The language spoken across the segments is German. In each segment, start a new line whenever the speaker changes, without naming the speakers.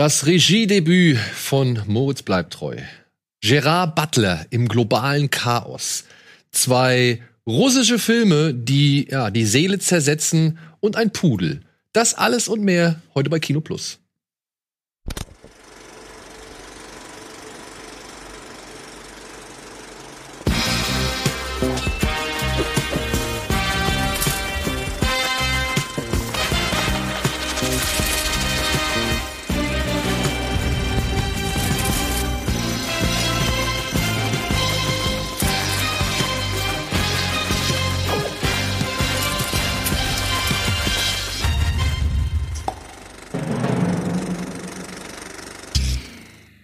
Das Regiedebüt von Moritz bleibt treu. Gerard Butler im globalen Chaos. Zwei russische Filme, die ja die Seele zersetzen und ein Pudel. Das alles und mehr heute bei Kino Plus.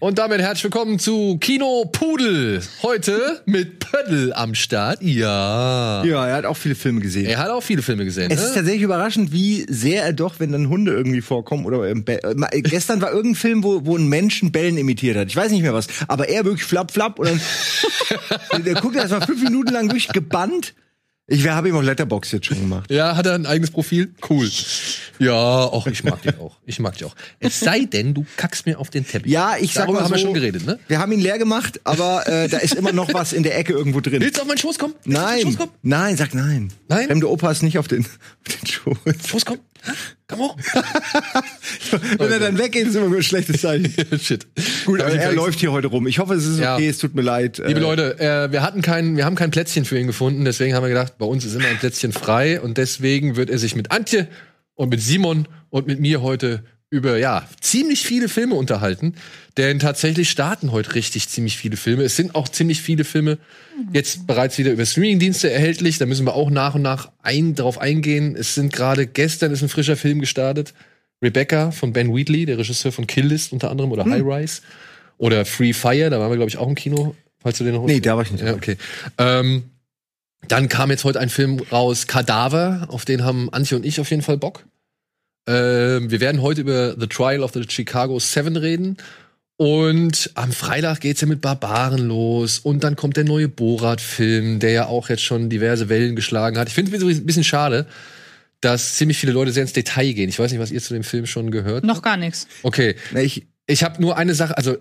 Und damit herzlich willkommen zu Kino Pudel. Heute mit Pödel am Start. Ja.
Ja, er hat auch viele Filme gesehen.
Er hat auch viele Filme gesehen.
Es
ne?
ist tatsächlich überraschend, wie sehr er doch, wenn dann Hunde irgendwie vorkommen oder Be äh, äh, gestern war irgendein Film, wo, wo ein Menschen Bellen imitiert hat. Ich weiß nicht mehr was, aber er wirklich flapp flapp und dann der guckt erst mal fünf Minuten lang wirklich gebannt. Ich habe ihm auch Letterbox jetzt schon gemacht.
Ja, hat er ein eigenes Profil? Cool. Ja, auch ich mag dich auch. Ich mag dich auch. Es sei denn, du kackst mir auf den Teppich.
Ja, ich sag
Darüber
mal
haben wir schon geredet, ne?
Wir haben ihn leer gemacht, aber äh, da ist immer noch was in der Ecke irgendwo drin.
Willst du auf meinen Schoß kommen? Willst du
Nein,
Schoß kommen?
nein, sag nein.
Nein?
Fremde Opa ist nicht auf den, auf den Schoß.
Schoß kommen? Komm hoch.
Wenn er dann weggeht, ist immer ein schlechtes Zeichen.
Shit.
Gut, aber er läuft hier heute rum. Ich hoffe, es ist okay,
Ja.
es tut mir leid.
Liebe
Äh,
Leute, äh, wir hatten kein, wir haben kein Plätzchen für ihn gefunden, deswegen haben wir gedacht, bei uns ist immer ein Plätzchen frei und deswegen wird er sich mit Antje und mit Simon und mit mir heute über ja ziemlich viele Filme unterhalten, denn tatsächlich starten heute richtig ziemlich viele Filme. Es sind auch ziemlich viele Filme jetzt bereits wieder über Streamingdienste erhältlich. Da müssen wir auch nach und nach ein, drauf eingehen. Es sind gerade gestern ist ein frischer Film gestartet, Rebecca von Ben Wheatley, der Regisseur von Kill List unter anderem oder High Rise oder Free Fire. Da waren wir glaube ich auch im Kino, falls du den noch
Nee, da war ich nicht.
ja, okay. Ähm, dann kam jetzt heute ein Film raus, Kadaver, auf den haben Antje und ich auf jeden Fall Bock. Ähm, wir werden heute über The Trial of the Chicago Seven reden. Und am Freitag geht's ja mit Barbaren los. Und dann kommt der neue Borat-Film, der ja auch jetzt schon diverse Wellen geschlagen hat. Ich finde es ein bisschen schade, dass ziemlich viele Leute sehr ins Detail gehen. Ich weiß nicht, was ihr zu dem Film schon gehört
Noch gar nichts.
Okay,
Na, ich,
ich habe nur eine Sache, also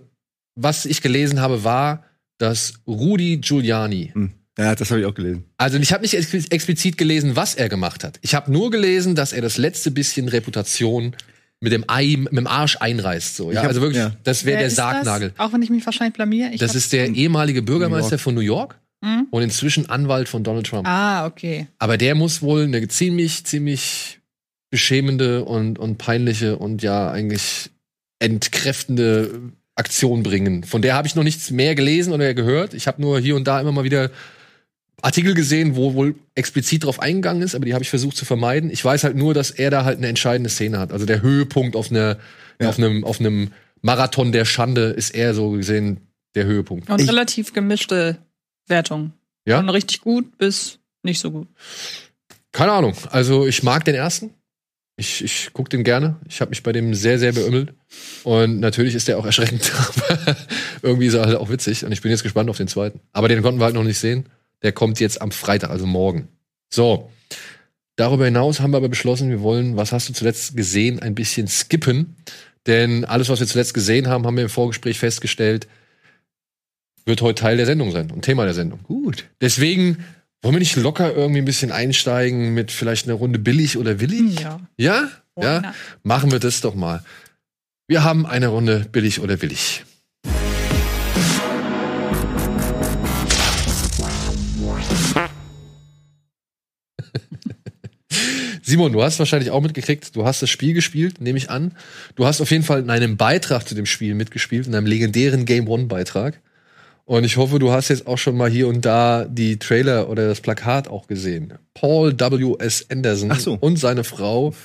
was ich gelesen habe, war, dass Rudy Giuliani,
hm. Ja, das habe ich auch gelesen.
also ich habe nicht ex explizit gelesen, was er gemacht hat. Ich habe nur gelesen, dass er das letzte bisschen Reputation mit dem Ei, mit dem Arsch einreißt. So, ja?
Hab-
also wirklich,
ja.
das wäre der Sargnagel.
Das? Auch wenn ich mich wahrscheinlich blamier. Ich
Das ist der ehemalige Bürgermeister
York.
von New York
Hm?
und inzwischen Anwalt von Donald Trump.
Ah, okay.
Aber der muss wohl eine ziemlich, ziemlich beschämende und, und peinliche und ja eigentlich entkräftende Aktion bringen. Von der habe ich noch nichts mehr gelesen oder gehört. Ich habe nur hier und da immer mal wieder Artikel gesehen, wo wohl explizit drauf eingegangen ist, aber die habe ich versucht zu vermeiden. Ich weiß halt nur, dass er da halt eine entscheidende Szene hat. Also der Höhepunkt auf, einer
Ja.
auf, einem, auf einem Marathon der Schande ist er so gesehen der Höhepunkt.
Und
Ich-
relativ gemischte Wertung.
Ja?
Von richtig gut bis nicht so gut.
Keine Ahnung. Also ich mag den ersten. Ich, ich gucke den gerne. Ich habe mich bei dem sehr, sehr beümmelt. Und natürlich ist der auch erschreckend. Aber irgendwie ist er halt auch witzig. Und ich bin jetzt gespannt auf den zweiten. Aber den konnten wir halt noch nicht sehen. Der kommt jetzt am Freitag, also morgen. So. Darüber hinaus haben wir aber beschlossen, wir wollen, was hast du zuletzt gesehen, ein bisschen skippen. Denn alles, was wir zuletzt gesehen haben, haben wir im Vorgespräch festgestellt, wird heute Teil der Sendung sein und Thema der Sendung.
Gut.
Deswegen wollen wir nicht locker irgendwie ein bisschen einsteigen mit vielleicht einer Runde billig oder willig?
Ja.
Ja? Ja? Machen wir das doch mal. Wir haben eine Runde billig oder willig. Simon, du hast wahrscheinlich auch mitgekriegt, du hast das Spiel gespielt, nehme ich an. Du hast auf jeden Fall in einem Beitrag zu dem Spiel mitgespielt, in einem legendären Game One-Beitrag. Und ich hoffe, du hast jetzt auch schon mal hier und da die Trailer oder das Plakat auch gesehen. Paul W.S. Anderson
Ach so.
und seine Frau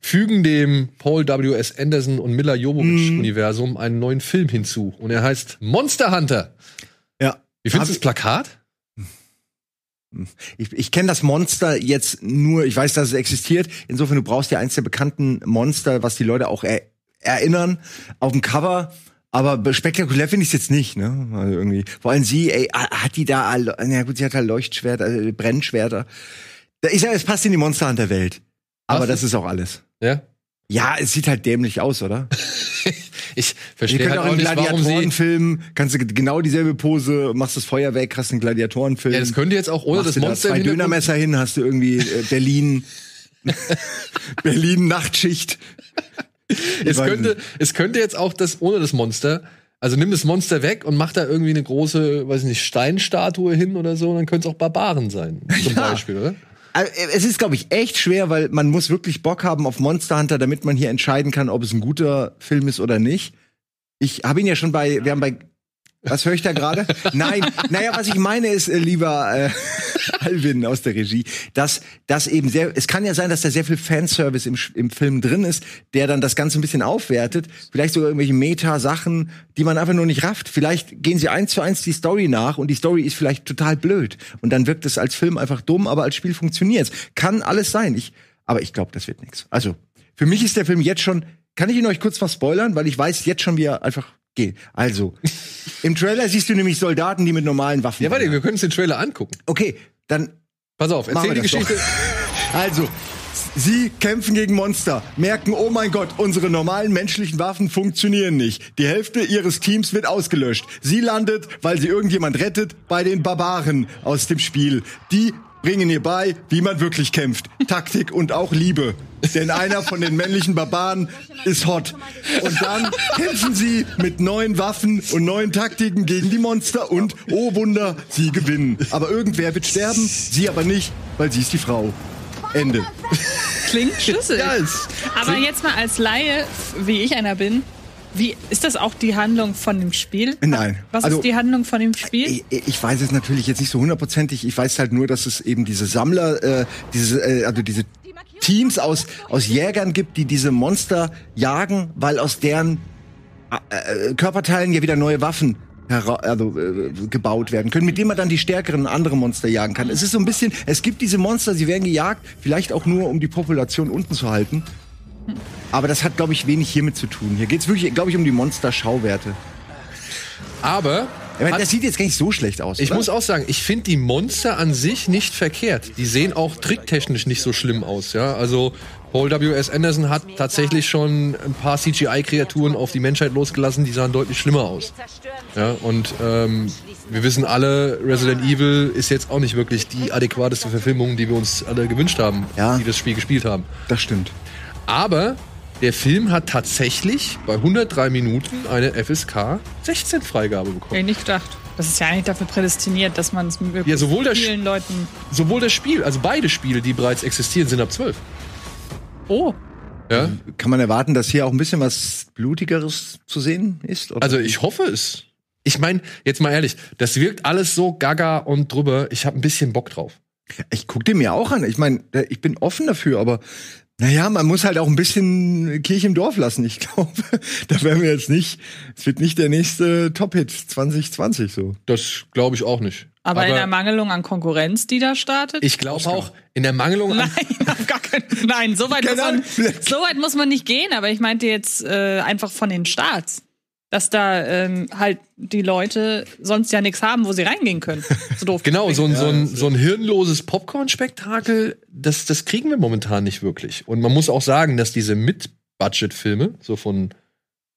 fügen dem Paul W.S. Anderson und Mila
Mhm.
Jovovich-Universum einen neuen Film hinzu. Und er heißt Monster Hunter.
Ja.
Wie findest du das Plakat?
Ich, ich kenne das Monster jetzt nur, ich weiß, dass es existiert. Insofern, du brauchst ja eins der bekannten Monster, was die Leute auch er, erinnern, auf dem Cover. Aber spektakulär finde ich es jetzt nicht, ne? Also irgendwie. Vor allem sie, ey, hat die da, na gut, sie hat halt Leuchtschwerter, äh, Brennschwerter. Ich sage, es passt in die Monster Hunter Welt. Aber das ist auch alles.
Ja?
Ja, es sieht halt dämlich aus, oder?
Ich verstehe halt
auch
auch
einen
nicht, warum sie.
Gladiatorenfilm, kannst du genau dieselbe Pose, machst das Feuer weg, hast einen Gladiatorenfilm.
Ja, das könnte jetzt auch ohne das
du da
Monster
zwei Dönermesser hin, hast du irgendwie äh, Berlin, Berlin Nachtschicht.
Es könnte, es könnte jetzt auch das ohne das Monster. Also nimm das Monster weg und mach da irgendwie eine große, weiß ich nicht, Steinstatue hin oder so, dann könnte es auch Barbaren sein, zum
Ja.
Beispiel, oder?
Also, Es ist, glaube ich, echt schwer, weil man muss wirklich Bock haben auf Monster Hunter, damit man hier entscheiden kann, ob es ein guter Film ist oder nicht. Ich habe ihn ja schon bei, wir haben bei, was höre ich da gerade? Nein, naja, was ich meine ist, äh, lieber äh, Alvin aus der Regie, dass das eben sehr, es kann ja sein, dass da sehr viel Fanservice im, im Film drin ist, der dann das Ganze ein bisschen aufwertet. Vielleicht sogar irgendwelche Meta-Sachen, die man einfach nur nicht rafft. Vielleicht gehen sie eins zu eins die Story nach und die Story ist vielleicht total blöd. Und dann wirkt es als Film einfach dumm, aber als Spiel funktioniert Kann alles sein. Ich, aber ich glaube, das wird nichts. Also, für mich ist der Film jetzt schon, kann ich ihn euch kurz was spoilern, weil ich weiß jetzt schon, wie er einfach geht. Also, im Trailer siehst du nämlich Soldaten, die mit normalen Waffen.
Ja, warte, wir können uns den Trailer angucken.
Okay, dann
Pass auf, erzähl die Geschichte.
doch. Also, sie kämpfen gegen Monster, merken, oh mein Gott, unsere normalen menschlichen Waffen funktionieren nicht. Die Hälfte ihres Teams wird ausgelöscht. Sie landet, weil sie irgendjemand rettet, bei den Barbaren aus dem Spiel. Die bringen ihr bei, wie man wirklich kämpft. Taktik und auch Liebe. Denn einer von den männlichen Barbaren ist hot. Und dann kämpfen sie mit neuen Waffen und neuen Taktiken gegen die Monster und, oh Wunder, sie gewinnen. Aber irgendwer wird sterben, sie aber nicht, weil sie ist die Frau. Ende.
Klingt schlüssig.
Ja, es-
Aber jetzt mal als Laie, wie ich einer bin, wie ist das auch die Handlung von dem Spiel?
Nein.
Was
Also-
ist die Handlung von dem Spiel?
Ich, ich weiß es natürlich jetzt nicht so hundertprozentig. Ich weiß halt nur, dass es eben diese Sammler, äh, diese, äh, also diese Teams aus, aus Jägern gibt, die diese Monster jagen, weil aus deren äh, äh, Körperteilen ja wieder neue Waffen also, äh, gebaut werden können, mit denen man dann die stärkeren andere Monster jagen kann. Es ist so ein bisschen, es gibt diese Monster, sie werden gejagt, vielleicht auch nur, um die Population unten zu halten. Aber das hat, glaube ich, wenig hiermit zu tun. Hier geht's wirklich, glaube ich, um die Monster-Schauwerte.
Aber
Ich meine, das sieht jetzt gar nicht so schlecht aus.
ich
oder?
muss auch sagen, ich finde die Monster an sich nicht verkehrt. Die sehen auch tricktechnisch nicht so schlimm aus, ja. Also Paul W.S. Anderson hat tatsächlich schon ein paar CGI-Kreaturen auf die Menschheit losgelassen, die sahen deutlich schlimmer aus. Ja, und ähm, wir wissen alle, Resident Evil ist jetzt auch nicht wirklich die adäquateste Verfilmung, die wir uns alle gewünscht haben,
Ja.
die das Spiel gespielt haben.
Das stimmt.
Aber der Film hat tatsächlich bei 103 Minuten eine FSK 16 Freigabe bekommen.
Hätte ich nicht gedacht. Das ist ja eigentlich dafür prädestiniert, dass man es mit
Ja, sowohl das-
vielen Leuten.
Sowohl das Spiel, also beide Spiele, die bereits existieren, sind ab 12.
Oh,
Ja?
Kann man erwarten, dass hier auch ein bisschen was Blutigeres zu sehen ist? Oder?
Also ich hoffe es. Ich meine, jetzt mal ehrlich, das wirkt alles so gaga und drüber. Ich habe ein bisschen Bock drauf.
ich guck den mir auch an. Ich meine, ich bin offen dafür, aber naja, man muss halt auch ein bisschen Kirche im Dorf lassen. Ich glaube, da werden wir jetzt nicht, es wird nicht der nächste Top-Hit 2020 so.
Das glaube ich auch nicht.
aber, in der Mangelung an Konkurrenz, die da startet?
ich glaube auch in der Mangelung an
Nein, auf gar keinen Nein, so weit, muss
Keine
man, so weit muss man nicht gehen, aber ich meinte jetzt äh, einfach von den Starts. Dass da ähm, halt die Leute sonst ja nichts haben, wo sie reingehen können. So doof.
Genau, so ein, so ein, so ein hirnloses Popcorn-Spektakel, das, das kriegen wir momentan nicht wirklich. Und man muss auch sagen, dass diese Mid-Budget-Filme, so von,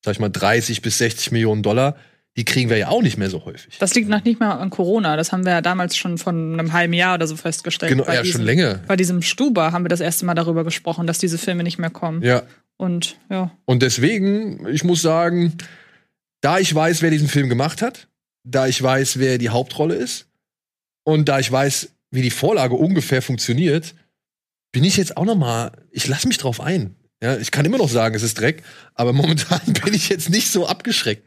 sag ich mal, 30 bis 60 Millionen Dollar, die kriegen wir ja auch nicht mehr so häufig.
Das liegt noch nicht mal an Corona. Das haben wir ja damals schon von einem halben Jahr oder so festgestellt.
Genau,
Bei
ja, schon länger.
Bei diesem Stuber haben wir das erste Mal darüber gesprochen, dass diese Filme nicht mehr kommen.
Ja.
Und ja,
Und deswegen, ich muss sagen, da ich weiß, wer diesen Film gemacht hat, da ich weiß, wer die Hauptrolle ist und da ich weiß, wie die Vorlage ungefähr funktioniert, bin ich jetzt auch noch mal, ich lasse mich drauf ein. Ja, ich kann immer noch sagen, es ist Dreck, aber momentan bin ich jetzt nicht so abgeschreckt.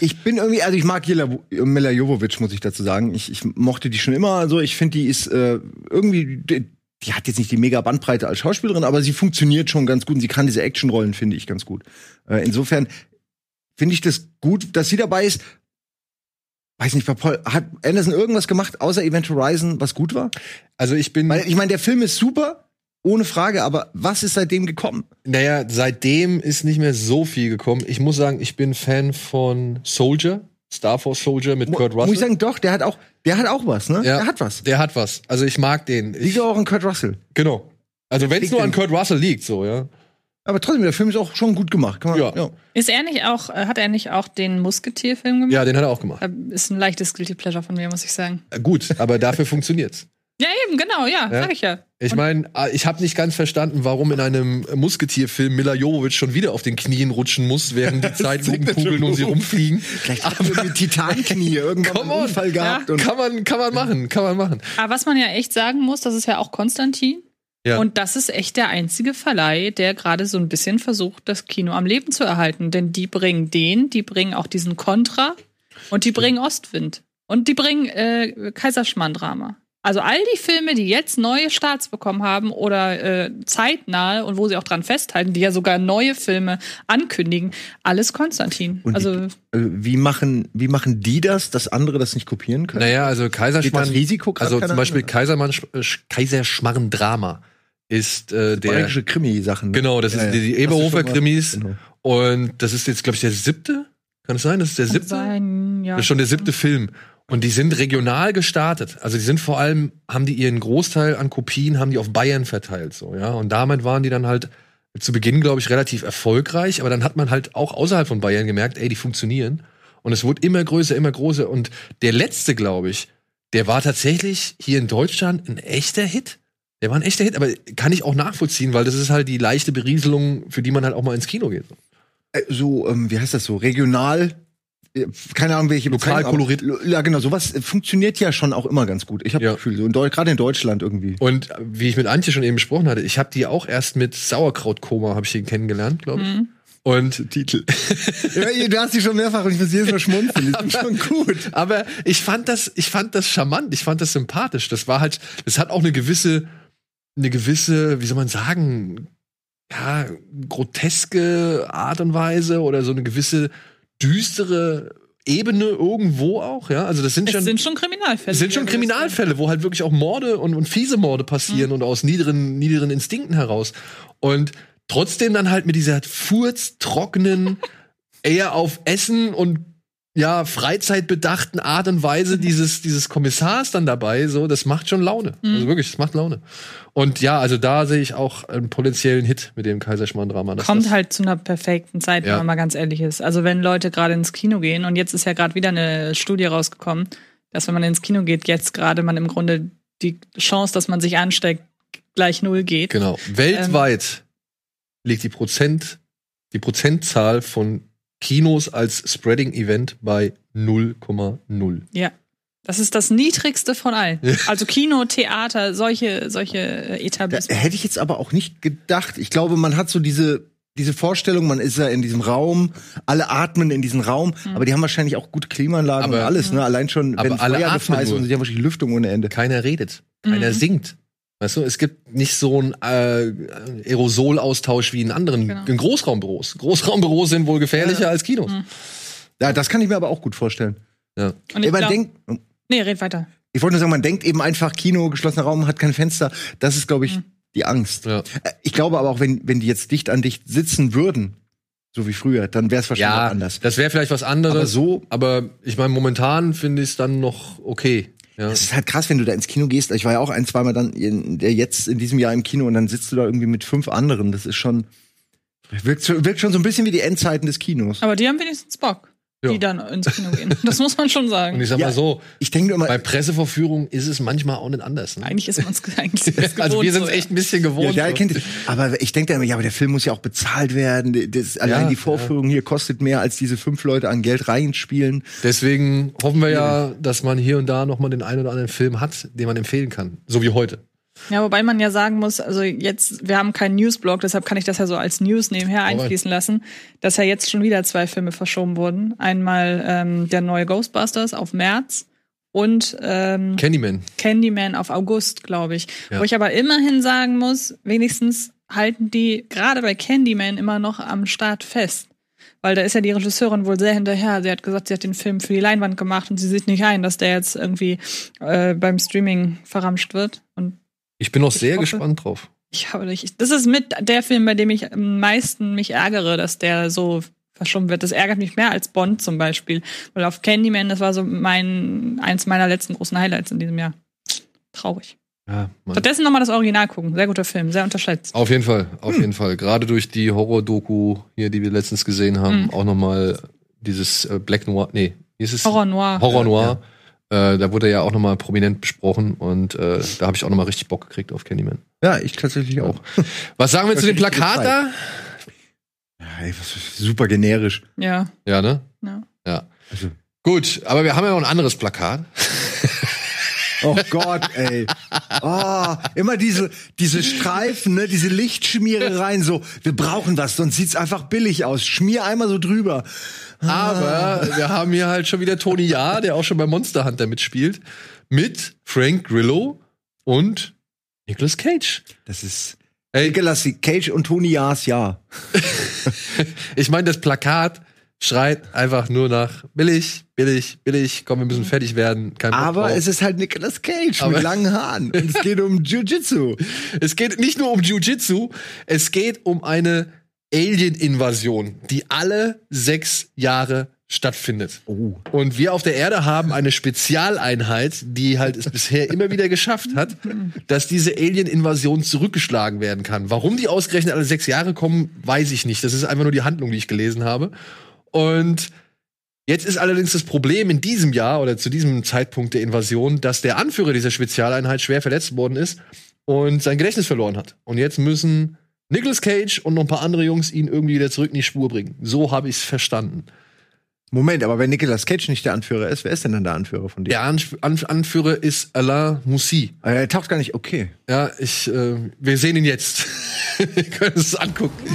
Ich bin irgendwie, also ich mag Jela, Mila Jovovic, muss ich dazu sagen. Ich, ich mochte die schon immer. Also ich finde, die ist äh, irgendwie, die, die hat jetzt nicht die mega Bandbreite als Schauspielerin, aber sie funktioniert schon ganz gut und sie kann diese Actionrollen, finde ich, ganz gut. Äh, insofern finde ich das gut, dass sie dabei ist. Weiß nicht, Paul, hat Anderson irgendwas gemacht, außer Event Horizon, was gut war?
Also ich bin,
Weil ich meine, der Film ist super, ohne Frage, aber was ist seitdem gekommen?
naja, seitdem ist nicht mehr so viel gekommen. Ich muss sagen, ich bin Fan von Soldier, Star Force Soldier mit Kurt Russell.
Muss ich sagen, doch, der hat auch, der hat auch was, ne?
Ja.
Der hat was.
Der hat was. Also ich mag den. Ich,
Liegt auch an Kurt Russell.
Genau. Also wenn es nur an Kurt Russell liegt, so, ja.
Aber trotzdem, der Film ist auch schon gut gemacht. Kann man,
Ja.
Ist er nicht auch, äh, hat er nicht auch den Musketier-Film gemacht?
Ja, den hat er auch gemacht.
Äh, Ist ein leichtes Guilty Pleasure von mir, muss ich sagen.
Äh, Gut, aber dafür funktioniert's.
Ja, eben, genau, ja,
Ja.
sag ich ja.
Ich meine, ich habe nicht ganz verstanden, warum in einem Musketierfilm Mila Jovovich schon wieder auf den Knien rutschen muss, während die Zeitlupenkugeln um sie rumfliegen.
Vielleicht hat mit Titanknie irgendwann einen. Unfall gehabt. Und
Kann man, kann man machen, kann man machen.
Aber was man ja echt sagen muss, das ist ja auch Konstantin.
Ja.
Und das ist echt der einzige Verleih, der gerade so ein bisschen versucht, das Kino am Leben zu erhalten. Denn die bringen den, die bringen auch diesen Contra und die bringen Ostwind. Und die bringen äh, Kaiserschmarrn-Drama. Also all die Filme, die jetzt neue Starts bekommen haben oder äh, zeitnahe und wo sie auch dran festhalten, die ja sogar neue Filme ankündigen, alles Konstantin.
Und
also
äh, wie machen, wie machen die das, dass andere das nicht kopieren können?
Naja, also Kaiserschmarrn.
Risiko
also zum Beispiel
an?
Kaisermann, Kaiserschmarrn Drama ist äh, der.
Bayerische Krimi-Sachen. ne?
Genau, das
Ja,
ist
ja.
die, die
Hast du
Eberhofer
schon mal-
Krimis.
Genau.
Und das ist jetzt, glaube ich, der siebte. Kann es sein? Das ist der
kann
siebte?
sein, ja.
Das ist schon der siebte Film. Und die sind regional gestartet. Also die sind vor allem, haben die ihren Großteil an Kopien, haben die auf Bayern verteilt, so, ja. Und damit waren die dann halt zu Beginn, glaube ich, relativ erfolgreich. Aber dann hat man halt auch außerhalb von Bayern gemerkt, ey, die funktionieren. Und es wurde immer größer, immer größer. Und der letzte, glaube ich, der war tatsächlich hier in Deutschland ein echter Hit. Der war ein echter Hit, aber kann ich auch nachvollziehen, weil das ist halt die leichte Berieselung, für die man halt auch mal ins Kino geht.
Äh, so, ähm, wie heißt das so, regional, äh, keine Ahnung, welche
Lokalkolorit.
Bezeichnung, aber- Ja, genau, sowas äh, funktioniert ja schon auch immer ganz gut. Ich habe
Ja.
das Gefühl, so gerade in Deutschland irgendwie.
Und wie ich mit Antje schon eben besprochen hatte, ich habe die auch erst mit Sauerkrautkoma habe ich die kennengelernt, glaube ich.
Mhm.
Und Titel.
ja, du hast die schon mehrfach und ich muss jedes Mal schmunzeln. Die sind schon gut.
Aber ich fand das, ich fand das charmant, ich fand das sympathisch. Das war halt, das hat auch eine gewisse, eine gewisse, wie soll man sagen, ja, groteske Art und Weise oder so eine gewisse düstere Ebene irgendwo auch, ja. Also das sind
es
schon,
sind schon Kriminalfälle.
Es sind schon. Kriminalfälle, wo halt wirklich auch Morde und, und fiese Morde passieren und aus niederen, niederen Instinkten heraus. Und trotzdem dann halt mit dieser furztrockenen, eher auf Essen und ja, freizeitbedachten Art und Weise dieses, dieses Kommissars dann dabei, so, das macht schon Laune. Also wirklich, das macht Laune. Und ja, also da sehe ich auch einen potenziellen Hit mit dem Kaiserschmarrn-Drama.
Kommt halt zu einer perfekten Zeit, wenn
Ja.
man mal ganz ehrlich ist. Also wenn Leute gerade ins Kino gehen und jetzt ist ja gerade wieder eine Studie rausgekommen, dass wenn man ins Kino geht, jetzt gerade man im Grunde die Chance, dass man sich ansteckt, gleich null geht.
Genau. Weltweit liegt die Prozent, die Prozentzahl von Kinos als Spreading-Event bei 0,0.
Ja. Das ist das niedrigste von allen. Also Kino, Theater, solche, solche äh,
Da
Etablissements.
hätte ich jetzt aber auch nicht gedacht. Ich glaube, man hat so diese diese Vorstellung, man ist ja in diesem Raum, alle atmen in diesem Raum, aber die haben wahrscheinlich auch gute Klimaanlagen
Aber-
und alles, ne? Allein schon,
Aber
wenn
alle
Feuer
atmen
Gefahr ist und sie haben wahrscheinlich Lüftung ohne Ende.
Keiner redet, keiner
Mhm.
singt. Weißt du, es gibt nicht so einen äh, Aerosolaustausch wie in anderen
Genau.
in Großraumbüros. Großraumbüros sind wohl gefährlicher als Kinos.
Mhm.
Ja, das kann ich mir aber auch gut vorstellen.
Und
Ja,
ich
man
glaub,
denkt,
nee, red weiter.
ich wollte nur sagen, man denkt eben einfach, Kino, geschlossener Raum, hat kein Fenster. Das ist, glaube ich,
Mhm.
die Angst.
Ja.
Äh, Ich glaube aber auch, wenn, wenn die jetzt dicht an dicht sitzen würden, so wie früher, dann wäre es wahrscheinlich
Ja,
anders.
das wäre vielleicht was anderes.
Aber so,
Aber ich meine, momentan finde ich es dann noch okay. Ja.
es ist halt krass, wenn du da ins Kino gehst. Ich war ja auch ein, zweimal dann in, der jetzt in diesem Jahr im Kino und dann sitzt du da irgendwie mit fünf anderen. Das ist schon, wirkt, wirkt schon so ein bisschen wie die Endzeiten des Kinos.
Aber die haben wenigstens Bock,
Ja.
die dann ins Kino gehen. Das muss man schon
Und
sagen.
ich sag
Ja.
mal so,
Ich denke immer,
bei Presseverführung ist es manchmal auch nicht anders. Ne?
Eigentlich ist man es eigentlich ist man's
Also wir
gewohnt
sind
so,
echt ein bisschen gewohnt.
Ja, der
so.
kennt es. Aber ich denke immer, ja, aber der Film muss ja auch bezahlt werden. Das, allein
Ja,
die Vorführung hier kostet mehr, als diese fünf Leute an Geld reinspielen.
Deswegen hoffen wir ja, dass man hier und da noch mal den einen oder anderen Film hat, den man empfehlen kann. So wie heute.
Ja, wobei man ja sagen muss, also jetzt, wir haben keinen Newsblog, deshalb kann ich das ja so als News nebenher einfließen lassen, dass ja jetzt schon wieder zwei Filme verschoben wurden. Einmal ähm, der neue Ghostbusters auf März und ähm,
Candyman.
Candyman auf August, glaube ich.
Ja.
Wo ich aber immerhin sagen muss, wenigstens halten die gerade bei Candyman immer noch am Start fest. Weil da ist ja die Regisseurin wohl sehr hinterher. Sie hat gesagt, sie hat den Film für die Leinwand gemacht und sie sieht nicht ein, dass der jetzt irgendwie äh, beim Streaming verramscht wird. Und
Ich bin auch sehr
hoffe-
gespannt drauf.
ich habe nicht. Das ist mit der Film, bei dem ich am meisten mich ärgere, dass der so verschoben wird. Das ärgert mich mehr als Bond zum Beispiel. Weil auf Candyman, das war so mein, eins meiner letzten großen Highlights in diesem Jahr. Traurig.
Ja, Mann.
Stattdessen nochmal das Original gucken. Sehr guter Film, sehr unterschätzt.
Auf jeden Fall, auf jeden Fall. Gerade durch die Horror-Doku hier, die wir letztens gesehen haben,
Mhm.
auch nochmal dieses äh, Black Noir, nee, ist es?
Horror Noir.
Horror Noir. Äh, da wurde er ja auch nochmal prominent besprochen und äh, da habe ich auch nochmal richtig Bock gekriegt auf Candyman.
Ja, ich tatsächlich auch.
Was sagen wir zu dem Plakat da?
Ja, ey, super generisch.
Ja.
Ja, ne?
ja.
Ja.
Also-
Gut, aber wir haben ja noch ein anderes Plakat.
Oh Gott, ey. Oh, immer diese, diese Streifen, ne, diese Lichtschmierereien, so, wir brauchen was, sonst sieht's einfach billig aus. Schmier einmal so drüber.
Aber wir haben hier halt schon wieder Tony Ja, der auch schon bei Monster Hunter mitspielt, mit Frank Grillo und Nicolas Cage.
Das ist
Ey,
Nicolas Cage und Tony Jaas, ja.
ich meine, das Plakat schreit einfach nur nach billig, billig, billig, komm, wir müssen fertig werden. Kein
Aber es ist halt Nicolas Cage
Aber-
mit langen Haaren. Und es geht um Jiu-Jitsu.
Es geht nicht nur um Jiu-Jitsu, es geht um eine Alien-Invasion, die alle sechs Jahre stattfindet.
Oh.
Und wir auf der Erde haben eine Spezialeinheit, die halt es bisher immer wieder geschafft hat, dass diese Alien-Invasion zurückgeschlagen werden kann. Warum die ausgerechnet alle sechs Jahre kommen, weiß ich nicht. Das ist einfach nur die Handlung, die ich gelesen habe. Und jetzt ist allerdings das Problem in diesem Jahr oder zu diesem Zeitpunkt der Invasion, dass der Anführer dieser Spezialeinheit schwer verletzt worden ist und sein Gedächtnis verloren hat. Und jetzt müssen Nicolas Cage und noch ein paar andere Jungs ihn irgendwie wieder zurück in die Spur bringen. So habe ich es verstanden.
Moment, aber wenn Nicolas Cage nicht der Anführer ist, wer ist denn dann der Anführer von dir?
Der An An Anführer ist Alain Moussi.
Ah, Er taucht gar nicht, okay.
Ja, ich, äh, wir sehen ihn jetzt. wir können es angucken.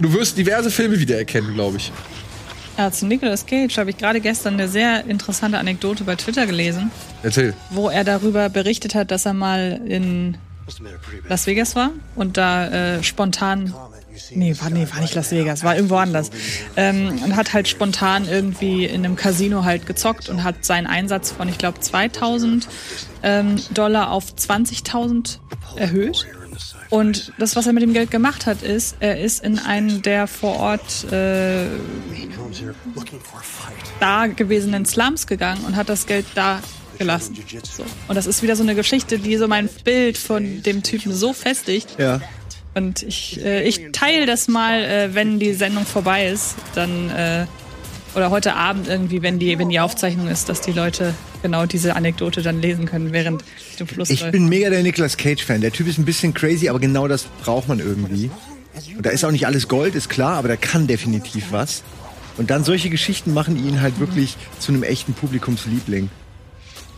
Du wirst diverse Filme wiedererkennen, glaube ich.
Ja, zu Nicolas Cage habe ich gerade gestern eine sehr interessante Anekdote bei Twitter gelesen,
Erzähl.
wo er darüber berichtet hat, dass er mal in Las Vegas war und da äh, spontan. Nee, war, nee, war nicht Las Vegas, war irgendwo anders. Ähm, und hat halt spontan irgendwie in einem Casino halt gezockt und hat seinen Einsatz von, ich glaube, 2000 ähm, Dollar auf 20.000 erhöht. Und das, was er mit dem Geld gemacht hat, ist, er ist in einen der vor Ort äh, da gewesenen Slums gegangen und hat das Geld da gelassen. So. Und das ist wieder so eine Geschichte, die so mein Bild von dem Typen so festigt.
Ja.
Und ich, äh, ich teile das mal, äh, wenn die Sendung vorbei ist, dann äh, oder heute Abend irgendwie, wenn die, wenn die Aufzeichnung ist, dass die Leute genau diese Anekdote dann lesen können, während du Fluss
Ich
läuft.
bin mega der Nicolas Cage-Fan. Der Typ ist ein bisschen crazy, aber genau das braucht man irgendwie. Und da ist auch nicht alles Gold, ist klar, aber der kann definitiv was. Und dann solche Geschichten machen ihn halt wirklich zu einem echten Publikumsliebling.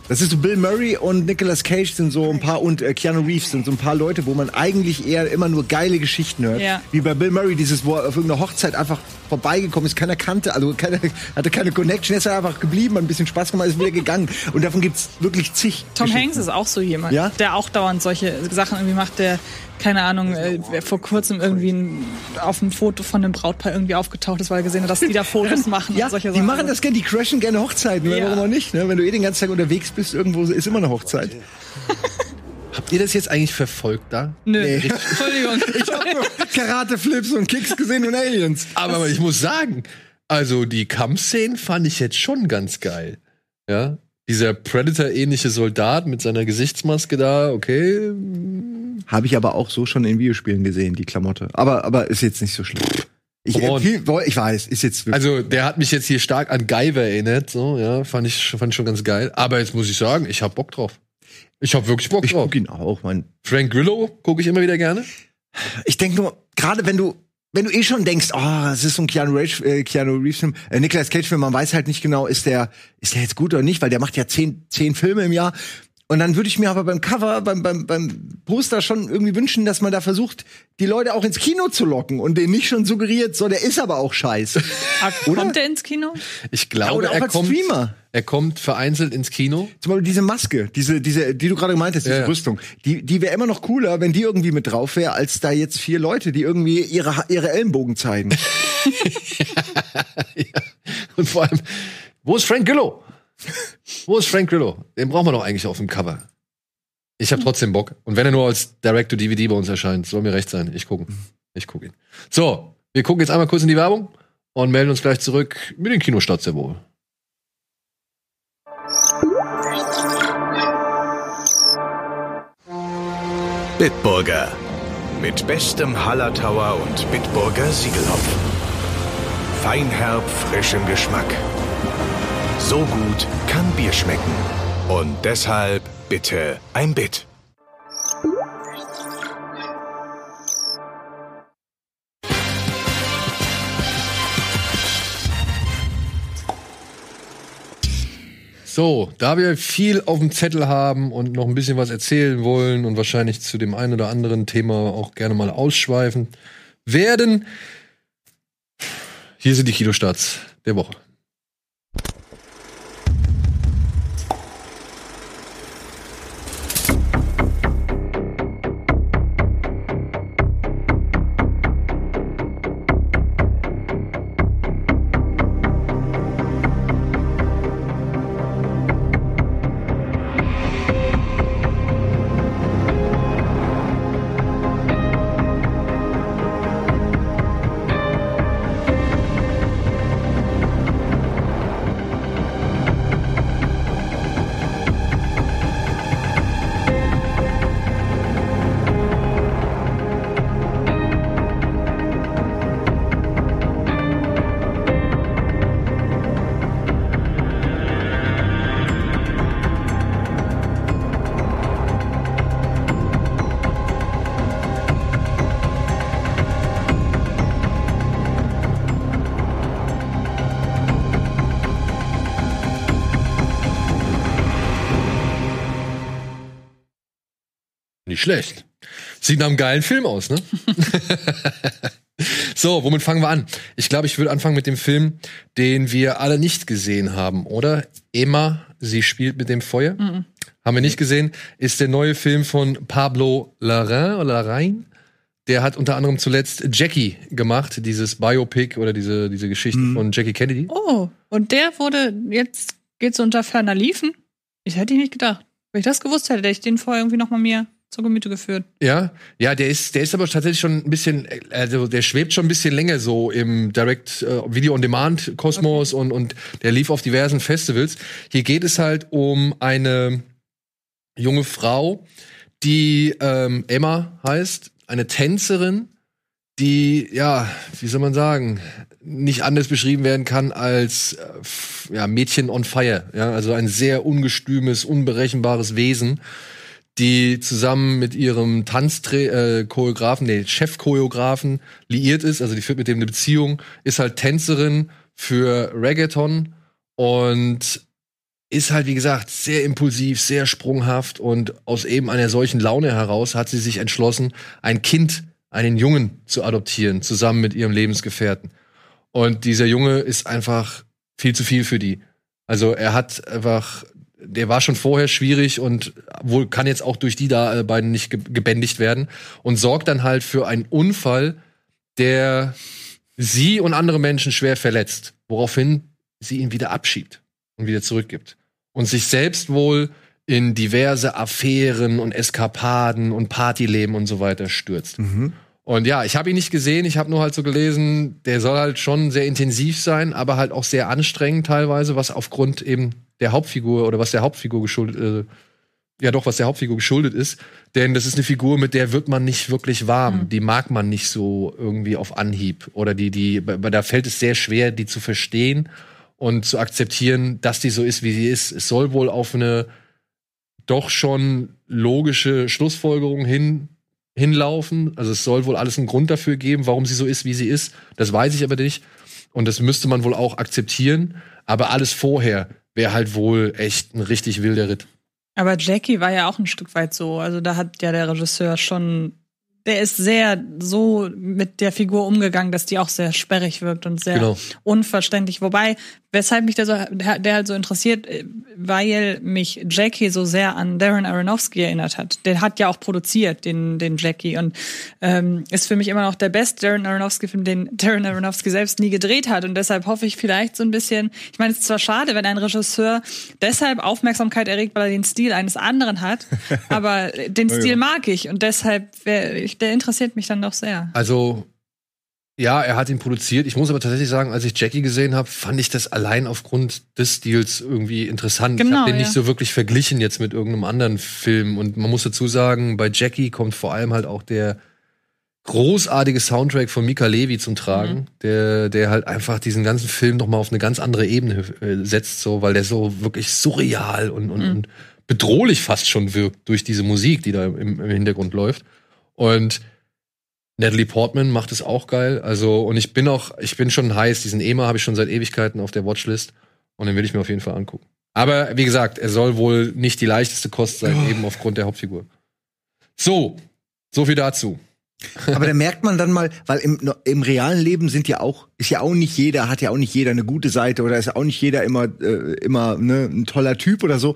Das ist so Bill Murray und Nicolas Cage sind so ein paar und äh, Keanu Reeves sind so ein paar Leute, wo man eigentlich eher immer nur geile Geschichten hört.
Ja.
Wie bei Bill Murray, dieses, wo er auf irgendeiner Hochzeit einfach vorbeigekommen ist, keiner kannte, also keine, hatte keine Connection, er ist einfach geblieben, hat ein bisschen Spaß gemacht, ist wieder gegangen. Und davon gibt's wirklich zig.
Tom. Hanks ist auch so jemand,
Ja?
der auch dauernd solche Sachen irgendwie macht, der, keine Ahnung, äh, wer vor kurzem irgendwie ein, auf einem Foto von einem Brautpaar irgendwie aufgetaucht ist, weil er gesehen hat, dass die da Fotos machen
Ja,
und solche
die
Sachen.
machen das gerne, die crashen gerne Hochzeiten,
Ja.
warum auch nicht, ne? Wenn du eh den ganzen Tag unterwegs bist, irgendwo ist immer eine Hochzeit.
Habt ihr das jetzt eigentlich verfolgt da?
Nö,
Nee.
Entschuldigung.
Ich habe nur Karate-Flips und Kicks gesehen und Aliens.
Aber ich muss sagen, also die Kampfszenen fand ich jetzt schon ganz geil. Ja, dieser Predator-ähnliche Soldat mit seiner Gesichtsmaske da, okay.
Habe ich aber auch so schon in Videospielen gesehen, die Klamotte. Aber, aber ist jetzt nicht so schlimm. Ich, viel, ich weiß, ist jetzt wirklich.
Also der hat mich jetzt hier stark an Guyver erinnert, so, ja, fand ich, fand ich schon ganz geil. Aber jetzt muss ich sagen, ich hab Bock drauf. Ich hab wirklich Bock
ich
drauf.
guck ihn auch, mein.
Frank Grillo gucke ich immer wieder gerne.
Ich denke nur, gerade wenn du, wenn du eh schon denkst, oh, es ist so ein Keanu Reeves, äh, Keanu Reeves Film, äh, Nicolas Cage Film, man weiß halt nicht genau, ist der, ist der jetzt gut oder nicht, weil der macht ja zehn, zehn Filme im Jahr. Und dann würde ich mir aber beim Cover, beim, beim, beim Poster schon irgendwie wünschen, dass man da versucht, die Leute auch ins Kino zu locken und denen nicht schon suggeriert, so, der ist aber auch scheiße.
Ah,
Oder?
Kommt der ins Kino?
Ich glaube,
oder auch
er
als
kommt,
Streamer.
er kommt vereinzelt ins Kino.
Zum Beispiel diese Maske, diese, diese, die du gerade gemeint hast, diese
Ja, ja.
Rüstung, die, die wäre immer noch cooler, wenn die irgendwie mit drauf wäre, als da jetzt vier Leute, die irgendwie ihre, ihre Ellenbogen zeigen.
ja. Und vor allem, wo ist Frank Grillo? Wo ist Frank Grillo? Den brauchen wir doch eigentlich auf dem Cover. Ich habe trotzdem Bock. Und wenn er nur als Direct-to-DVD bei uns erscheint, soll mir recht sein. Ich gucke. Ich gucke ihn. So, wir gucken jetzt einmal kurz in die Werbung und melden uns gleich zurück mit den Kinostarts sehr wohl.
Bitburger. Mit bestem Hallertauer und Bitburger Siegelhopfen. Feinherb, frischem Geschmack. So gut kann Bier schmecken. Und deshalb bitte ein Bit.
So, da wir viel auf dem Zettel haben und noch ein bisschen was erzählen wollen und wahrscheinlich zu dem einen oder anderen Thema auch gerne mal ausschweifen werden, hier sind die Kinostarts der Woche. Schlecht. Sieht nach einem geilen Film aus, ne? so, womit fangen wir an? Ich glaube, ich würde anfangen mit dem Film, den wir alle nicht gesehen haben, oder? Emma, sie spielt mit dem Feuer.
Mhm.
Haben wir nicht gesehen. Ist der neue Film von Pablo Larraín oder Larraín. Der hat unter anderem zuletzt Jackie gemacht, dieses Biopic oder diese, diese Geschichte von Jackie Kennedy.
Oh, und der wurde jetzt geht's unter ferner Liefen? Ich hätte ich nicht gedacht. Wenn ich das gewusst hätte, hätte ich den vorher irgendwie noch mal mir zur Gemüte geführt.
Ja, ja, der ist, der ist aber tatsächlich schon ein bisschen, also der schwebt schon ein bisschen länger so im Direct äh, Video on Demand Kosmos und und der lief auf diversen Festivals. Hier geht es halt um eine junge Frau, die ähm, Emma heißt, eine Tänzerin, die ja, wie soll man sagen, nicht anders beschrieben werden kann als äh, ja, Mädchen on fire, ja, also ein sehr ungestümes, unberechenbares Wesen die zusammen mit ihrem Tanzchoreografen, nee, Chefchoreografen liiert ist, also die führt mit dem eine Beziehung, ist halt Tänzerin für Reggaeton und ist halt, wie gesagt, sehr impulsiv, sehr sprunghaft und aus eben einer solchen Laune heraus hat sie sich entschlossen, ein Kind, einen Jungen zu adoptieren, zusammen mit ihrem Lebensgefährten. Und dieser Junge ist einfach viel zu viel für die. Also er hat einfach, der war schon vorher schwierig und wohl kann jetzt auch durch die da äh, beiden nicht ge gebändigt werden und sorgt dann halt für einen Unfall, der sie und andere Menschen schwer verletzt, woraufhin sie ihn wieder abschiebt und wieder zurückgibt und sich selbst wohl in diverse Affären und Eskapaden und Partyleben und so weiter stürzt. Und ja, ich habe ihn nicht gesehen, ich habe nur halt so gelesen, der soll halt schon sehr intensiv sein, aber halt auch sehr anstrengend teilweise, was aufgrund eben der Hauptfigur oder was der Hauptfigur geschuldet, äh, ja doch, was der Hauptfigur geschuldet ist. Denn das ist eine Figur, mit der wird man nicht wirklich warm. Die mag man nicht so irgendwie auf Anhieb. Oder die, die, da fällt es sehr schwer, die zu verstehen und zu akzeptieren, dass die so ist, wie sie ist. Es soll wohl auf eine doch schon logische Schlussfolgerung hin hinlaufen. Also es soll wohl alles einen Grund dafür geben, warum sie so ist, wie sie ist. Das weiß ich aber nicht. Und das müsste man wohl auch akzeptieren. Aber alles vorher wäre halt wohl echt ein richtig wilder Ritt.
Aber Jackie war ja auch ein Stück weit so. Also da hat ja der Regisseur schon, der ist sehr so mit der Figur umgegangen, dass die auch sehr sperrig wirkt und sehr
Genau.
unverständlich. Wobei, weshalb mich der, so, der, halt so interessiert, äh, weil mich Jackie so sehr an Darren Aronofsky erinnert hat. Der hat ja auch produziert, den, den Jackie. Und ähm, ist für mich immer noch der beste Darren Aronofsky-Film, den Darren Aronofsky selbst nie gedreht hat. Und deshalb hoffe ich vielleicht so ein bisschen, ich meine, es ist zwar schade, wenn ein Regisseur deshalb Aufmerksamkeit erregt, weil er den Stil eines anderen hat, aber den Stil mag ich. Und deshalb, wär, ich, der interessiert mich dann doch sehr.
Also Ja, er hat ihn produziert. Ich muss aber tatsächlich sagen, als ich Jackie gesehen habe, fand ich das allein aufgrund des Stils irgendwie interessant. ich
Genau,
habe den
ja.
nicht so wirklich verglichen jetzt mit irgendeinem anderen Film. Und man muss dazu sagen, bei Jackie kommt vor allem halt auch der großartige Soundtrack von Mika Levi zum Tragen,
Mhm.
der, der halt einfach diesen ganzen Film noch mal auf eine ganz andere Ebene äh, setzt, so, weil der so wirklich surreal und, und,
Mhm.
und bedrohlich fast schon wirkt durch diese Musik, die da im, im Hintergrund läuft. Und Natalie Portman macht es auch geil. Also, und ich bin auch, ich bin schon heiß. Diesen EMA habe ich schon seit Ewigkeiten auf der Watchlist. Und den will ich mir auf jeden Fall angucken. Aber wie gesagt, er soll wohl nicht die leichteste Kost sein, eben aufgrund der Hauptfigur. So, so viel dazu.
Aber da merkt man dann mal, weil im, im realen Leben sind ja auch, ist ja auch nicht jeder, hat ja auch nicht jeder eine gute Seite oder ist auch nicht jeder immer, äh, immer ne, ein toller Typ oder so.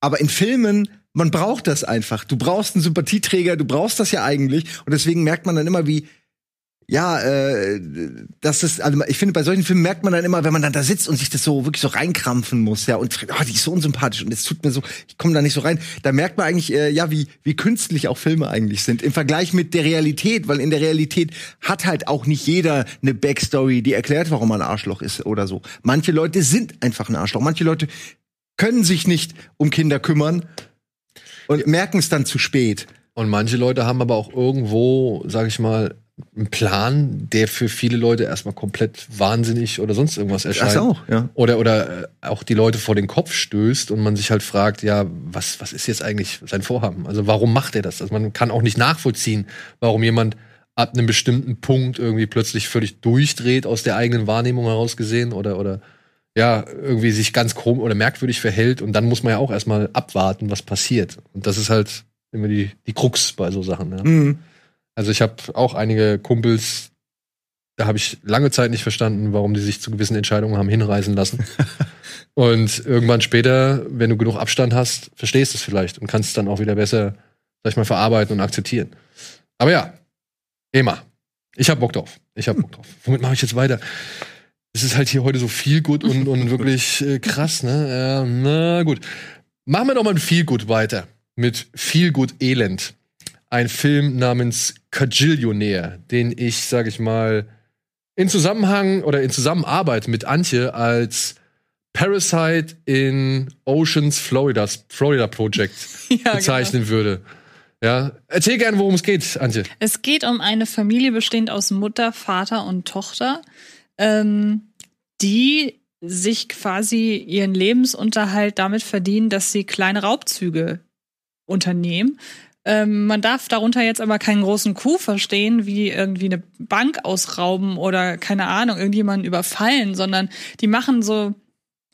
Aber in Filmen, man braucht das einfach. Du brauchst einen Sympathieträger, du brauchst das ja eigentlich. Und deswegen merkt man dann immer, wie, ja, äh, das ist, also ich finde, bei solchen Filmen merkt man dann immer, wenn man dann da sitzt und sich das so wirklich so reinkrampfen muss, ja, und oh, die ist so unsympathisch und es tut mir so, ich komme da nicht so rein. Da merkt man eigentlich, äh, ja, wie, wie künstlich auch Filme eigentlich sind im Vergleich mit der Realität, weil in der Realität hat halt auch nicht jeder eine Backstory, die erklärt, warum man ein Arschloch ist oder so. Manche Leute sind einfach ein Arschloch. Manche Leute können sich nicht um Kinder kümmern und merken es dann zu spät.
Und manche Leute haben aber auch irgendwo, sag ich mal, einen Plan, der für viele Leute erstmal komplett wahnsinnig oder sonst irgendwas erscheint.
Das auch, ja.
Oder, oder äh, auch die Leute vor den Kopf stößt und man sich halt fragt, ja, was, was ist jetzt eigentlich sein Vorhaben? Also warum macht er das? Also man kann auch nicht nachvollziehen, warum jemand ab einem bestimmten Punkt irgendwie plötzlich völlig durchdreht aus der eigenen Wahrnehmung heraus gesehen oder, oder ja, irgendwie sich ganz komisch oder merkwürdig verhält und dann muss man ja auch erstmal abwarten, was passiert. Und das ist halt immer die, die Krux bei so Sachen. Ja.
Mhm.
Also ich habe auch einige Kumpels, da habe ich lange Zeit nicht verstanden, warum die sich zu gewissen Entscheidungen haben hinreißen lassen. und irgendwann später, wenn du genug Abstand hast, verstehst du es vielleicht und kannst es dann auch wieder besser, sag ich mal, verarbeiten und akzeptieren. Aber ja, Ema, ich hab Bock drauf. Ich hab Bock drauf. Womit mache ich jetzt weiter? Es ist halt hier heute so viel gut und, und wirklich äh, krass, ne? Ja, na gut. Machen wir doch mal mit viel gut weiter. Mit viel gut Elend ein Film namens Kajillionär, den ich, sag ich mal, in Zusammenhang oder in Zusammenarbeit mit Antje als Parasite in Oceans Floridas Florida Project
Ja,
bezeichnen würde. Ja, erzähl gerne, worum es geht, Antje.
Es geht um eine Familie bestehend aus Mutter, Vater und Tochter, ähm, die sich quasi ihren Lebensunterhalt damit verdienen, dass sie kleine Raubzüge unternehmen. Ähm, man darf darunter jetzt aber keinen großen Coup verstehen, wie irgendwie eine Bank ausrauben oder keine Ahnung, irgendjemanden überfallen, sondern die machen so,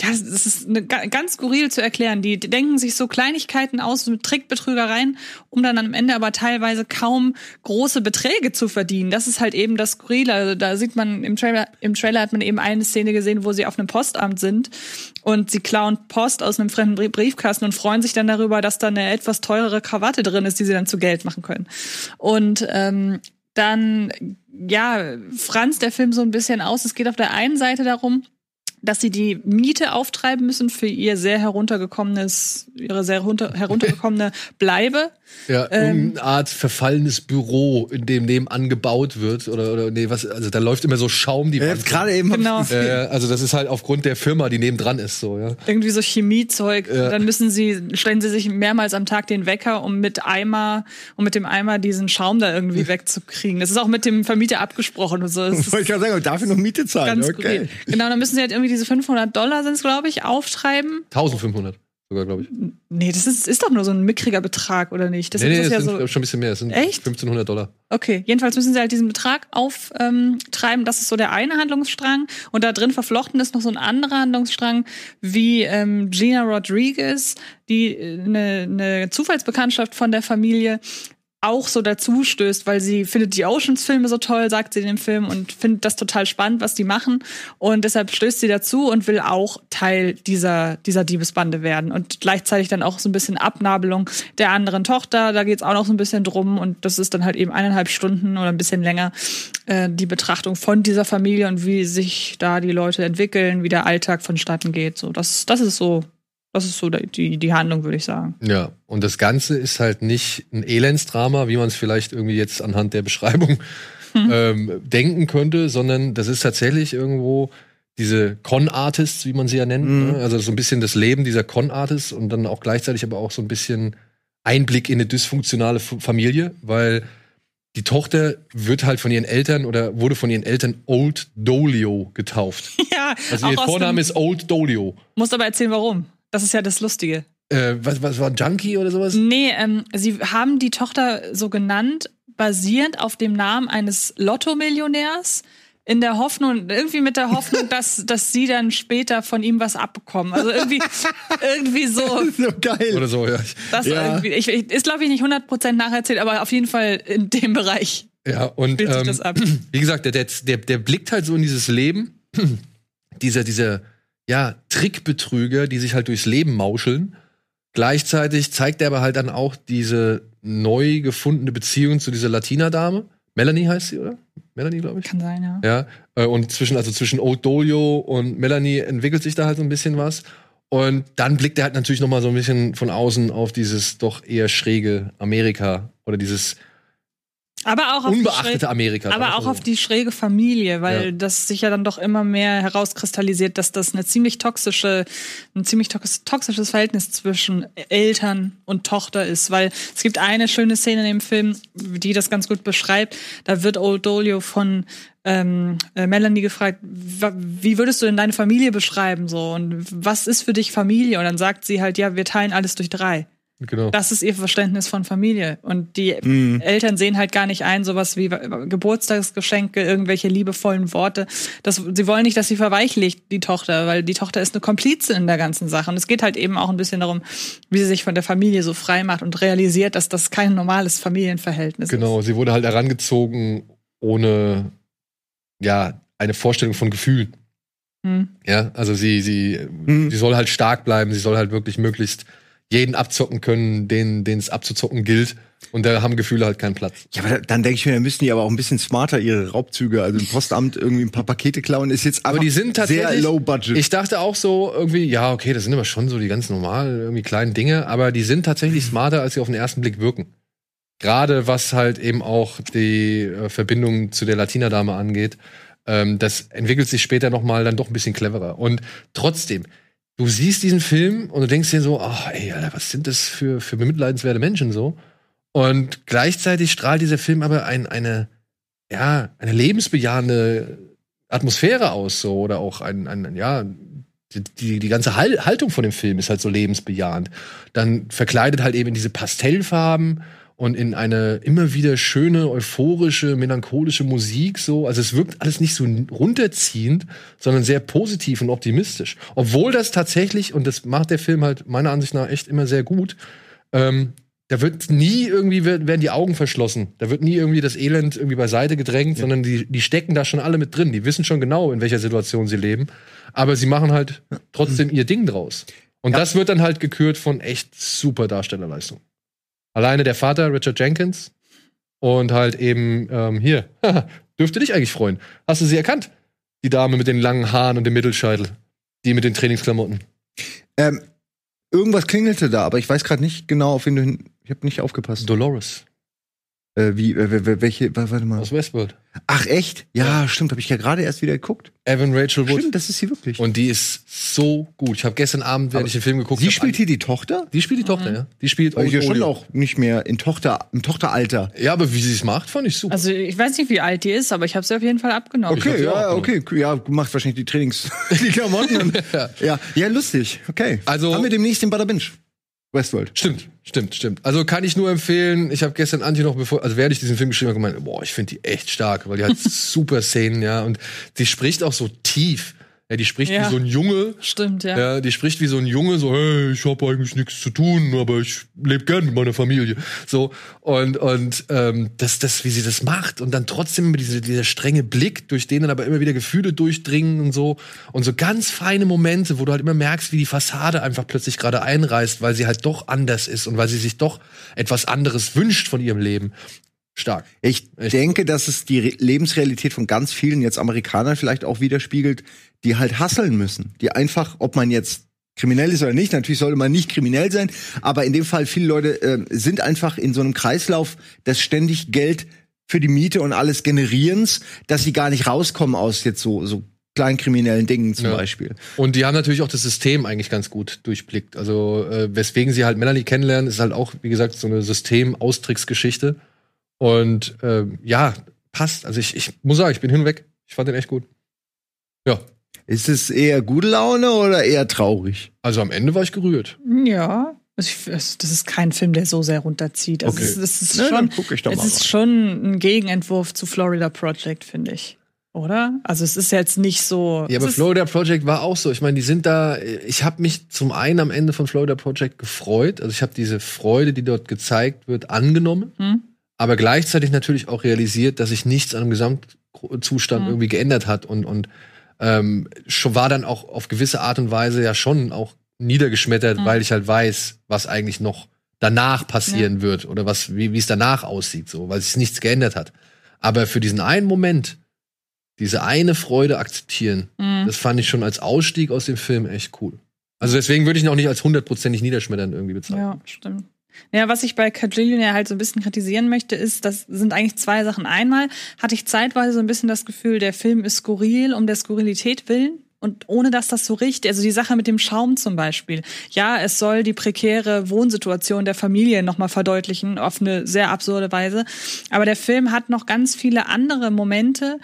ja, das ist eine, ga- ganz skurril zu erklären. Die, denken sich so Kleinigkeiten aus mit Trickbetrügereien, um dann am Ende aber teilweise kaum große Beträge zu verdienen. Das ist halt eben das Skurrile. Also da sieht man im Trailer, im Trailer hat man eben eine Szene gesehen, wo sie auf einem Postamt sind und sie klauen Post aus einem fremden Brie- Briefkasten und freuen sich dann darüber, dass da eine etwas teurere Krawatte drin ist, die sie dann zu Geld machen können. Und ähm, dann, ja, franzt der Film so ein bisschen aus. Es geht auf der einen Seite darum, dass sie die Miete auftreiben müssen für ihr sehr heruntergekommenes, ihre sehr herunter, heruntergekommene Bleibe.
Ja,
Ähm.
irgendeine Art verfallenes Büro, in dem nebenan gebaut wird oder oder nee, was also da läuft immer so Schaum die
Ja. Gerade eben
Genau.
äh, also das ist halt aufgrund der Firma, die nebendran ist so, ja.
Irgendwie so Chemiezeug.
Ja.
Dann müssen sie, stellen sie sich mehrmals am Tag den Wecker, um mit Eimer, um mit dem Eimer diesen Schaum da irgendwie wegzukriegen. Das ist auch mit dem Vermieter abgesprochen und so. Das ist
Wollte ich gerade sagen, dafür noch Miete zahlen.
ganz
okay.
skurril. Genau, dann müssen sie halt irgendwie diese 500 Dollar sind es, glaube ich, auftreiben.
1500 sogar, glaube ich.
Nee, das ist, ist doch nur so ein mickriger Betrag, oder nicht? Das
nee, nee,
ist
es
ja
sind
so.
schon ein bisschen mehr. Es sind
Echt?
1500 Dollar.
Okay, jedenfalls müssen sie halt diesen Betrag auftreiben. Ähm, das ist so der eine Handlungsstrang. Und da drin verflochten ist noch so ein anderer Handlungsstrang, wie ähm, Gina Rodriguez, die äh, eine, eine Zufallsbekanntschaft von der Familie auch so dazu stößt, weil sie findet die Oceans-Filme so toll, sagt sie in dem Film und findet das total spannend, was die machen. Und deshalb stößt sie dazu und will auch Teil dieser, dieser Diebesbande werden. Und gleichzeitig dann auch so ein bisschen Abnabelung der anderen Tochter. Da geht's auch noch so ein bisschen drum. Und das ist dann halt eben eineinhalb Stunden oder ein bisschen länger äh, die Betrachtung von dieser Familie und wie sich da die Leute entwickeln, wie der Alltag vonstatten geht. So, das, das ist so, das ist so die, die Handlung, würde ich sagen.
Ja, und das Ganze ist halt nicht ein Elendsdrama, wie man es vielleicht irgendwie jetzt anhand der Beschreibung ähm, denken könnte, sondern das ist tatsächlich irgendwo diese Con-Artists, wie man sie ja nennt.
Mhm.
Ne? Also so ein bisschen das Leben dieser Con-Artists und dann auch gleichzeitig aber auch so ein bisschen Einblick in eine dysfunktionale F Familie, weil die Tochter wird halt von ihren Eltern oder wurde von ihren Eltern Old Dolio getauft.
Ja,
Also ihr Vorname ist Old Dolio.
musst aber erzählen, warum. Das ist ja das Lustige.
Äh, was, was war ein Junkie oder sowas?
Nee, ähm, sie haben die Tochter so genannt, basierend auf dem Namen eines Lotto-Millionärs. In der Hoffnung, irgendwie mit der Hoffnung, dass, dass sie dann später von ihm was abbekommen. Also irgendwie, irgendwie so.
so geil.
Oder so, ja.
Das
Ja.
irgendwie, ich, ich, ist, glaube ich, nicht 100% nacherzählt, aber auf jeden Fall in dem Bereich
Ja, und
spielt sich
ähm,
das ab.
wie gesagt, der, der, der, der blickt halt so in dieses Leben, dieser, dieser, ja, Trickbetrüger, die sich halt durchs Leben mauscheln. Gleichzeitig zeigt er aber halt dann auch diese neu gefundene Beziehung zu dieser Latina-Dame. Melanie heißt sie, oder? Melanie, glaube ich.
Kann sein, ja.
Ja, äh, und zwischen, also zwischen Old Dolio und Melanie entwickelt sich da halt so ein bisschen was. Und dann blickt er halt natürlich noch mal so ein bisschen von außen auf dieses doch eher schräge Amerika oder dieses
Aber auch auf die
unbeachtete Amerika.
Aber auch
so.
auf die schräge Familie, weil
Ja.
das sich ja dann doch immer mehr herauskristallisiert, dass das eine ziemlich toxische, ein ziemlich tox toxisches Verhältnis zwischen Eltern und Tochter ist. Weil es gibt eine schöne Szene in dem Film, die das ganz gut beschreibt. Da wird Old Dolio von ähm, äh, Melanie gefragt, wie würdest du denn deine Familie beschreiben so und was ist für dich Familie? Und dann sagt sie halt, ja, wir teilen alles durch drei.
Genau.
Das ist ihr Verständnis von Familie. Und die Eltern sehen halt gar nicht ein, sowas wie Geburtstagsgeschenke, irgendwelche liebevollen Worte. Das, sie wollen nicht, dass sie verweichlicht, die Tochter, weil die Tochter ist eine Komplizin in der ganzen Sache. Und es geht halt eben auch ein bisschen darum, wie sie sich von der Familie so frei macht und realisiert, dass das kein normales Familienverhältnis
Genau,
ist.
sie wurde halt herangezogen ohne ja eine Vorstellung von Gefühlen.
Hm.
Ja, also sie sie
Mhm.
sie soll halt stark bleiben, sie soll halt wirklich möglichst jeden abzocken können, den es abzuzocken gilt. Und da haben Gefühle halt keinen Platz.
Ja, aber dann denke ich mir, dann müssen die aber auch ein bisschen smarter ihre Raubzüge, also im Postamt irgendwie ein paar Pakete klauen, ist jetzt
Aber die sind tatsächlich
sehr low budget.
Ich dachte auch so irgendwie, ja, okay, das sind aber schon so die ganz normalen, irgendwie kleinen Dinge, aber die sind tatsächlich smarter, als sie auf den ersten Blick wirken. Gerade was halt eben auch die äh, Verbindung zu der Latina-Dame angeht. Ähm, das entwickelt sich später noch mal dann doch ein bisschen cleverer. Und trotzdem, du siehst diesen Film und du denkst dir so, ach, ey, Alter, was sind das für, für bemitleidenswerte Menschen so? Und gleichzeitig strahlt dieser Film aber ein, eine, ja, eine lebensbejahende Atmosphäre aus, so, oder auch ein, ein ja, die, die, ganze Hal Haltung von dem Film ist halt so lebensbejahend. Dann verkleidet halt eben diese Pastellfarben und in eine immer wieder schöne, euphorische, melancholische Musik so. Also es wirkt alles nicht so runterziehend, sondern sehr positiv und optimistisch. Obwohl das tatsächlich, und das macht der Film halt meiner Ansicht nach echt immer sehr gut, ähm, da wird nie irgendwie wer- werden die Augen verschlossen. Da wird nie irgendwie das Elend irgendwie beiseite gedrängt, sondern die, die stecken da schon alle mit drin. Die wissen schon genau, in welcher Situation sie leben. Aber sie machen halt trotzdem ihr Ding draus. Und
Ja.
das wird dann halt gekürt von echt super Darstellerleistung. Alleine der Vater, Richard Jenkins, und halt eben ähm, hier, dürfte dich eigentlich freuen. Hast du sie erkannt? Die Dame mit den langen Haaren und dem Mittelscheitel. Die mit den Trainingsklamotten.
ähm, irgendwas klingelte da, aber ich weiß gerade nicht genau, auf wen du hin. Ich habe nicht aufgepasst.
Dolores
Äh, wie, äh, welche, wa- warte mal.
aus Westworld.
Ach, echt? Ja, stimmt, habe ich ja gerade erst wieder geguckt.
Evan Rachel Wood.
Stimmt, das ist sie wirklich.
Und die ist so gut. Ich habe gestern Abend, während
Aber
ich den Film geguckt
sie
habe,
spielt hier die Tochter?
die spielt die Tochter, ja. Die spielt
Weil ich ja schon auch nicht mehr in Tochter, im Tochteralter.
Ja, aber wie sie es macht, fand ich super.
Also ich weiß nicht, wie alt die ist, aber ich habe sie auf jeden Fall abgenommen.
Okay,
sie
ja, okay, ja, macht wahrscheinlich die Trainings, die Klamotten.
Ja.
ja. ja, lustig. Okay.
Also-
haben wir demnächst den Bada Binge. Westworld.
Stimmt, stimmt, stimmt. Also kann ich nur empfehlen. Ich habe gestern Antje noch bevor, also während ich diesen Film geschrieben habe, gemeint, boah, ich finde die echt stark, weil die hat super Szenen, ja, und die spricht auch so tief. Ja, die spricht
Ja.
wie so ein Junge.
Stimmt, ja.
Ja, die spricht wie so ein Junge, so, hey, ich habe eigentlich nichts zu tun, aber ich lebe gern mit meiner Familie. So, und, und ähm, das, das, wie sie das macht und dann trotzdem immer diese, dieser strenge Blick, durch den dann aber immer wieder Gefühle durchdringen und so. Und so ganz feine Momente, wo du halt immer merkst, wie die Fassade einfach plötzlich gerade einreißt, weil sie halt doch anders ist und weil sie sich doch etwas anderes wünscht von ihrem Leben. Stark.
Ich
Echt?
denke, dass es die Re Lebensrealität von ganz vielen jetzt Amerikanern vielleicht auch widerspiegelt, die halt hasseln müssen. Die einfach, ob man jetzt kriminell ist oder nicht, natürlich sollte man nicht kriminell sein, aber in dem Fall viele Leute ähm, sind einfach in so einem Kreislauf, dass ständig Geld für die Miete und alles generierens, dass sie gar nicht rauskommen aus jetzt so, so kleinkriminellen Dingen zum
Ja.
Beispiel.
Und die haben natürlich auch das System eigentlich ganz gut durchblickt. Also, äh, weswegen sie halt Melanie kennenlernen, ist halt auch, wie gesagt, so eine System-Austricksgeschichte. Und ähm, ja, passt. Also ich, ich muss sagen, ich bin hin und weg. Ich fand den echt gut. Ja,
Ist es eher gute Laune oder eher traurig?
also am Ende war ich gerührt.
Ja. Also ich, das ist kein Film, der so sehr runterzieht. Also
Okay.
es, es ist
Na,
schon,
dann guck ich doch
es ist schon ein Gegenentwurf zu Florida Project, finde ich. Oder? Also es ist jetzt nicht so.
Ja, aber Florida Project war auch so. Ich meine, die sind da. Ich habe mich zum einen am Ende von Florida Project gefreut. Also ich habe diese Freude, die dort gezeigt wird, angenommen.
Hm?
Aber gleichzeitig natürlich auch realisiert, dass sich nichts an dem Gesamtzustand
Hm.
irgendwie geändert hat und und ähm, schon war dann auch auf gewisse Art und Weise ja schon auch niedergeschmettert,
Hm.
weil ich halt weiß, was eigentlich noch danach passieren wird oder was wie es danach aussieht, so, weil sich nichts geändert hat. Aber für diesen einen Moment diese eine Freude akzeptieren,
Mhm.
das fand ich schon als Ausstieg aus dem Film echt cool. Also deswegen würde ich ihn auch nicht als hundertprozentig niederschmetternd irgendwie bezeichnen.
Ja, stimmt. Ja, was ich bei Cajillionaire halt so ein bisschen kritisieren möchte, ist, das sind eigentlich zwei Sachen. Einmal hatte ich zeitweise so ein bisschen das Gefühl, der Film ist skurril um der Skurrilität willen. Und ohne dass das so richtig, also die Sache mit dem Schaum zum Beispiel. Ja, es soll die prekäre Wohnsituation der Familie nochmal verdeutlichen, auf eine sehr absurde Weise. Aber der Film hat noch ganz viele andere Momente.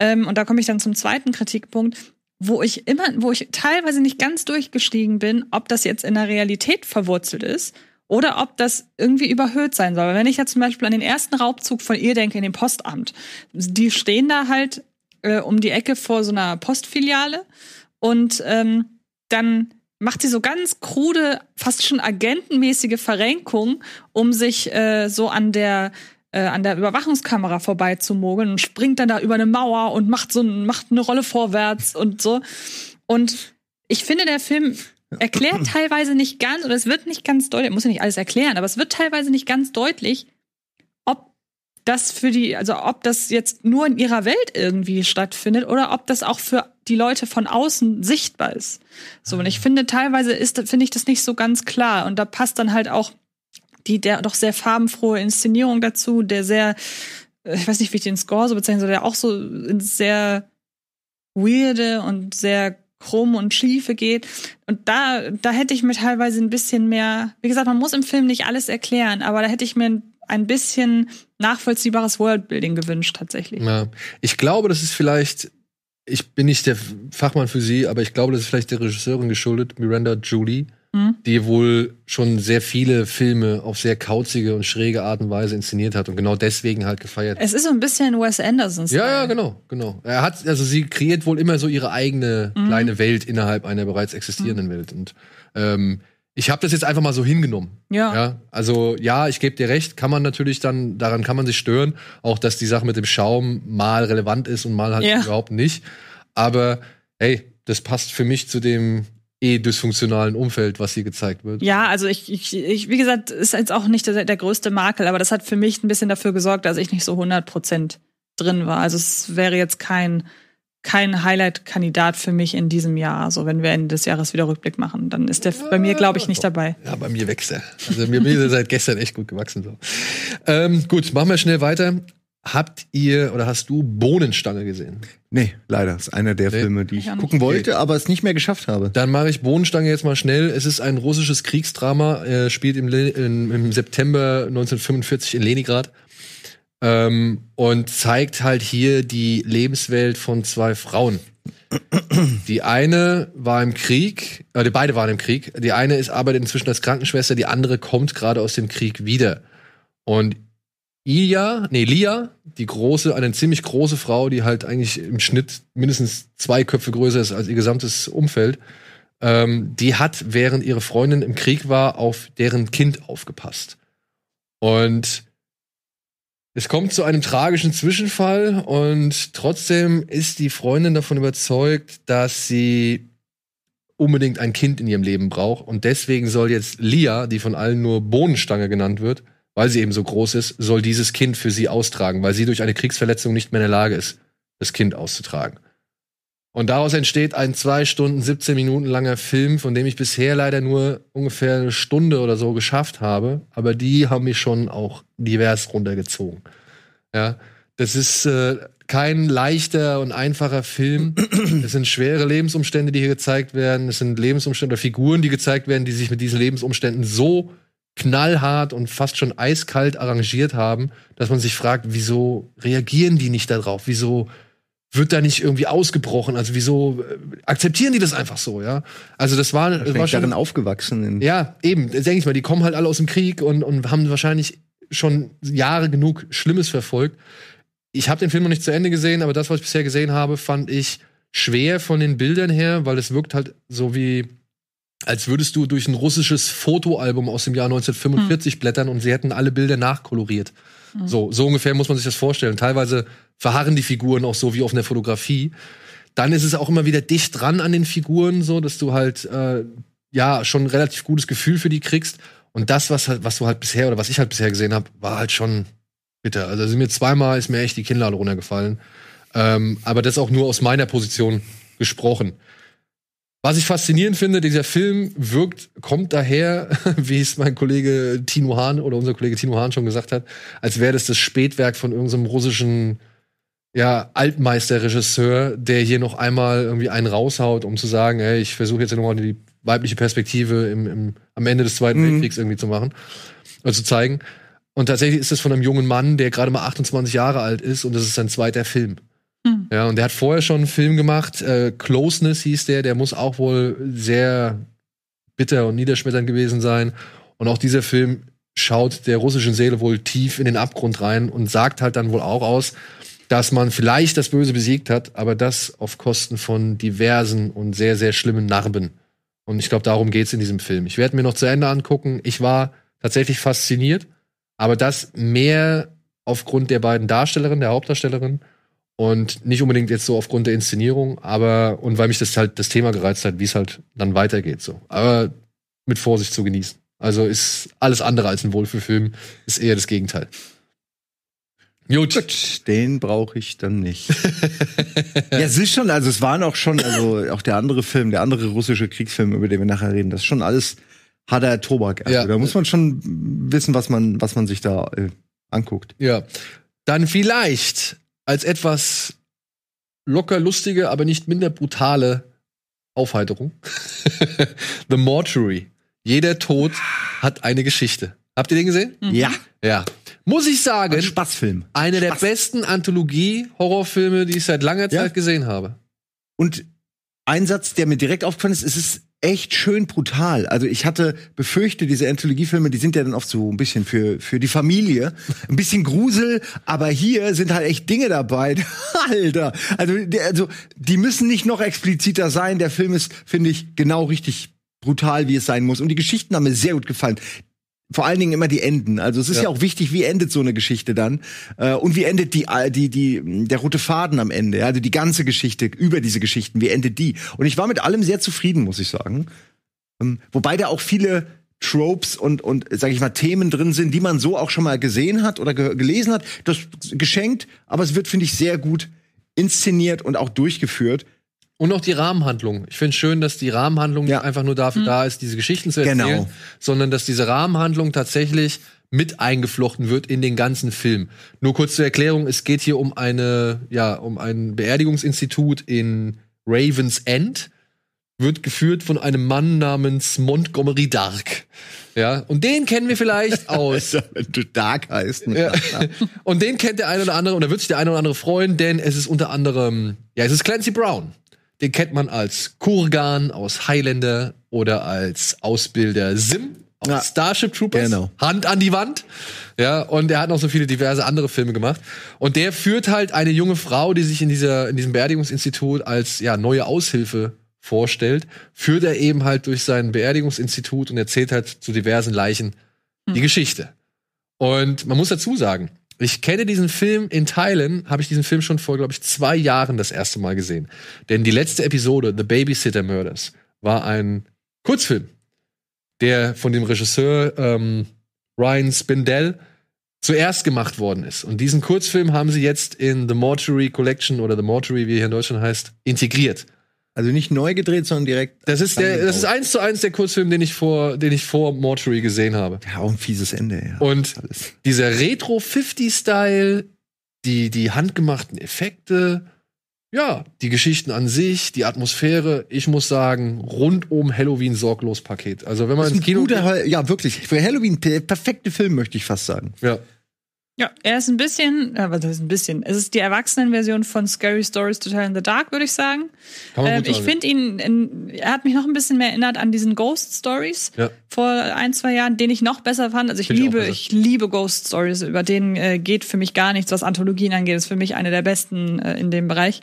Ähm, und da komme ich dann zum zweiten Kritikpunkt, wo ich immer, wo ich teilweise nicht ganz durchgestiegen bin, ob das jetzt in der Realität verwurzelt ist oder ob das irgendwie überhöht sein soll. Wenn ich jetzt zum Beispiel an den ersten Raubzug von ihr denke in dem Postamt, die stehen da halt äh, um die Ecke vor so einer Postfiliale und ähm, dann macht sie so ganz krude, fast schon agentenmäßige Verrenkung, um sich äh, so an der äh, an der Überwachungskamera vorbeizumogeln und springt dann da über eine Mauer und macht so macht eine Rolle vorwärts und so. Und ich finde, der Film erklärt teilweise nicht ganz, oder es wird nicht ganz deutlich, muss ja nicht alles erklären, aber es wird teilweise nicht ganz deutlich, ob das für die, also ob das jetzt nur in ihrer Welt irgendwie stattfindet oder ob das auch für die Leute von außen sichtbar ist. So, und ich finde, teilweise ist, finde ich das nicht so ganz klar. Und da passt dann halt auch die, der doch sehr farbenfrohe Inszenierung dazu, der sehr, äh, ich weiß nicht, wie ich den Score so bezeichnen soll, der auch so sehr weirde und sehr krumm und schiefe geht. Und da, da hätte ich mir teilweise ein bisschen mehr, wie gesagt, man muss im Film nicht alles erklären, aber da hätte ich mir ein bisschen nachvollziehbares Worldbuilding gewünscht, tatsächlich.
Ja. Ich glaube, das ist vielleicht, ich bin nicht der Fachmann für sie, aber ich glaube, das ist vielleicht der Regisseurin geschuldet, Miranda Julie,
Mhm.
die wohl schon sehr viele Filme auf sehr kauzige und schräge Art und Weise inszeniert hat und genau deswegen halt gefeiert.
Es ist so ein bisschen Wes Anderson.
Ja, ja, genau, genau. Er hat, also sie kreiert wohl immer so ihre eigene
Mhm.
kleine Welt innerhalb einer bereits existierenden Welt. Und ähm, ich habe das jetzt einfach mal so hingenommen.
Ja.
Ja, also ja, ich gebe dir recht, kann man natürlich dann, daran kann man sich stören, auch dass die Sache mit dem Schaum mal relevant ist und mal halt
Ja.
überhaupt nicht. Aber hey, das passt für mich zu dem eh dysfunktionalen Umfeld, was hier gezeigt wird.
Ja, also ich, ich, ich, wie gesagt, ist jetzt auch nicht der, der größte Makel, aber das hat für mich ein bisschen dafür gesorgt, dass ich nicht so 100% drin war. Also es wäre jetzt kein, kein Highlight-Kandidat für mich in diesem Jahr. Also wenn wir Ende des Jahres wieder Rückblick machen, dann ist der bei mir, glaube ich, nicht dabei.
Ja, bei mir wächst er. Also mir, mir ist er seit gestern echt gut gewachsen. So. Ähm, gut, machen wir schnell weiter. Habt ihr oder hast du Bohnenstange gesehen?
Nee, leider. Das ist einer der
Nee.
Filme, die
Ich
ich
auch nicht.
gucken wollte, aber es nicht mehr geschafft habe.
Dann mache ich Bohnenstange jetzt mal schnell. Es ist ein russisches Kriegsdrama, äh, spielt im, in, im September 1945 in Leningrad ähm, und zeigt halt hier die Lebenswelt von zwei Frauen. Die eine war im Krieg, äh, die beide waren im Krieg. Die eine ist arbeitet inzwischen als Krankenschwester, die andere kommt gerade aus dem Krieg wieder. Und Ilja, nee, Lia, die große, eine ziemlich große Frau, die halt eigentlich im Schnitt mindestens zwei Köpfe größer ist als ihr gesamtes Umfeld, ähm, die hat, während ihre Freundin im Krieg war, auf deren Kind aufgepasst. Und es kommt zu einem tragischen Zwischenfall und trotzdem ist die Freundin davon überzeugt, dass sie unbedingt ein Kind in ihrem Leben braucht und deswegen soll jetzt Lia, die von allen nur Bohnenstange genannt wird, weil sie eben so groß ist, soll dieses Kind für sie austragen, weil sie durch eine Kriegsverletzung nicht mehr in der Lage ist, das Kind auszutragen. Und daraus entsteht ein zwei Stunden, 17 Minuten langer Film, von dem ich bisher leider nur ungefähr eine Stunde oder so geschafft habe. Aber die haben mich schon auch divers runtergezogen. Ja, das ist äh, kein leichter und einfacher Film. es sind schwere Lebensumstände, die hier gezeigt werden. Es sind Lebensumstände oder Figuren, die gezeigt werden, die sich mit diesen Lebensumständen so knallhart und fast schon eiskalt arrangiert haben, dass man sich fragt, wieso reagieren die nicht darauf? Wieso wird da nicht irgendwie ausgebrochen? Also wieso äh, akzeptieren die das einfach so, ja? Also das war, das war schon
darin aufgewachsen.
Ja, eben, denke ich mal, die kommen halt alle aus dem Krieg und, und haben wahrscheinlich schon Jahre genug Schlimmes verfolgt. Ich habe den Film noch nicht zu Ende gesehen, aber das, was ich bisher gesehen habe, fand ich schwer von den Bildern her, weil es wirkt halt so wie, als würdest du durch ein russisches Fotoalbum aus dem Jahr 1945 blättern und sie hätten alle Bilder nachkoloriert. So, so ungefähr muss man sich das vorstellen. Teilweise verharren die Figuren auch so wie auf einer Fotografie. Dann ist es auch immer wieder dicht dran an den Figuren, so dass du halt äh, ja schon ein relativ gutes Gefühl für die kriegst. Und das, was halt, was du halt bisher oder was ich halt bisher gesehen habe, war halt schon bitter. Also sind mir zweimal ist mir echt die Kinnlade runtergefallen. Ähm, aber das auch nur aus meiner Position gesprochen. Was ich faszinierend finde, dieser Film wirkt, kommt daher, wie es mein Kollege Tino Hahn oder unser Kollege Tino Hahn schon gesagt hat, als wäre das das Spätwerk von irgendeinem russischen ja, Altmeisterregisseur, der hier noch einmal irgendwie einen raushaut, um zu sagen, ey, ich versuche jetzt nochmal die weibliche Perspektive im, im, am Ende des Zweiten
Mhm.
Weltkriegs irgendwie zu machen, äh, zu zeigen. Und tatsächlich ist es von einem jungen Mann, der gerade mal 28 Jahre alt ist und das ist sein zweiter Film.
Hm.
Ja, und der hat vorher schon einen Film gemacht, äh, Closeness hieß der, der muss auch wohl sehr bitter und niederschmetternd gewesen sein. Und auch dieser Film schaut der russischen Seele wohl tief in den Abgrund rein und sagt halt dann wohl auch aus, dass man vielleicht das Böse besiegt hat, aber das auf Kosten von diversen und sehr, sehr schlimmen Narben. Und ich glaube, darum geht's in diesem Film. Ich werde mir noch zu Ende angucken. Ich war tatsächlich fasziniert, aber das mehr aufgrund der beiden Darstellerinnen, der Hauptdarstellerin und nicht unbedingt jetzt so aufgrund der Inszenierung, aber und weil mich das halt das Thema gereizt hat, wie es halt dann weitergeht so. Aber mit Vorsicht zu genießen. Also ist alles andere als ein Wohlfühlfilm, ist eher das Gegenteil. Gut.
Gut, den brauche ich dann nicht. ja, es ist schon, also es waren auch schon, also auch der andere Film, der andere russische Kriegsfilm, über den wir nachher reden, das ist schon alles harter Tobak. Also
Ja.
da muss man schon wissen, was man, was man sich da äh, anguckt.
Ja. Dann vielleicht als etwas locker lustige, aber nicht minder brutale Aufheiterung. The Mortuary. Jeder Tod hat eine Geschichte. Habt ihr den gesehen?
Ja,
Ja. Muss ich sagen,
ein Spaßfilm.
eine der
Spaß.
besten Anthologie-Horrorfilme, die ich seit langer
Ja.
Zeit gesehen habe.
Und ein Satz, der mir direkt aufgefallen ist, es ist echt schön brutal. Also ich hatte befürchtet, diese Anthologiefilme, die sind ja dann oft so ein bisschen für, für die Familie. Ein bisschen Grusel, aber hier sind halt echt Dinge dabei. Alter. Also, also die müssen nicht noch expliziter sein. Der Film ist, finde ich, genau richtig brutal, wie es sein muss. Und die Geschichten haben mir sehr gut gefallen. Vor allen Dingen immer die Enden. Also es ist ja,
Ja.
auch wichtig, wie endet so eine Geschichte dann äh, und wie endet die die die der rote Faden am Ende. ja? Also die ganze Geschichte über diese Geschichten, wie endet die? Und ich war mit allem sehr zufrieden, muss ich sagen. Ähm, wobei da auch viele Tropes und und sage ich mal Themen drin sind, die man so auch schon mal gesehen hat oder ge gelesen hat. Das geschenkt, aber es wird finde ich sehr gut inszeniert und auch durchgeführt.
Und auch die Rahmenhandlung. Ich finde schön, dass die Rahmenhandlung
Ja.
nicht einfach nur dafür da ist, diese Geschichten zu erzählen,
Genau.
sondern dass diese Rahmenhandlung tatsächlich mit eingeflochten wird in den ganzen Film. Nur kurz zur Erklärung, es geht hier um eine, ja, um ein Beerdigungsinstitut in Ravens End, wird geführt von einem Mann namens Montgomery Dark. Ja, und den kennen wir vielleicht aus
Wenn du Dark heißt. ne?
ja. Und den kennt der eine oder andere, und da wird sich der eine oder andere freuen, denn es ist unter anderem, ja, es ist Clancy Brown. Den kennt man als Kurgan aus Highlander oder als Ausbilder Sim aus
Ja.
Starship Troopers.
Genau.
Hand an die Wand. Ja, und er hat noch so viele diverse andere Filme gemacht. Und der führt halt eine junge Frau, die sich in dieser, in diesem Beerdigungsinstitut als, ja, neue Aushilfe vorstellt, führt er eben halt durch sein Beerdigungsinstitut und erzählt halt zu diversen Leichen die Geschichte. Und man muss dazu sagen, ich kenne diesen Film in Teilen, habe ich diesen Film schon vor, glaube ich, zwei Jahren das erste Mal gesehen. Denn die letzte Episode, The Babysitter Murders, war ein Kurzfilm, der von dem Regisseur ähm, Ryan Spindell zuerst gemacht worden ist. Und diesen Kurzfilm haben sie jetzt in The Mortuary Collection oder The Mortuary, wie er hier in Deutschland heißt, integriert.
Also nicht neu gedreht, sondern direkt.
Das ist der, das ist eins zu eins der Kurzfilm, den ich vor, den ich vor Mortuary gesehen habe.
Ja, auch ein fieses Ende, ja.
Und
Alles.
dieser Retro 50-Style die, die handgemachten Effekte, ja, die Geschichten an sich, die Atmosphäre, ich muss sagen, rundum Halloween sorglos Paket. Also wenn man
Das ist
ins
ein
Kino
guter, ja, wirklich. Für Halloween der perfekte Film, möchte ich fast sagen.
ja,
Ja, er ist ein bisschen, äh, was heißt ein bisschen? Es ist die Erwachsenenversion von Scary Stories to Tell in the Dark, würde ich sagen. Ähm, ich finde ihn, in, er hat mich noch ein bisschen mehr erinnert an diesen Ghost Stories
Ja.
vor ein, zwei Jahren, den ich noch besser fand. Also ich
Find ich
liebe,
besser.
ich liebe Ghost Stories. Über denen äh, geht für mich gar nichts, was Anthologien angeht. ist für mich eine der besten äh, in dem Bereich.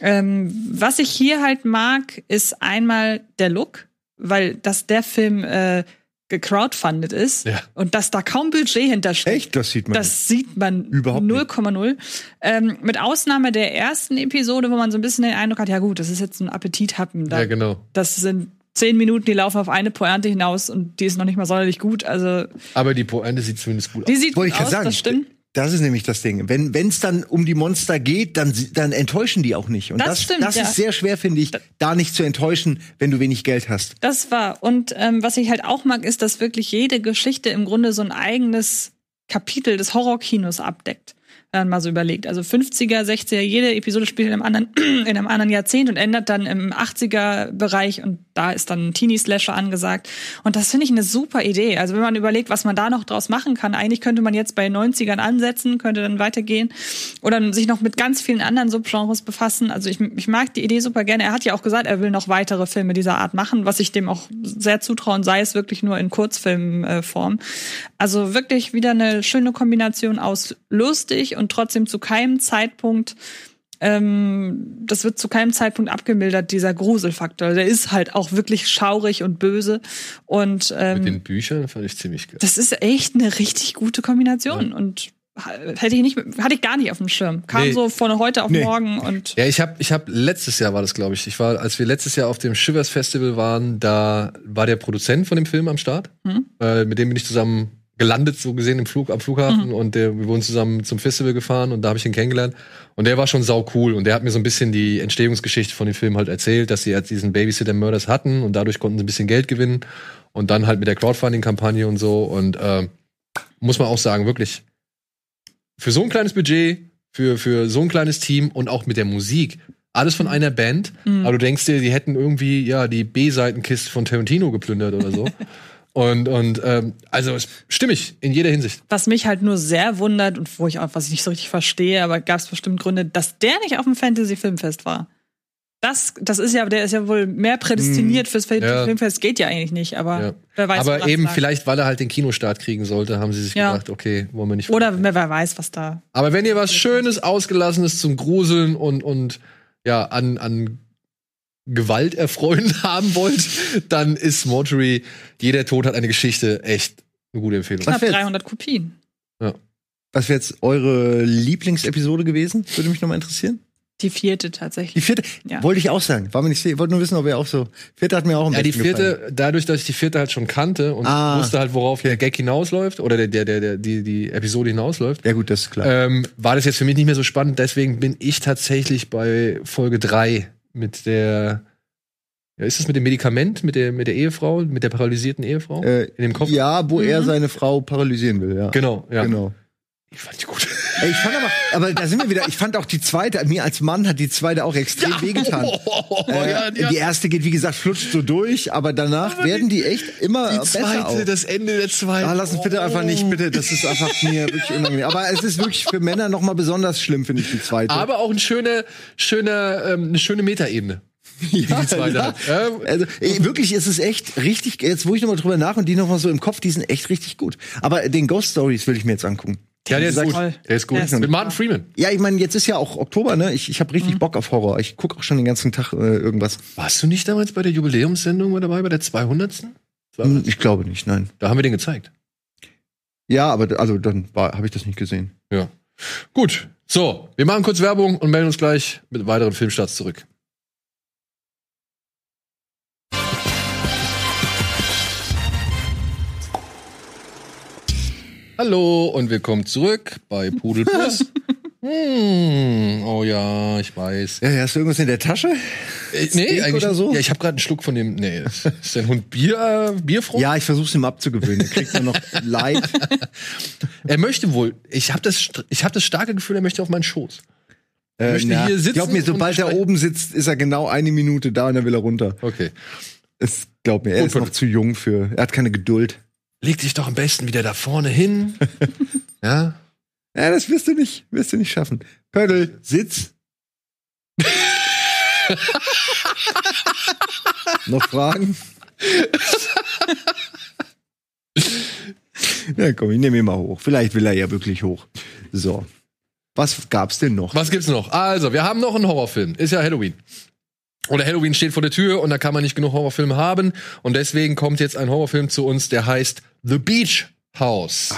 Ähm, was ich hier halt mag, ist einmal der Look, weil dass der Film äh, gecrowdfundet ist
Ja.
und dass da kaum Budget hintersteckt.
Echt? Das sieht man.
Das sieht man
Überhaupt nicht.
0,0. Ähm, mit Ausnahme der ersten Episode, wo man so ein bisschen den Eindruck hat, ja gut, das ist jetzt ein Appetithappen. Da,
ja, genau.
Das sind zehn Minuten, die laufen auf eine Pointe hinaus und die ist noch nicht mal sonderlich gut. Also
Aber die Pointe sieht zumindest gut
die
aus.
sieht
Wollte
gut
ich
aus,
sagen.
das stimmt.
Das ist nämlich das Ding. Wenn es dann um die Monster geht, dann, dann enttäuschen die auch nicht. Und
Das
das,
stimmt,
das
ja.
ist sehr schwer, finde ich, da nicht zu enttäuschen, wenn du wenig Geld hast.
Das war. Und ähm, was ich halt auch mag, ist, dass wirklich jede Geschichte im Grunde so ein eigenes Kapitel des Horrorkinos abdeckt. Man mal so überlegt. Also 50er, 60er, jede Episode spielt in einem anderen, in einem anderen Jahrzehnt und endet dann im 80er-Bereich und da ist dann ein Teenie-Slasher angesagt. Und das finde ich eine super Idee. Also wenn man überlegt, was man da noch draus machen kann, eigentlich könnte man jetzt bei 90ern ansetzen, könnte dann weitergehen oder sich noch mit ganz vielen anderen Subgenres befassen. Also ich, ich mag die Idee super gerne. Er hat ja auch gesagt, er will noch weitere Filme dieser Art machen, was ich dem auch sehr zutrauen, sei es wirklich nur in Kurzfilmform. Also wirklich wieder eine schöne Kombination aus lustig und trotzdem zu keinem Zeitpunkt ähm, das wird zu keinem Zeitpunkt abgemildert, dieser Gruselfaktor. Der ist halt auch wirklich schaurig und böse. Und
Mit
ähm,
den Büchern fand ich ziemlich geil.
das ist echt eine richtig gute Kombination. Und hätte ich nicht, hatte ich gar nicht auf dem Schirm. Kam
Nee.
so von heute auf
Nee.
morgen und
Ja, ich habe ich hab letztes Jahr war das, glaube ich. Ich war, als wir letztes Jahr auf dem Shivers Festival waren, da war der Produzent von dem Film am Start.
Mhm.
Äh, mit dem bin ich zusammen gelandet, so gesehen, im Flug, am Flughafen. Und der, wir wurden zusammen zum Festival gefahren und da habe ich ihn kennengelernt. Und der war schon sau cool. Und der hat mir so ein bisschen die Entstehungsgeschichte von dem Film halt erzählt, dass sie halt diesen Babysitter Murders hatten und dadurch konnten sie ein bisschen Geld gewinnen. Und dann halt mit der Crowdfunding-Kampagne und so. Und äh, muss man auch sagen, wirklich, für so ein kleines Budget, für, für so ein kleines Team und auch mit der Musik, alles von einer Band,
Mhm.
aber du denkst dir, die hätten irgendwie ja die B-Seitenkiste von Tarantino geplündert oder so. und und ähm, also stimmig in jeder Hinsicht.
was mich halt nur sehr wundert und wo ich auch, was ich nicht so richtig verstehe, aber gab es bestimmt Gründe, dass der nicht auf dem Fantasy-Filmfest war. Das, das ist ja, der ist ja wohl mehr prädestiniert fürs Fa-
Mhm. Ja.
Filmfest, geht ja eigentlich nicht, aber
Ja.
wer weiß.
aber eben
lag.
vielleicht, weil er halt den Kinostart kriegen sollte, haben sie sich
Ja.
gedacht, okay, wollen wir nicht.
Oder wer wer weiß, was da.
aber wenn ihr was Schönes, Ausgelassenes zum Gruseln und und ja an an Gewalt erfreuen haben wollt, dann ist Mortuary, jeder Tod hat eine Geschichte, echt eine gute Empfehlung.
Knapp
wär's?
300 Kopien.
Was wäre jetzt eure Lieblingsepisode gewesen? Würde mich nochmal interessieren.
Die vierte tatsächlich.
Die vierte,
Ja.
wollte ich auch sagen. War mir nicht sicher. Wollte nur wissen, ob ihr auch so. Vierte hat mir auch ein
Ja, die vierte,
gefallen.
dadurch, dass ich die vierte halt schon kannte und
Ah.
wusste halt, worauf der Gag hinausläuft oder der, der, der, der die, die Episode hinausläuft,
Ja, gut, das ist klar.
ähm, war das jetzt für mich nicht mehr so spannend. Deswegen bin ich tatsächlich bei Folge 3 mit der. Ja, ist das mit dem Medikament, mit der, mit der Ehefrau, mit der paralysierten Ehefrau?
Äh,
in dem Kopf?
Ja, wo er
Mhm.
seine Frau paralysieren will, ja.
Genau, ja.
Genau.
Ich fand die gut.
Ich fand aber, aber da sind wir wieder, ich fand auch die zweite, mir als Mann hat die zweite auch extrem wehgetan. Äh,
ja, ja.
Die erste geht, wie gesagt, flutscht so durch, aber danach werden die echt immer
Die
besser auch.
zweite, das Ende der zweiten.
Ah, lass uns bitte einfach nicht, bitte, das ist einfach mir wirklich unangenehm. Aber es ist wirklich für Männer noch mal besonders schlimm, finde ich, die zweite.
Aber auch ein schöner, schöner, ähm, eine schöne Metaebene.
ja,
die zweite
ja.
Ja.
Also, ey, wirklich, es ist echt richtig, jetzt wo ich noch mal drüber nach und die noch mal so im Kopf, die sind echt richtig gut. Aber den Ghost Stories will ich mir jetzt angucken.
Ja, der ist
ist
gut. Der ist gut.
Der ist
mit
super.
Martin Freeman.
Ja, ich meine, jetzt ist ja auch Oktober, ne? Ich, ich habe richtig Bock auf Horror. Ich guck auch schon den ganzen Tag äh, irgendwas.
Warst du nicht damals bei der Jubiläumssendung mit dabei, bei der 200.
Hm, Ich glaube nicht, nein.
Da haben wir den gezeigt.
Ja, aber also dann habe ich das nicht gesehen.
Ja. Gut. So, wir machen kurz Werbung und melden uns gleich mit weiteren Filmstarts zurück. Hallo und willkommen zurück bei Pudel Plus. Hm, oh ja, ich weiß.
Ja, hast du irgendwas in der Tasche?
Äh, nee, eigentlich
oder so?
Ja, ich habe gerade einen Schluck von dem. Nee, ist der Hund Bier, äh, Bierfrucht?
Ja, ich versuch's ihm abzugewöhnen. Er kriegt nur noch Leid.
Er möchte wohl. Ich habe das, ich habe das starke Gefühl, er möchte auf meinen Schoß.
Äh,
möchte hier sitzen
Glaub mir, sobald er oben sitzt, ist er genau eine Minute da und dann will er runter.
Okay.
Es, glaub mir, er ist
Gut.
noch zu jung für. Er hat keine Geduld.
Leg dich doch am besten wieder da vorne hin. ja.
Ja, das wirst du nicht, wirst du nicht schaffen. Pödel, sitz. noch Fragen? ja, komm, ich nehme ihn mal hoch. Vielleicht will er ja wirklich hoch. So. Was gab's denn noch?
Was gibt's noch? Also, wir haben noch einen Horrorfilm. Ist ja Halloween. Oder Halloween steht vor der Tür und da kann man nicht genug Horrorfilme haben. Und deswegen kommt jetzt ein Horrorfilm zu uns, der heißt The Beach House.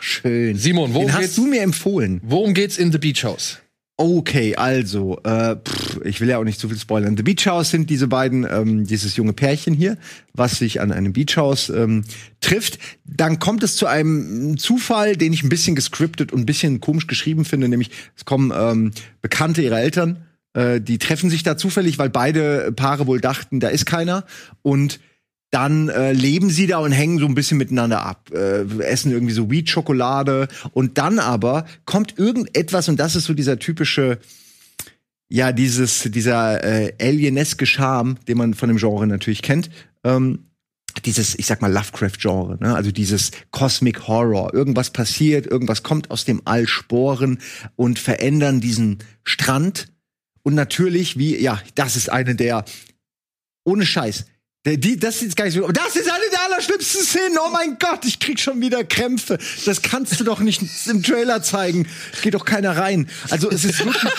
Schön.
Simon, worum
Den hast
geht's?
du mir empfohlen.
Worum geht's in The Beach House?
Okay, also, äh, pff, ich will ja auch nicht zu viel spoilern. The Beach House sind diese beiden, ähm, dieses junge Pärchen hier, was sich an einem Beach House ähm, trifft. Dann kommt es zu einem Zufall, den ich ein bisschen gescriptet und ein bisschen komisch geschrieben finde, nämlich es kommen ähm, Bekannte ihrer Eltern, äh, die treffen sich da zufällig, weil beide Paare wohl dachten, da ist keiner und dann äh, leben sie da und hängen so ein bisschen miteinander ab, äh, essen irgendwie so Weed-Schokolade und dann aber kommt irgendetwas und das ist so dieser typische, ja dieses dieser äh, alieneske Charme, den man von dem Genre natürlich kennt. Ähm, dieses, ich sag mal, Lovecraft-Genre, ne? also dieses Cosmic Horror. Irgendwas passiert, irgendwas kommt aus dem All, Sporen und verändern diesen Strand. Und natürlich, wie, ja, das ist eine der, ohne Scheiß, Die, das ist gar nicht so. Das ist eine der allerschlimmsten Szenen. Oh mein Gott, ich krieg schon wieder Krämpfe. Das kannst du doch nicht im Trailer zeigen. Geht doch keiner rein. Also es ist wirklich.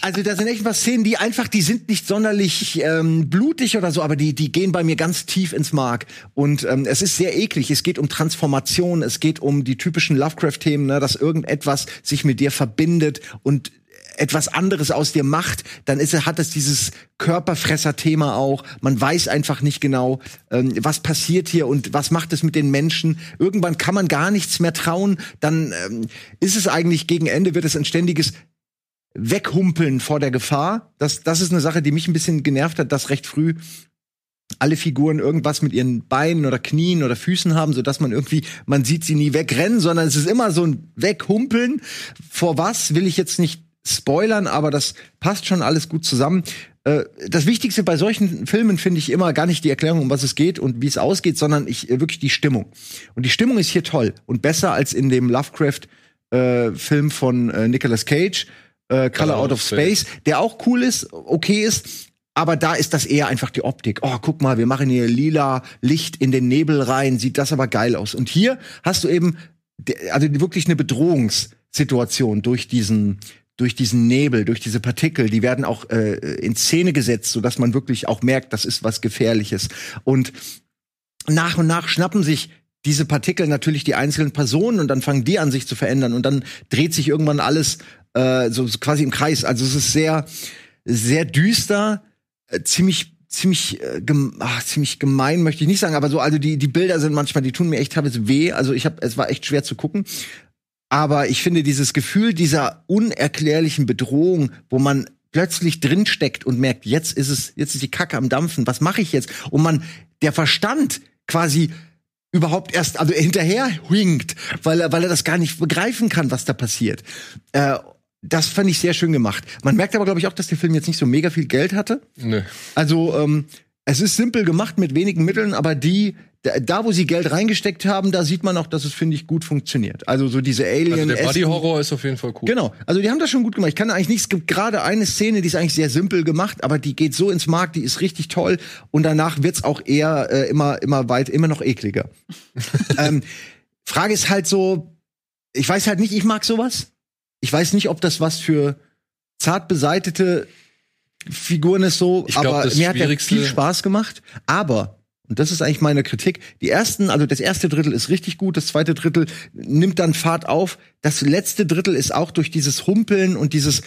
Also da sind echt ein paar Szenen, die einfach, die sind nicht sonderlich ähm, blutig oder so, aber die, die gehen bei mir ganz tief ins Mark. Und ähm, es ist sehr eklig. Es geht um Transformation, es geht um die typischen Lovecraft-Themen, ne, dass irgendetwas sich mit dir verbindet und etwas anderes aus dir macht, dann ist, hat es dieses Körperfresser-Thema auch. Man weiß einfach nicht genau, ähm, was passiert hier und was macht es mit den Menschen. Irgendwann kann man gar nichts mehr trauen. Dann ähm, ist es eigentlich gegen Ende wird es ein ständiges Weghumpeln vor der Gefahr. Das, das ist eine Sache, die mich ein bisschen genervt hat, dass recht früh alle Figuren irgendwas mit ihren Beinen oder Knien oder Füßen haben, so dass man irgendwie, man sieht sie nie wegrennen, sondern es ist immer so ein Weghumpeln. Vor was will ich jetzt nicht spoilern, aber das passt schon alles gut zusammen. Äh, Das Wichtigste bei solchen Filmen finde ich immer gar nicht die Erklärung, um was es geht und wie es ausgeht, sondern ich äh, wirklich die Stimmung. Und die Stimmung ist hier toll und besser als in dem Lovecraft-Film von äh, Nicolas Cage, äh, Color Out of Space, der auch cool ist, okay ist, aber da ist das eher einfach die Optik. Oh, guck mal, wir machen hier lila Licht in den Nebel rein, sieht das aber geil aus. Und hier hast du eben also wirklich eine Bedrohungssituation durch diesen durch diesen Nebel, durch diese Partikel, die werden auch äh, in Szene gesetzt, so dass man wirklich auch merkt, das ist was Gefährliches. Und nach und nach schnappen sich diese Partikel natürlich die einzelnen Personen und dann fangen die an sich zu verändern und dann dreht sich irgendwann alles äh, so, so quasi im Kreis. Also es ist sehr sehr düster, äh, ziemlich ziemlich äh, gem ach, ziemlich gemein möchte ich nicht sagen, aber so also die die Bilder sind manchmal die tun mir echt teilweise weh. Also ich habe es war echt schwer zu gucken. Aber ich finde dieses Gefühl dieser unerklärlichen Bedrohung, wo man plötzlich drinsteckt und merkt, jetzt ist es, jetzt ist die Kacke am Dampfen, was mache ich jetzt? Und man, der Verstand quasi überhaupt erst, also hinterher hinkt, weil er, weil er das gar nicht begreifen kann, was da passiert. Äh, das fand ich sehr schön gemacht. Man merkt aber, glaube ich, auch, dass der Film jetzt nicht so mega viel Geld hatte.
Nö.
Also ähm, es ist simpel gemacht mit wenigen Mitteln, aber die da, wo sie Geld reingesteckt haben, da sieht man auch, dass es finde ich gut funktioniert. Also so diese Alien
Also der Body Horror ist auf jeden Fall cool.
Genau, also die haben das schon gut gemacht. Ich kann eigentlich nichts, es gibt gerade eine Szene, die ist eigentlich sehr simpel gemacht, aber die geht so ins Markt, die ist richtig toll und danach wird's auch eher äh, immer immer weit immer noch ekliger. ähm, Frage ist halt so, ich weiß halt nicht, ich mag sowas. Ich weiß nicht, ob das was für zart beseitete Figuren ist so,
Ich glaub,
aber mir hat der viel Spaß gemacht. Aber und das ist eigentlich meine Kritik. Die ersten, also das erste Drittel ist richtig gut, das zweite Drittel nimmt dann Fahrt auf. Das letzte Drittel ist auch durch dieses Humpeln und dieses,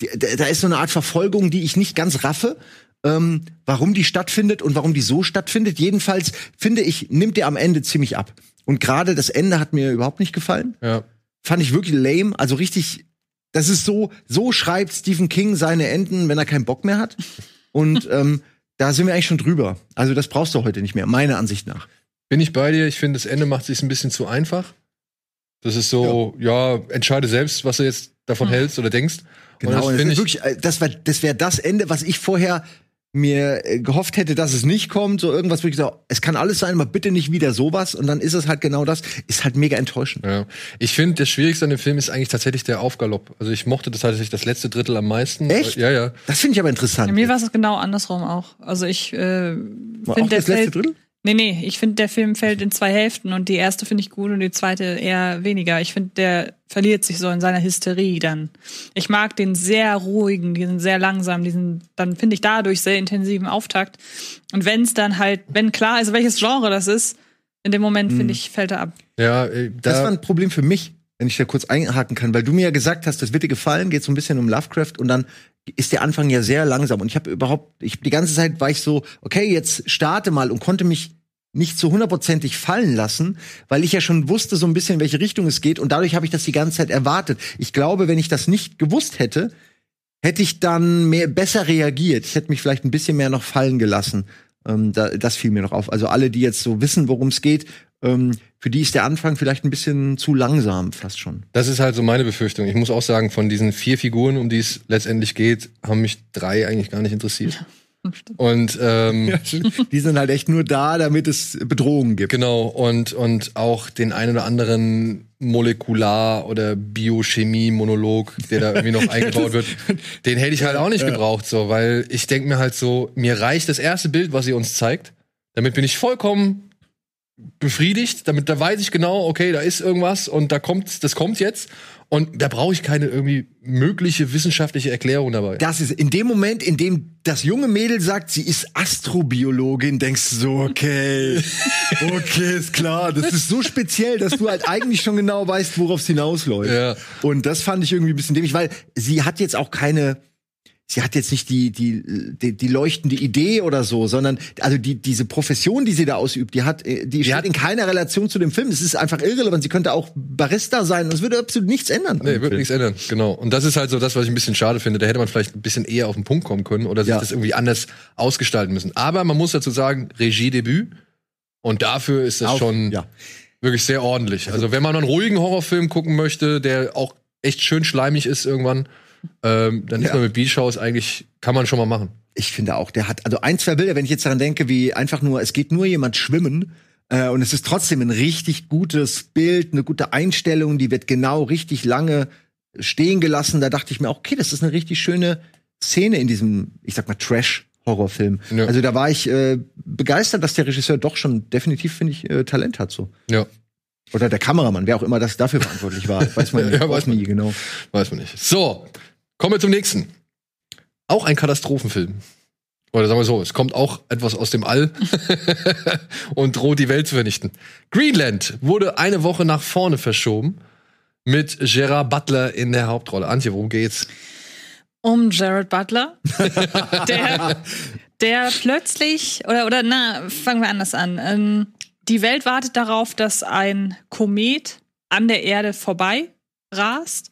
die- da da ist so eine Art Verfolgung, die ich nicht ganz raffe. Ähm, warum die stattfindet und warum die so stattfindet. Jedenfalls finde ich, nimmt der am Ende ziemlich ab. Und gerade das Ende hat mir überhaupt nicht gefallen.
Ja.
fand ich wirklich lame. Also richtig, das ist so, so schreibt Stephen King seine Enden, wenn er keinen Bock mehr hat. Und ähm, da sind wir eigentlich schon drüber. Also das brauchst du heute nicht mehr, meiner Ansicht nach.
Bin ich bei dir? Ich finde, das Ende macht sich ein bisschen zu einfach. Das ist so, ja, entscheide selbst, was du jetzt davon
Hm.
hältst oder denkst.
Genau,
Und
und
das
das,
ich,
wirklich, äh, das wäre das, wär das Ende, was ich vorher mir äh, gehofft hätte, dass es nicht kommt. So irgendwas, wo ich sage, es kann alles sein, aber bitte nicht wieder sowas. Und dann ist es halt genau das. Ist halt mega enttäuschend.
Ja. Ich finde, das Schwierigste an dem Film ist eigentlich tatsächlich der Aufgalopp. Also ich mochte das tatsächlich das letzte Drittel am meisten.
Echt?
Ja, ja.
Das finde ich aber interessant.
Bei mir war es genau andersrum auch. Also ich äh,
Auch
finde, der
das letzte Drittel?
Nee, nee, ich finde, der Film fällt in zwei Hälften und die erste finde ich gut und die zweite eher weniger. Ich finde, der verliert sich so in seiner Hysterie dann. Ich mag den sehr ruhigen, diesen sehr langsam, diesen, dann finde ich dadurch sehr intensiven Auftakt. Und wenn es dann halt, wenn klar ist, welches Genre das ist, in dem Moment, finde ich, fällt er ab.
Ja, äh,
Das war
da,
ein Problem für mich, wenn ich da kurz einhaken kann, weil du mir ja gesagt hast, das wird dir gefallen, geht so ein bisschen um Lovecraft und dann ist der Anfang ja sehr langsam und ich habe überhaupt, ich die ganze Zeit war ich so, okay, jetzt starte mal und konnte mich nicht so hundertprozentig fallen lassen, weil ich ja schon wusste so ein bisschen, in welche Richtung es geht und dadurch habe ich das die ganze Zeit erwartet. Ich glaube, wenn ich das nicht gewusst hätte, hätte ich dann mehr besser reagiert. Ich hätte mich vielleicht ein bisschen mehr noch fallen gelassen. Ähm, da, das fiel mir noch auf. Also alle, die jetzt so wissen, worum es geht, ähm, für die ist der Anfang vielleicht ein bisschen zu langsam, fast schon.
das ist halt so meine Befürchtung. Ich muss auch sagen, von diesen vier Figuren, um die es letztendlich geht, haben mich drei eigentlich gar nicht interessiert. Und ähm,
Die sind halt echt nur da, damit es Bedrohungen gibt.
Genau, und, und auch den einen oder anderen Molekular- oder Biochemie-Monolog, der da irgendwie noch eingebaut wird, den hätte ich halt auch nicht gebraucht, so, weil ich denke mir halt so, mir reicht das erste Bild, was sie uns zeigt. Damit bin ich vollkommen befriedigt, damit da weiß ich genau, okay, da ist irgendwas und da kommt, das kommt jetzt. Und da brauche ich keine irgendwie mögliche wissenschaftliche Erklärung dabei.
Das ist in dem Moment, in dem das junge Mädel sagt, sie ist Astrobiologin, denkst du so, okay, okay, ist klar. Das ist so speziell, dass du halt eigentlich schon genau weißt, worauf es hinausläuft.
Ja.
Und das fand ich irgendwie ein bisschen dämlich, weil sie hat jetzt auch keine, sie hat jetzt nicht die, die, die, die leuchtende Idee oder so, sondern also die, diese Profession, die sie da ausübt, die hat, äh, die steht
hat-
in keiner Relation zu dem Film. Es ist einfach irrelevant. Sie könnte auch Barista sein und es würde absolut nichts ändern.
Nee,
Film.
nichts ändern, genau. Und das ist halt so das, was ich ein bisschen schade finde. Da hätte man vielleicht ein bisschen eher auf den Punkt kommen können oder sich
Ja.
das irgendwie anders ausgestalten müssen. Aber man muss dazu sagen, Regiedebüt. Und dafür ist das
Auf-
schon
ja.
wirklich sehr ordentlich. Also, wenn man einen ruhigen Horrorfilm gucken möchte, der auch echt schön schleimig ist irgendwann, ähm, dann ist
Ja.
man mit Beach House eigentlich, kann man schon mal machen.
Ich finde auch, der hat also ein, zwei Bilder, wenn ich jetzt daran denke, wie einfach nur, es geht nur jemand schwimmen äh, und es ist trotzdem ein richtig gutes Bild, eine gute Einstellung, die wird genau richtig lange stehen gelassen. Da dachte ich mir auch, okay, das ist eine richtig schöne Szene in diesem, ich sag mal, Trash-Horrorfilm.
Ja.
Also da war ich äh, begeistert, dass der Regisseur doch schon definitiv, finde ich, äh, Talent hat so.
Ja,
Oder der Kameramann, wer auch immer das dafür verantwortlich war. Weiß man
Ja,
auch
weiß man.
nie genau.
weiß man nicht. So, kommen wir zum nächsten. Auch ein Katastrophenfilm. Oder sagen wir so, es kommt auch etwas aus dem All und droht die Welt zu vernichten. Greenland wurde eine Woche nach vorne verschoben mit Gerard Butler in der Hauptrolle. Antje, worum geht's?
um Jared Butler, der, der plötzlich, oder, oder na, fangen wir anders an. Ähm, die Welt wartet darauf, dass ein Komet an der Erde vorbei rast.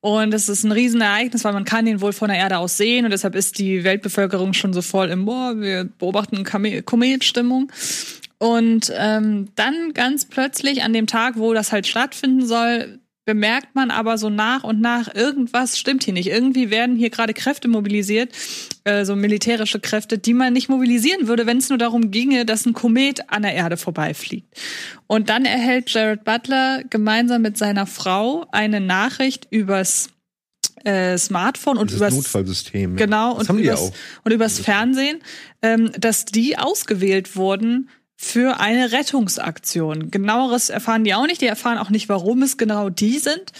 Und es ist ein Riesenereignis, weil man kann ihn wohl von der Erde aus sehen und deshalb ist die Weltbevölkerung schon so voll im, boah, wir beobachten Kometstimmung. Und ähm, dann ganz plötzlich an dem Tag, wo das halt stattfinden soll, bemerkt man aber so nach und nach, irgendwas stimmt hier nicht. Irgendwie werden hier gerade Kräfte mobilisiert, äh, so militärische Kräfte, die man nicht mobilisieren würde, wenn es nur darum ginge, dass ein Komet an der Erde vorbeifliegt. Und dann erhält Jared Butler gemeinsam mit seiner Frau eine Nachricht übers äh, Smartphone und
Das
übers
Notfallsystem.
Genau,
Das
und
haben die ja
übers,
auch.
und übers Fernsehen, ähm, dass die ausgewählt wurden für eine Rettungsaktion. Genaueres erfahren die auch nicht. Die erfahren auch nicht, warum es genau die sind.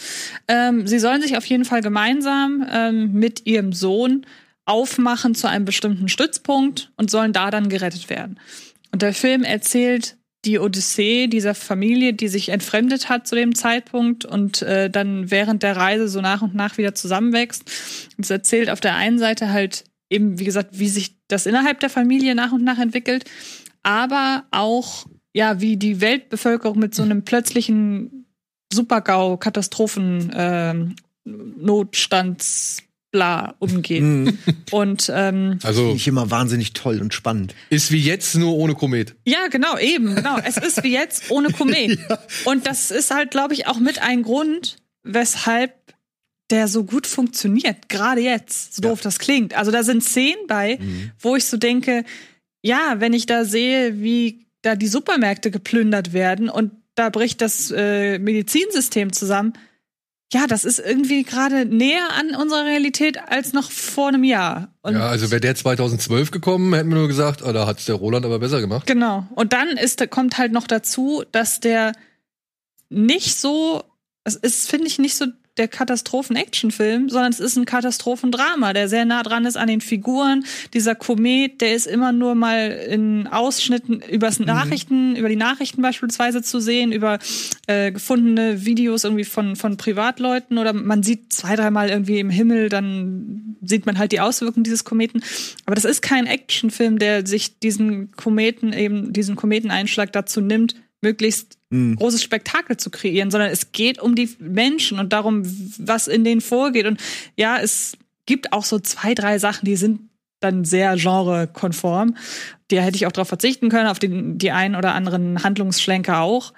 Ähm, sie sollen sich auf jeden Fall gemeinsam ähm, mit ihrem Sohn aufmachen zu einem bestimmten Stützpunkt und sollen da dann gerettet werden. Und der Film erzählt die Odyssee dieser Familie, die sich entfremdet hat zu dem Zeitpunkt und äh, dann während der Reise so nach und nach wieder zusammenwächst. Es erzählt auf der einen Seite halt eben, wie gesagt, wie sich das innerhalb der Familie nach und nach entwickelt, aber auch, ja, wie die Weltbevölkerung mit so einem plötzlichen Super-GAU, Katastrophen, ähm, Notstands, bla umgeht.
Mhm.
Und ähm,
Also
Nicht immer wahnsinnig toll und spannend.
ist wie jetzt nur ohne Komet.
ja, genau, eben, genau. Es ist wie jetzt ohne Komet. Und das ist halt, glaube ich, auch mit ein Grund, weshalb der so gut funktioniert. Gerade jetzt, so doof das klingt. Also da sind Szenen bei, wo ich so denke, ja, wenn ich da sehe, wie da die Supermärkte geplündert werden und da bricht das äh, Medizinsystem zusammen. Ja, das ist irgendwie gerade näher an unserer Realität als noch vor einem Jahr. Und
Ja, also wäre der 2012 gekommen, hätten wir nur gesagt, oh, da hat's der Roland aber besser gemacht.
Genau. Und dann ist, kommt halt noch dazu, dass der nicht so, es ist, finde ich, nicht so der Katastrophen-Action-Film, sondern es ist ein Katastrophendrama, der sehr nah dran ist an den Figuren. Dieser Komet, der ist immer nur mal in Ausschnitten übers Nachrichten, über die Nachrichten beispielsweise zu sehen, über äh, gefundene Videos irgendwie von, von Privatleuten oder man sieht zwei, dreimal irgendwie im Himmel, dann sieht man halt die Auswirkungen dieses Kometen. Aber das ist kein Actionfilm, der sich diesen Kometen eben, diesen Kometeneinschlag dazu nimmt, möglichst großes Spektakel zu kreieren, sondern es geht um die Menschen und darum, was in denen vorgeht. Und ja, es gibt auch so zwei, drei Sachen, die sind dann sehr genrekonform. Da hätte ich auch darauf verzichten können, auf den, die einen oder anderen Handlungsschlenker auch.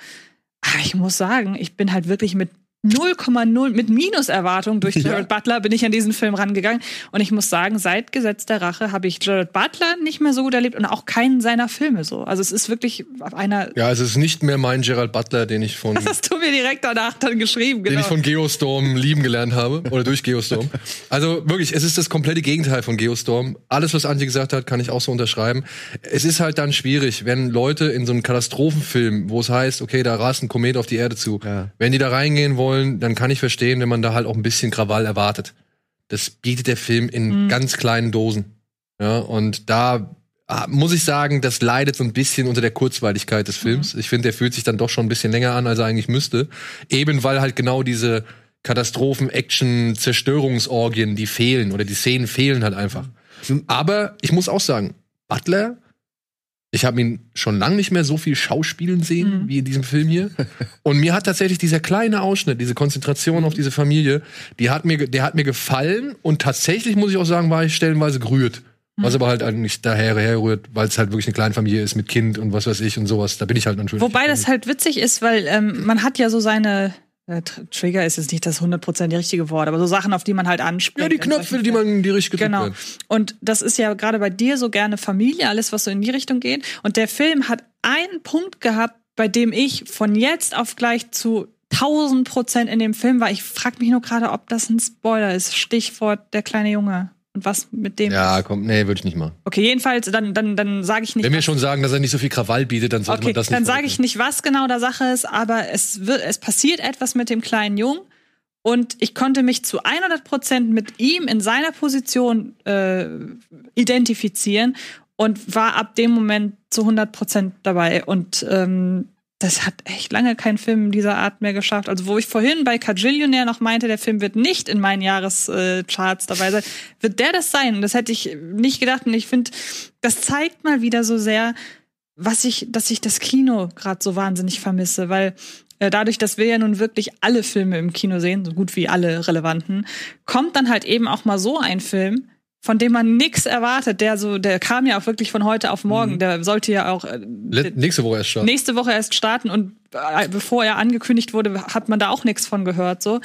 Aber ich muss sagen, ich bin halt wirklich mit 0,0 mit Minuserwartung durch Jared Butler bin ich an diesen Film rangegangen und ich muss sagen, seit Gesetz der Rache habe ich Jared Butler nicht mehr so gut erlebt und auch keinen seiner Filme so. Also es ist wirklich auf einer
Ja, es ist nicht mehr mein Gerald Butler, den ich von
das hast du mir direkt danach dann geschrieben,
den
genau.
ich von Geostorm lieben gelernt habe oder durch Geostorm. Also wirklich, es ist das komplette Gegenteil von Geostorm. Alles, was Antje gesagt hat, kann ich auch so unterschreiben. Es ist halt dann schwierig, wenn Leute in so einem Katastrophenfilm, wo es heißt, okay, da rast ein Komet auf die Erde zu,
Ja.
wenn die da reingehen wollen, dann kann ich verstehen, wenn man da halt auch ein bisschen Krawall erwartet. Das bietet der Film in ganz kleinen Dosen. Ja, und da ah, muss ich sagen, das leidet so ein bisschen unter der Kurzweiligkeit des Films. Ich finde, der fühlt sich dann doch schon ein bisschen länger an, als er eigentlich müsste. Eben weil halt genau diese Katastrophen, Action, Zerstörungsorgien, die fehlen oder die Szenen fehlen halt einfach. Aber ich muss auch sagen, Butler, ich habe ihn schon lange nicht mehr so viel schauspielen sehen wie in diesem Film hier. Und mir hat tatsächlich dieser kleine Ausschnitt, diese Konzentration auf diese Familie, die hat mir, der hat mir gefallen. Und tatsächlich muss ich auch sagen, war ich stellenweise gerührt. Was aber halt eigentlich daher herrührt, weil es halt wirklich eine Kleinfamilie ist mit Kind und was weiß ich und sowas. Da bin ich halt natürlich.
Wobei das halt witzig ist, weil ähm, man hat ja so seine äh, Tr- Trigger ist jetzt nicht das 100% die richtige Wort, aber so Sachen, auf die man halt anspringt.
ja, die Knöpfe, die man die richtig
Genau.
werden.
Und das ist ja gerade bei dir so gerne Familie, alles, was so in die Richtung geht. Und der Film hat einen Punkt gehabt, bei dem ich von jetzt auf gleich zu 1000 Prozent in dem Film war. Ich frage mich nur gerade, ob das ein Spoiler ist. Stichwort der kleine Junge. Und was mit dem.
Ja, komm, nee, würde ich nicht machen.
Okay, jedenfalls, dann, dann, dann sage ich nicht.
Wenn wir schon sagen, dass er nicht so viel Krawall bietet, dann sollte
Okay,
man das nicht
dann sage ich nicht, was genau da Sache ist, aber es wird, es passiert etwas mit dem kleinen Jungen und ich konnte mich zu 100 Prozent mit ihm in seiner Position äh, identifizieren und war ab dem Moment zu 100 Prozent dabei und ähm, das hat echt lange kein Film dieser Art mehr geschafft. Also wo ich vorhin bei Cajillionaire noch meinte, der Film wird nicht in meinen Jahrescharts dabei sein, wird der das sein? Und das hätte ich nicht gedacht. Und ich finde, das zeigt mal wieder so sehr, was ich, dass ich das Kino gerade so wahnsinnig vermisse, weil äh, dadurch, dass wir ja nun wirklich alle Filme im Kino sehen, so gut wie alle relevanten, kommt dann halt eben auch mal so ein Film, von dem man nix erwartet. Der so, der kam ja auch wirklich von heute auf morgen. Der sollte ja auch äh,
Let nächste Woche erst starten.
nächste Woche erst starten und äh, bevor er angekündigt wurde, hat man da auch nichts von gehört so.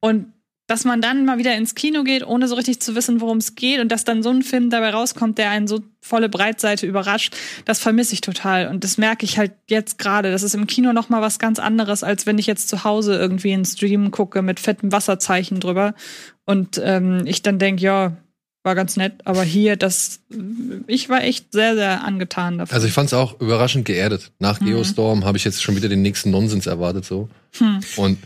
Und dass man dann mal wieder ins Kino geht, ohne so richtig zu wissen, worum es geht und dass dann so ein Film dabei rauskommt, der einen so volle Breitseite überrascht, das vermisse ich total und das merke ich halt jetzt gerade. Das ist im Kino noch mal was ganz anderes, als wenn ich jetzt zu Hause irgendwie einen Stream gucke mit fettem Wasserzeichen drüber und ähm, ich dann denke, ja, war ganz nett, aber hier, das, ich war echt sehr, sehr angetan davon.
Also ich fand es auch überraschend geerdet. Nach Geostorm habe ich jetzt schon wieder den nächsten Nonsens erwartet so. Und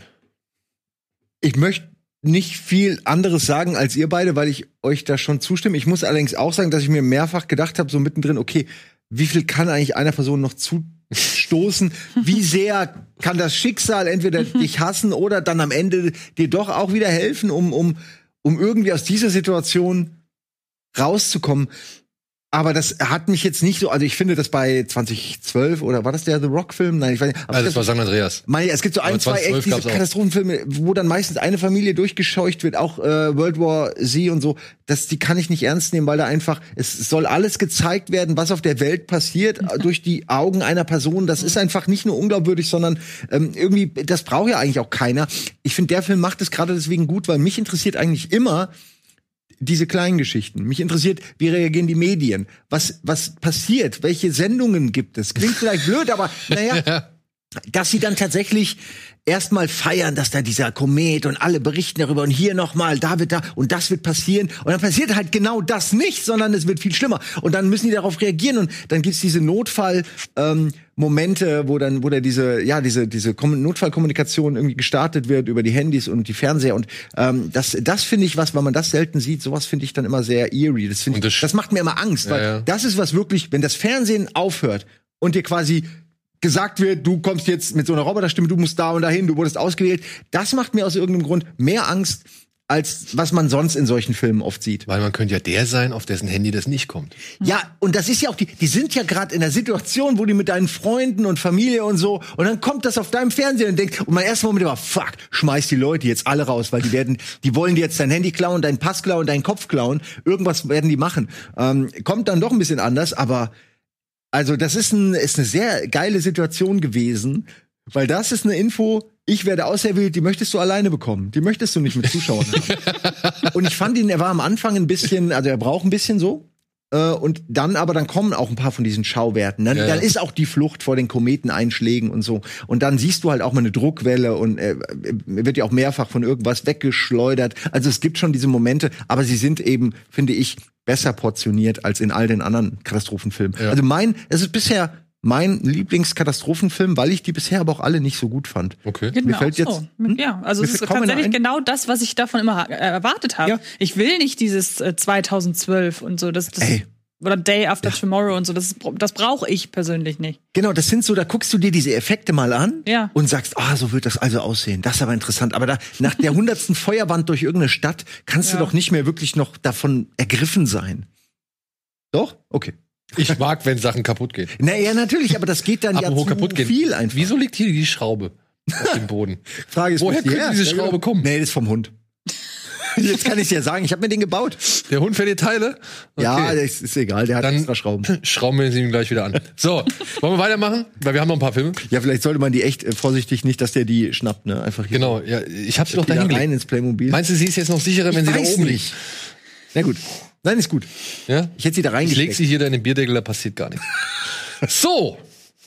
Ich möchte nicht viel anderes sagen als ihr beide, weil ich euch da schon zustimme. Ich muss allerdings auch sagen, dass ich mir mehrfach gedacht habe, so mittendrin, okay, wie viel kann eigentlich einer Person noch zustoßen? Wie sehr kann das Schicksal entweder dich hassen oder dann am Ende dir doch auch wieder helfen, um, um, um irgendwie aus dieser Situation rauszukommen? aber das hat mich jetzt nicht so, also ich finde das bei 2012 oder war das der The Rock Film? Nein, ich weiß nicht. Aber
Also
das
war San Andreas.
meine, es gibt so ein, zwei
2012
echt diese. Katastrophenfilme, wo dann meistens eine Familie durchgescheucht wird, auch äh, World War Z und so. Das, die kann ich nicht ernst nehmen, weil da einfach, es soll alles gezeigt werden, was auf der Welt passiert, durch die Augen einer Person. Das ist einfach nicht nur unglaubwürdig, sondern ähm, irgendwie, das braucht ja eigentlich auch keiner. Ich finde, der Film macht es gerade deswegen gut, weil mich interessiert eigentlich immer, diese kleinen Geschichten. Mich interessiert, wie reagieren die Medien? Was, was passiert? Welche Sendungen gibt es? Klingt vielleicht blöd, aber naja, dass sie dann tatsächlich erstmal feiern, dass da dieser Komet und alle berichten darüber und hier nochmal, da wird da und das wird passieren und dann passiert halt genau das nicht, sondern es wird viel schlimmer und dann müssen die darauf reagieren und dann gibt's diese Notfall ähm, Momente, wo dann wo da diese ja diese diese Kom Notfallkommunikation irgendwie gestartet wird über die Handys und die Fernseher und ähm, das das finde ich was, weil man das selten sieht, sowas finde ich dann immer sehr eerie. Das ich,
das-
das macht mir immer Angst, weil
Ja, ja.
das ist was wirklich, wenn das Fernsehen aufhört und dir quasi gesagt wird, du kommst jetzt mit so einer Roboterstimme, du musst da und dahin, du wurdest ausgewählt. Das macht mir aus irgendeinem Grund mehr Angst, als was man sonst in solchen Filmen oft sieht.
Weil man könnte ja der sein, auf dessen Handy das nicht kommt.
Ja, und das ist ja auch die, die sind ja gerade in der Situation, wo die mit deinen Freunden und Familie und so, und dann kommt das auf deinem Fernseher und denkt, und mein erster Moment war, fuck, schmeiß die Leute jetzt alle raus, weil die werden, die wollen dir jetzt dein Handy klauen, deinen Pass klauen, deinen Kopf klauen, irgendwas werden die machen. Ähm, kommt dann doch ein bisschen anders, aber also das ist, ein, ist eine sehr geile Situation gewesen, weil das ist eine Info, ich werde auserwählt, die möchtest du alleine bekommen. Die möchtest du nicht mit Zuschauern haben. Und ich fand ihn, er war am Anfang ein bisschen, also er braucht ein bisschen so. Äh, und dann aber, dann kommen auch ein paar von diesen Schauwerten. Dann,
Ja, ja.
dann ist auch die Flucht vor den Kometeneinschlägen und so. Und dann siehst du halt auch mal eine Druckwelle und äh, wird ja auch mehrfach von irgendwas weggeschleudert. Also es gibt schon diese Momente, aber sie sind eben, finde ich, besser portioniert als in all den anderen Katastrophenfilmen.
Ja.
Also mein, es ist bisher mein Lieblingskatastrophenfilm, weil ich die bisher aber auch alle nicht so gut fand.
Okay.
Geht
Mir
mir
fällt
auch
jetzt-
so.
hm?
Ja, also es ist tatsächlich
ein.
genau das, was ich davon immer äh, erwartet habe.
Ja.
Ich will nicht dieses äh, 2012 und so, das, das
Ey.
oder Day After Tomorrow und so, das, das brauche ich persönlich nicht.
Genau, das sind so, da guckst du dir diese Effekte mal an
Ja.
und sagst, ah, so wird das also aussehen. Das ist aber interessant. Aber da, nach der hundertsten Feuerwand durch irgendeine Stadt kannst
Ja.
du doch nicht mehr wirklich noch davon ergriffen sein. Doch? Okay.
Ich mag, wenn Sachen kaputt gehen.
Naja, natürlich, aber das geht dann ja zu
kaputt gehen.
viel einfach.
Wieso liegt hier die Schraube auf dem Boden?
Frage ist,
Woher könnte diese Schraube kommen?
Nee, das ist vom Hund. Jetzt kann ich ja sagen, ich habe mir den gebaut.
Der Hund fährt die Teile?
Ja, das ist egal, der hat
Dann-
extra Schrauben.
Schrauben wir sie ihm gleich wieder an. So, wollen wir weitermachen? Weil wir haben noch ein paar Filme.
Ja, vielleicht sollte man die echt äh, vorsichtig nicht, dass der die schnappt, ne? Einfach hier.
Genau, ja, ich habe sie noch
Wieder
dahin
rein ins Playmobil.
Meinst du, sie ist jetzt noch sicherer, wenn
ich
sie da oben
nicht.
liegt?
Na gut. Nein, ist gut.
Ja?
Ich hätte sie da
Ich leg
reingesteckt.
sie hier in den Bierdeckel, da passiert gar nichts. so,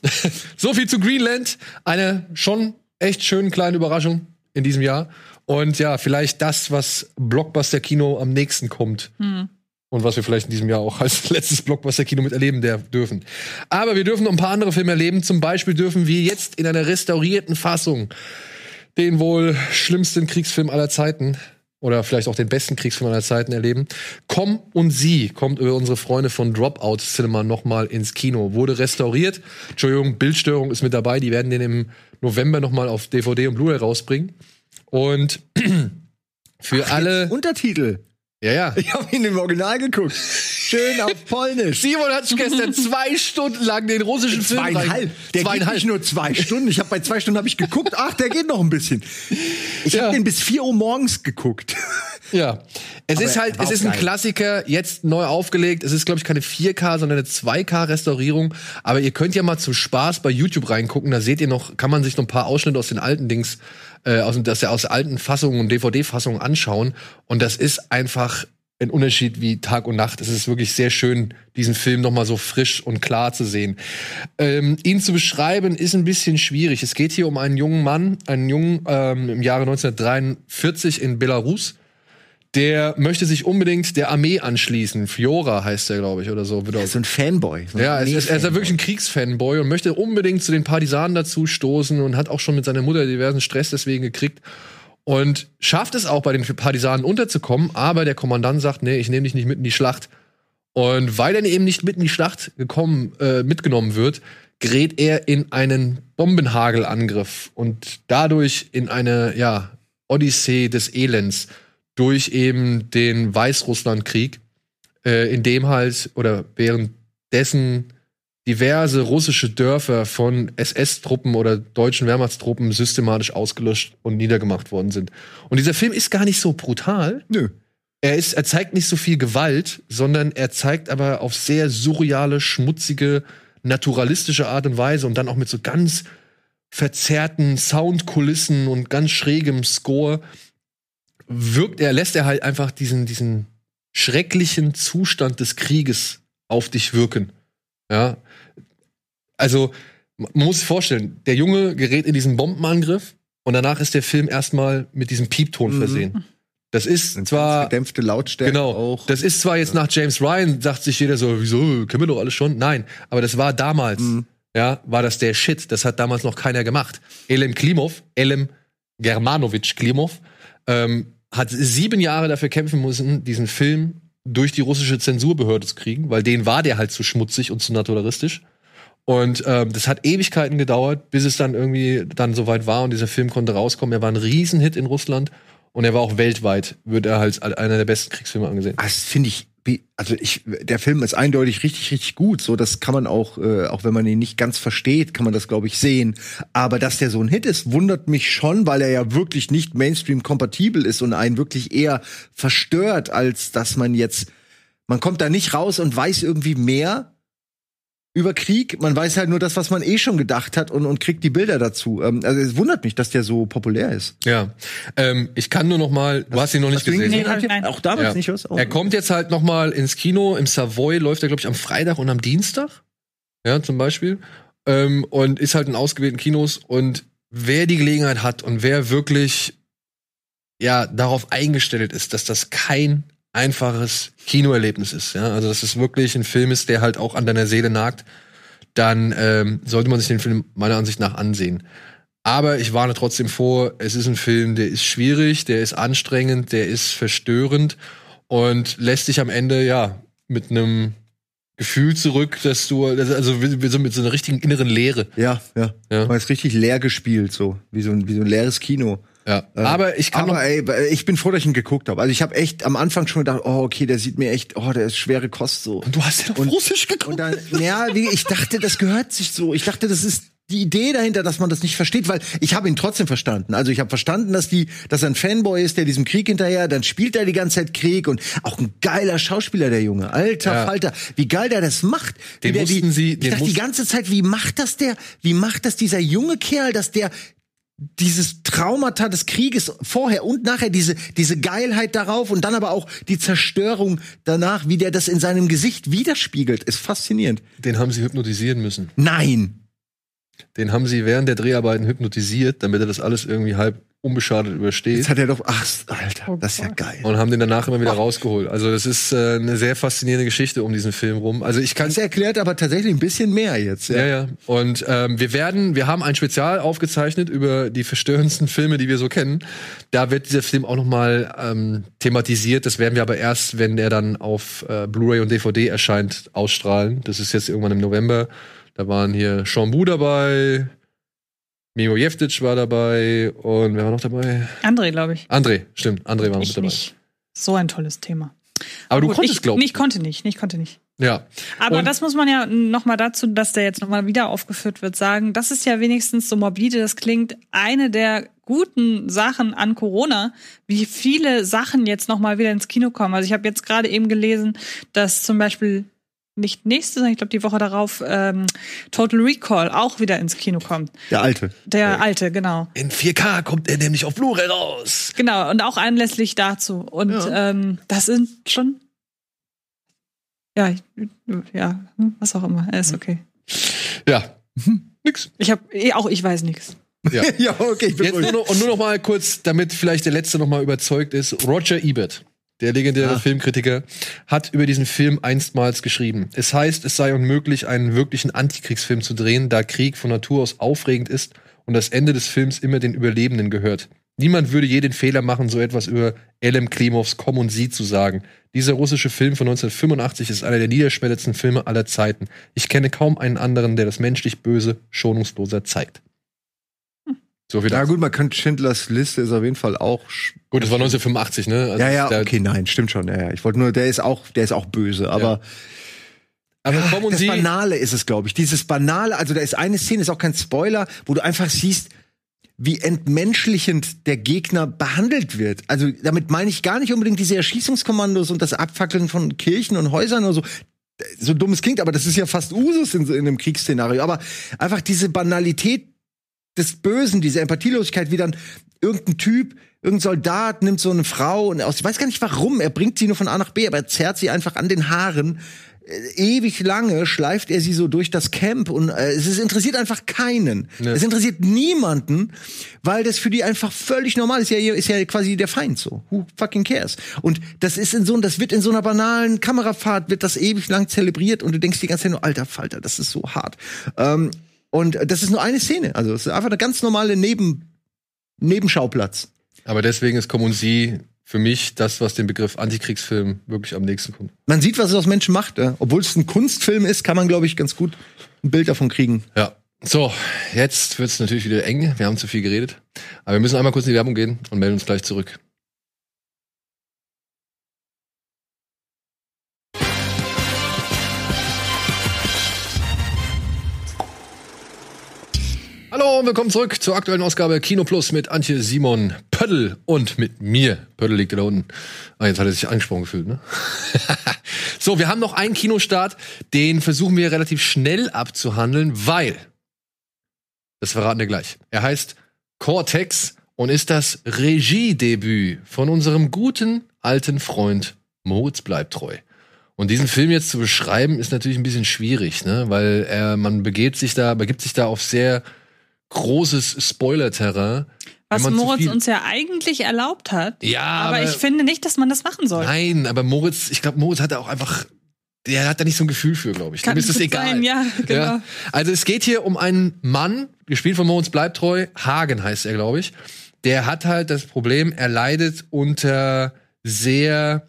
so viel zu Greenland. Eine schon echt schöne kleine Überraschung in diesem Jahr. Und ja, vielleicht das, was Blockbuster-Kino am nächsten kommt. Und was wir vielleicht in diesem Jahr auch als letztes Blockbuster-Kino miterleben der dürfen. Aber wir dürfen noch ein paar andere Filme erleben. Zum Beispiel dürfen wir jetzt in einer restaurierten Fassung den wohl schlimmsten Kriegsfilm aller Zeiten oder vielleicht auch den besten Kriegsfilm aller Zeiten erleben. Komm und Sie kommt über unsere Freunde von Dropout Cinema nochmal ins Kino. Wurde restauriert. Entschuldigung, Bildstörung ist mit dabei. Die werden den im November nochmal auf DVD und Blu-ray rausbringen. Und für alle.
Untertitel.
Ja, ja.
Ich habe ihn im Original geguckt. Schön auf Polnisch.
Simon hat gestern zwei Stunden lang den russischen Film
Zweieinhalb. Der geht
Zweieinhalb.
nicht nur zwei Stunden. Ich habe bei zwei Stunden habe ich geguckt. Ach, der geht noch ein bisschen. Ich
Ja.
habe den bis 4 Uhr morgens geguckt.
Ja. Es
Aber
ist halt, es ist ein
geil.
Klassiker, jetzt neu aufgelegt. Es ist, glaube ich, keine 4K, sondern eine 2K-Restaurierung. Aber ihr könnt ja mal zum Spaß bei YouTube reingucken. Da seht ihr noch, kann man sich noch ein paar Ausschnitte aus den alten Dings, äh, aus, dem- das ja aus alten Fassungen und DVD-Fassungen anschauen. Und das ist einfach ein Unterschied wie Tag und Nacht. Es ist wirklich sehr schön, diesen Film noch mal so frisch und klar zu sehen. Ähm, ihn zu beschreiben ist ein bisschen schwierig. Es geht hier um einen jungen Mann, einen Jungen ähm, im Jahre 1943 in Belarus. Der möchte sich unbedingt der Armee anschließen. Fiora heißt er, glaube ich, oder so. Er-
So ein Fanboy. So ein
ja, er ist, er ist ja wirklich ein Kriegsfanboy und möchte unbedingt zu den Partisanen dazu stoßen und hat auch schon mit seiner Mutter diversen Stress deswegen gekriegt. Und schafft es auch bei den Partisanen unterzukommen, aber der Kommandant sagt, nee, ich nehme dich nicht mit in die Schlacht. Und weil er eben nicht mit in die Schlacht gekommen, äh, mitgenommen wird, gerät er in einen Bombenhagelangriff und dadurch in eine, ja, Odyssee des Elends durch eben den Weißrusslandkrieg äh, in dem halt oder währenddessen diverse russische Dörfer von SS-Truppen oder deutschen Wehrmachtstruppen systematisch ausgelöscht und niedergemacht worden sind. Und dieser Film ist gar nicht so brutal.
Nö.
Er, ist, er zeigt nicht so viel Gewalt, sondern er zeigt aber auf sehr surreale, schmutzige, naturalistische Art und Weise und dann auch mit so ganz verzerrten Soundkulissen und ganz schrägem Score wirkt er, lässt er halt einfach diesen, diesen schrecklichen Zustand des Krieges auf dich wirken. Ja. Also, man muss sich vorstellen, der Junge gerät in diesen Bombenangriff und danach ist der Film erstmal mit diesem Piepton
Mhm.
versehen. Das ist
Eine
zwar
gedämpfte Lautstärke
Genau.
auch.
Das ist zwar jetzt nach James Ryan, sagt sich jeder so, wieso, kennen wir doch alles schon. Nein, aber das war damals,
Mhm.
ja, war das der Shit. Das hat damals noch keiner gemacht. Elem Klimov, Elem Germanovic Klimov, ähm, hat sieben Jahre dafür kämpfen müssen, diesen Film durch die russische Zensurbehörde zu kriegen, weil denen war der halt zu schmutzig und zu naturalistisch. Und ähm, das hat Ewigkeiten gedauert, bis es dann irgendwie dann soweit war und dieser Film konnte rauskommen. Er war ein Riesenhit in Russland und er war auch weltweit, wird er halt als einer der besten Kriegsfilme angesehen.
Das finde ich, also ich, der Film ist eindeutig richtig, richtig gut. So, das kann man auch, äh, auch wenn man ihn nicht ganz versteht, kann man das, glaube ich, sehen. Aber dass der so ein Hit ist, wundert mich schon, weil er ja wirklich nicht Mainstream-kompatibel ist und einen wirklich eher verstört, als dass man jetzt, man kommt da nicht raus und weiß irgendwie mehr über Krieg. Man weiß halt nur das, was man eh schon gedacht hat und, und kriegt die Bilder dazu. Ähm, also es wundert mich, dass der so populär ist.
Ja, ähm, ich kann nur noch mal, du hast ihn noch nicht
Hast
gesehen.
Nee, nein.
Auch damals
Ja.
nicht, was? Auch
Er kommt jetzt halt noch mal ins Kino. Im Savoy läuft er, glaube ich, am Freitag und am Dienstag. Ja, zum Beispiel. Ähm, und ist halt in ausgewählten Kinos. Und wer die Gelegenheit hat und wer wirklich ja darauf eingestellt ist, dass das kein einfaches Kinoerlebnis ist, ja, also dass es wirklich ein Film ist, der halt auch an deiner Seele nagt, dann ähm, sollte man sich den Film meiner Ansicht nach ansehen. Aber ich warne trotzdem vor, es ist ein Film, der ist schwierig, der ist anstrengend, der ist verstörend und lässt dich am Ende ja mit einem Gefühl zurück, dass du also wie so mit so einer richtigen inneren Leere.
Ja, ja.
Ja.
Man ist richtig leer gespielt, so wie so ein, wie so ein leeres Kino.
Ja. Aber ich kann
Aber ey, ich bin froh, dass ich ihn geguckt habe. Also ich habe echt am Anfang schon gedacht, oh okay, der sieht mir echt, oh, der ist schwere Kost so.
du hast ja
Und-
Russisch geguckt.
Und dann, ja, wie, ich dachte, das gehört sich so. Ich dachte, das ist die Idee dahinter, dass man das nicht versteht, weil ich habe ihn trotzdem verstanden. Also ich habe verstanden, dass die, dass er ein Fanboy ist, der diesem Krieg hinterher, dann spielt er die ganze Zeit Krieg und auch ein geiler Schauspieler, der Junge. Alter
Ja.
Falter, wie geil der das macht. Wie
Den
der
mussten
die,
sie-
ich dachte die ganze Zeit, wie macht das der, wie macht das dieser junge Kerl, dass der dieses Traumata des Krieges vorher und nachher diese diese Geilheit darauf und dann aber auch die Zerstörung danach, wie der das in seinem Gesicht widerspiegelt, ist faszinierend.
Den haben sie hypnotisieren müssen.
Nein,
Den haben sie während der Dreharbeiten hypnotisiert, damit er das alles irgendwie halb unbeschadet übersteht.
jetzt hat er doch ach Alter,
Oh
das ist ja geil.
und haben den danach immer wieder rausgeholt. Also das ist äh, eine sehr faszinierende Geschichte um diesen Film rum. Also ich kann
Das erklärt aber tatsächlich ein bisschen mehr jetzt.
Ja, ja. Und ähm, wir werden, wir haben ein Spezial aufgezeichnet über die verstörendsten Filme, die wir so kennen. Da wird dieser Film auch noch mal ähm, thematisiert. Das werden wir aber erst, wenn der dann auf äh, Blu-ray und DVD erscheint, ausstrahlen. Das ist jetzt irgendwann im November. Da waren hier Sean Bu dabei, Mimo Jeftic war dabei und wer war noch dabei?
André, glaube ich.
André, stimmt. André war noch mit
Ich
dabei.
nicht. So ein tolles Thema.
Aber du
Gut,
konntest,
ich,
glaub
Ich konnte nicht, ich konnte nicht.
Ja.
Aber
Und-
das muss man ja noch mal dazu, dass der jetzt noch mal wieder aufgeführt wird, sagen, das ist ja wenigstens so morbide, das klingt eine der guten Sachen an Corona, wie viele Sachen jetzt noch mal wieder ins Kino kommen. Also ich habe jetzt gerade eben gelesen, dass zum Beispiel nicht nächste, sondern ich glaube die Woche darauf ähm, Total Recall auch wieder ins Kino kommt.
Der alte.
Der alte, genau.
In 4K kommt er nämlich auf Blu-ray raus.
Genau, und auch anlässlich dazu. Und
Ja.
ähm, das sind schon. Ja, ich- ja, hm, was auch immer. Ist okay.
Ja. Nix.
Ich habe auch ich weiß nichts.
Ja.
ja, okay, ich bin
Jetzt nur noch, und nur noch mal kurz, damit vielleicht der Letzte noch mal überzeugt ist. Roger Ebert, der legendäre
Ah.
Filmkritiker, hat über diesen Film einstmals geschrieben. Es heißt, es sei unmöglich, einen wirklichen Antikriegsfilm zu drehen, da Krieg von Natur aus aufregend ist und das Ende des Films immer den Überlebenden gehört. Niemand würde je den Fehler machen, so etwas über Elem Klimovs Komm und Sie zu sagen. Dieser russische Film von 1985 ist einer der niederschmetterndsten Filme aller Zeiten. Ich kenne kaum einen anderen, der das menschlich Böse schonungsloser zeigt. So viel
Na
dazu.
gut, man könnte Schindlers Liste ist auf jeden Fall auch.
Gut, das war 1985, ne? Also
Ja, ja, okay, nein, stimmt schon. Ja, ja. Ich wollte nur, der ist auch, der ist auch böse, aber
Aber kommen
das
Sie.
Banale ist es, glaube ich. Dieses Banale, also da ist eine Szene, ist auch kein Spoiler, wo du einfach siehst, wie entmenschlichend der Gegner behandelt wird. Also damit meine ich gar nicht unbedingt diese Erschießungskommandos und das Abfackeln von Kirchen und Häusern oder so. So dumm es klingt, aber das ist ja fast Usus in, so- in einem Kriegsszenario. Aber einfach diese Banalität des Bösen, diese Empathielosigkeit, wie dann irgendein Typ, irgendein Soldat nimmt so eine Frau und aus, ich weiß gar nicht warum, er bringt sie nur von A nach B, aber er zerrt sie einfach an den Haaren. Äh, ewig lange schleift er sie so durch das Camp und äh, es interessiert einfach keinen. Es interessiert niemanden, weil das für die einfach völlig normal ist. Ja, ist ja quasi der Feind so. Who fucking cares? Und das ist in so, das wird in so einer banalen Kamerafahrt wird das ewig lang zelebriert und du denkst die ganze Zeit nur, alter Falter, das ist so hart. Ähm, und das ist nur eine Szene. Also es ist einfach eine ganz normale Neben Nebenschauplatz.
Aber deswegen ist Kommen Sie für mich das, was den Begriff Antikriegsfilm wirklich am nächsten kommt.
Man sieht, was es aus Menschen macht. Ja. Obwohl es ein Kunstfilm ist, kann man, glaube ich, ganz gut ein Bild davon kriegen.
Ja. So, jetzt wird's natürlich wieder eng. Wir haben zu viel geredet. Aber wir müssen einmal kurz in die Werbung gehen und melden uns gleich zurück. Hallo und willkommen zurück zur aktuellen Ausgabe Kino Plus mit Antje Simon Pöttl und mit mir. Pöttl liegt da unten. Ah, jetzt hat er sich angesprochen gefühlt, ne? so, wir haben noch einen Kinostart. Den versuchen wir relativ schnell abzuhandeln, weil das verraten wir gleich. Er heißt Cortex und ist das Regiedebüt von unserem guten alten Freund Moritz bleibt treu. Und diesen Film jetzt zu beschreiben, ist natürlich ein bisschen schwierig, ne? Weil er, man begeht sich da, begibt sich da auf sehr großes Spoiler-Terrain.
Was Moritz uns ja eigentlich erlaubt hat.
Ja,
aber,
aber-
ich finde nicht, dass man das machen soll.
Nein, aber Moritz, ich glaube, Moritz hat da auch einfach, der hat da nicht so ein Gefühl für, glaube ich. Dem ist das egal.
sein, ja, genau.
Also es geht hier um einen Mann, gespielt von Moritz Bleibtreu, Hagen heißt er, glaube ich. Der hat halt das Problem, er leidet unter sehr,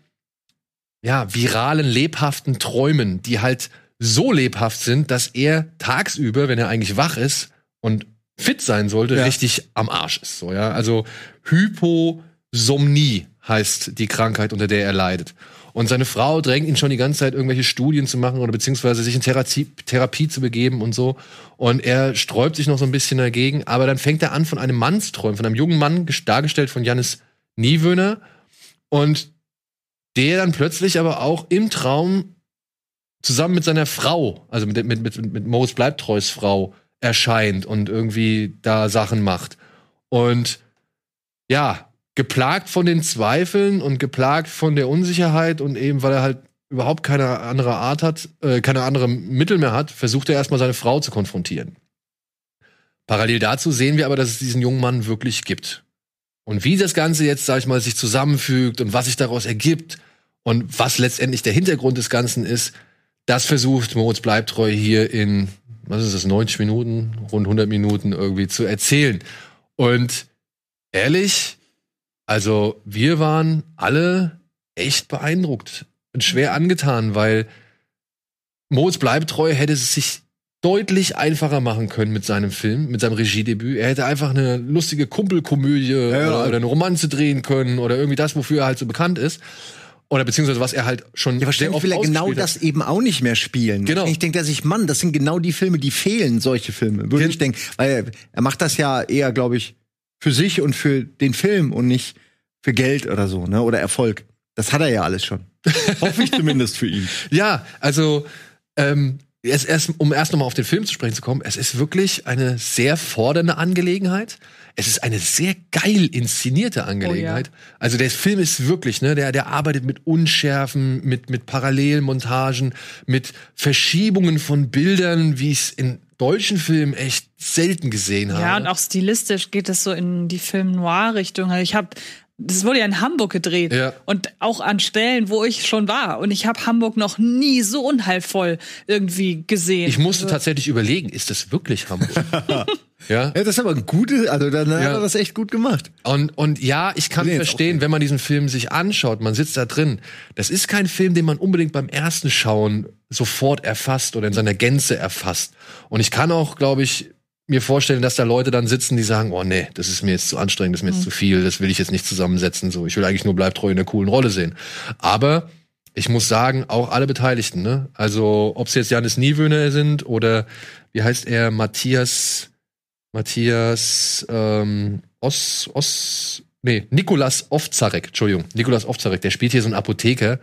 ja, viralen, lebhaften Träumen, die halt so lebhaft sind, dass er tagsüber, wenn er eigentlich wach ist und fit sein sollte,
Ja.
richtig am Arsch ist. So, ja? Also Hyposomnie heißt die Krankheit, unter der er leidet. Und seine Frau drängt ihn schon die ganze Zeit, irgendwelche Studien zu machen oder beziehungsweise sich in Therapie, Therapie zu begeben und so. Und er sträubt sich noch so ein bisschen dagegen, aber dann fängt er an, von einem Mann zu träumen, von einem jungen Mann, ges- dargestellt von Jannis Niewöhner. Und der dann plötzlich aber auch im Traum zusammen mit seiner Frau, also mit, mit, mit, mit Moritz Bleibtreus Frau, erscheint und irgendwie da Sachen macht. Und ja, geplagt von den Zweifeln und geplagt von der Unsicherheit und eben, weil er halt überhaupt keine andere Art hat, äh, keine andere Mittel mehr hat, versucht er erstmal seine Frau zu konfrontieren. Parallel dazu sehen wir aber, dass es diesen jungen Mann wirklich gibt. Und wie das Ganze jetzt, sag ich mal, sich zusammenfügt und was sich daraus ergibt und was letztendlich der Hintergrund des Ganzen ist, das versucht Moritz Bleibtreu hier in, was ist das, 90 Minuten, rund 100 Minuten irgendwie zu erzählen. Und ehrlich, also wir waren alle echt beeindruckt und schwer angetan, weil Moritz Bleibtreu hätte es sich deutlich einfacher machen können mit seinem Film, mit seinem Regiedebüt. Er hätte einfach eine lustige Kumpelkomödie
ja.
oder, oder eine Romanze drehen können oder irgendwie das, wofür er halt so bekannt ist. Oder beziehungsweise was er halt schon
Ja, wahrscheinlich will er genau
hat.
das eben auch nicht mehr spielen.
Genau.
Ich denke er sich, Mann, das sind genau die Filme, die fehlen, solche Filme. Würde
Gen-
ich denken. Weil er, er macht das ja eher, glaube ich, für sich und für den Film und nicht für Geld oder so, ne? Oder Erfolg. Das hat er ja alles schon. Hoffe ich zumindest für ihn.
Ja, also ähm, erst, erst, um erst nochmal auf den Film zu sprechen zu kommen, es ist wirklich eine sehr fordernde Angelegenheit. Es ist eine sehr geil inszenierte Angelegenheit. Also der Film ist wirklich, ne, der, der arbeitet mit Unschärfen, mit, mit Parallelmontagen, mit Verschiebungen von Bildern, wie ich es in deutschen Filmen echt selten gesehen habe.
Ja, und auch stilistisch geht es so in die Film-Noir-Richtung. Also ich habe das wurde ja in Hamburg gedreht
Ja.
und auch an Stellen, wo ich schon war. Und ich habe Hamburg noch nie so unheilvoll irgendwie gesehen.
ich musste
Also,
tatsächlich überlegen, ist das wirklich Hamburg? ja.
Ja, das ist aber ein gutes, also dann hat
Ja.
er das echt gut gemacht.
Und, und ja, ich kann
auch
verstehen, wenn man diesen Film sich anschaut, man sitzt da drin. Das ist kein Film, den man unbedingt beim ersten Schauen sofort erfasst oder in seiner Gänze erfasst. Und ich kann auch, glaube ich, mir vorstellen, dass da Leute dann sitzen, die sagen, oh nee, das ist mir jetzt zu anstrengend, das ist mir jetzt zu viel, das will ich jetzt nicht zusammensetzen. So, ich will eigentlich nur bleibtreu in einer coolen Rolle sehen. Aber ich muss sagen, auch alle Beteiligten, ne? Also, ob es jetzt Janis Niewöhner sind oder wie heißt er, Matthias, Matthias ähm, Os, Os, nee, Nikolas Ovzarek, Entschuldigung, Nikolas Ovzarek, der spielt hier so einen Apotheker,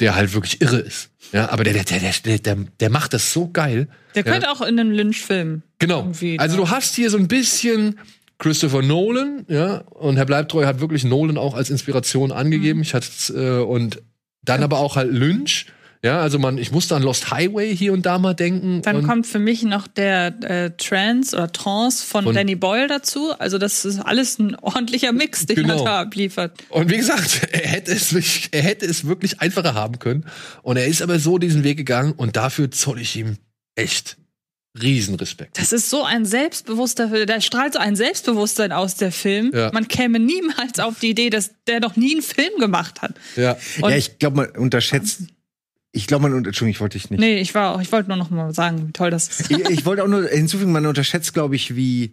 der halt wirklich irre ist. Ja, aber der, der, der, der, der, der macht das so geil.
Der könnte auch in einem Lynch-Film.
Genau. Also du hast hier so ein bisschen Christopher Nolan, ja, und Herr Bleibtreu hat wirklich Nolan auch als Inspiration angegeben.
Mhm.
Ich hatte äh, und dann aber auch halt Lynch. Ja, also man, ich musste an Lost Highway hier und da mal denken.
Dann
und
kommt für mich noch der äh, Trance oder Trance von,
Von-
Danny Boyle dazu. Also das ist alles ein ordentlicher Mix, den
Genau.
er da abliefert.
Und wie gesagt, er hätte es wirklich, er hätte es wirklich einfacher haben können. Und er ist aber so diesen Weg gegangen und dafür zoll ich ihm echt Riesenrespekt.
Das ist so ein selbstbewusster Film. Da strahlt so ein Selbstbewusstsein aus, der Film.
Ja.
Man käme niemals auf die Idee, dass der noch nie einen Film gemacht hat.
Ja.
Und-
ja, ich glaube, man unterschätzt. Ich glaube, man, Entschuldigung, ich wollte dich nicht.
Nee, ich war auch, ich wollte nur noch mal sagen, wie toll das ist.
ich, ich wollte auch nur hinzufügen, man unterschätzt, glaube ich, wie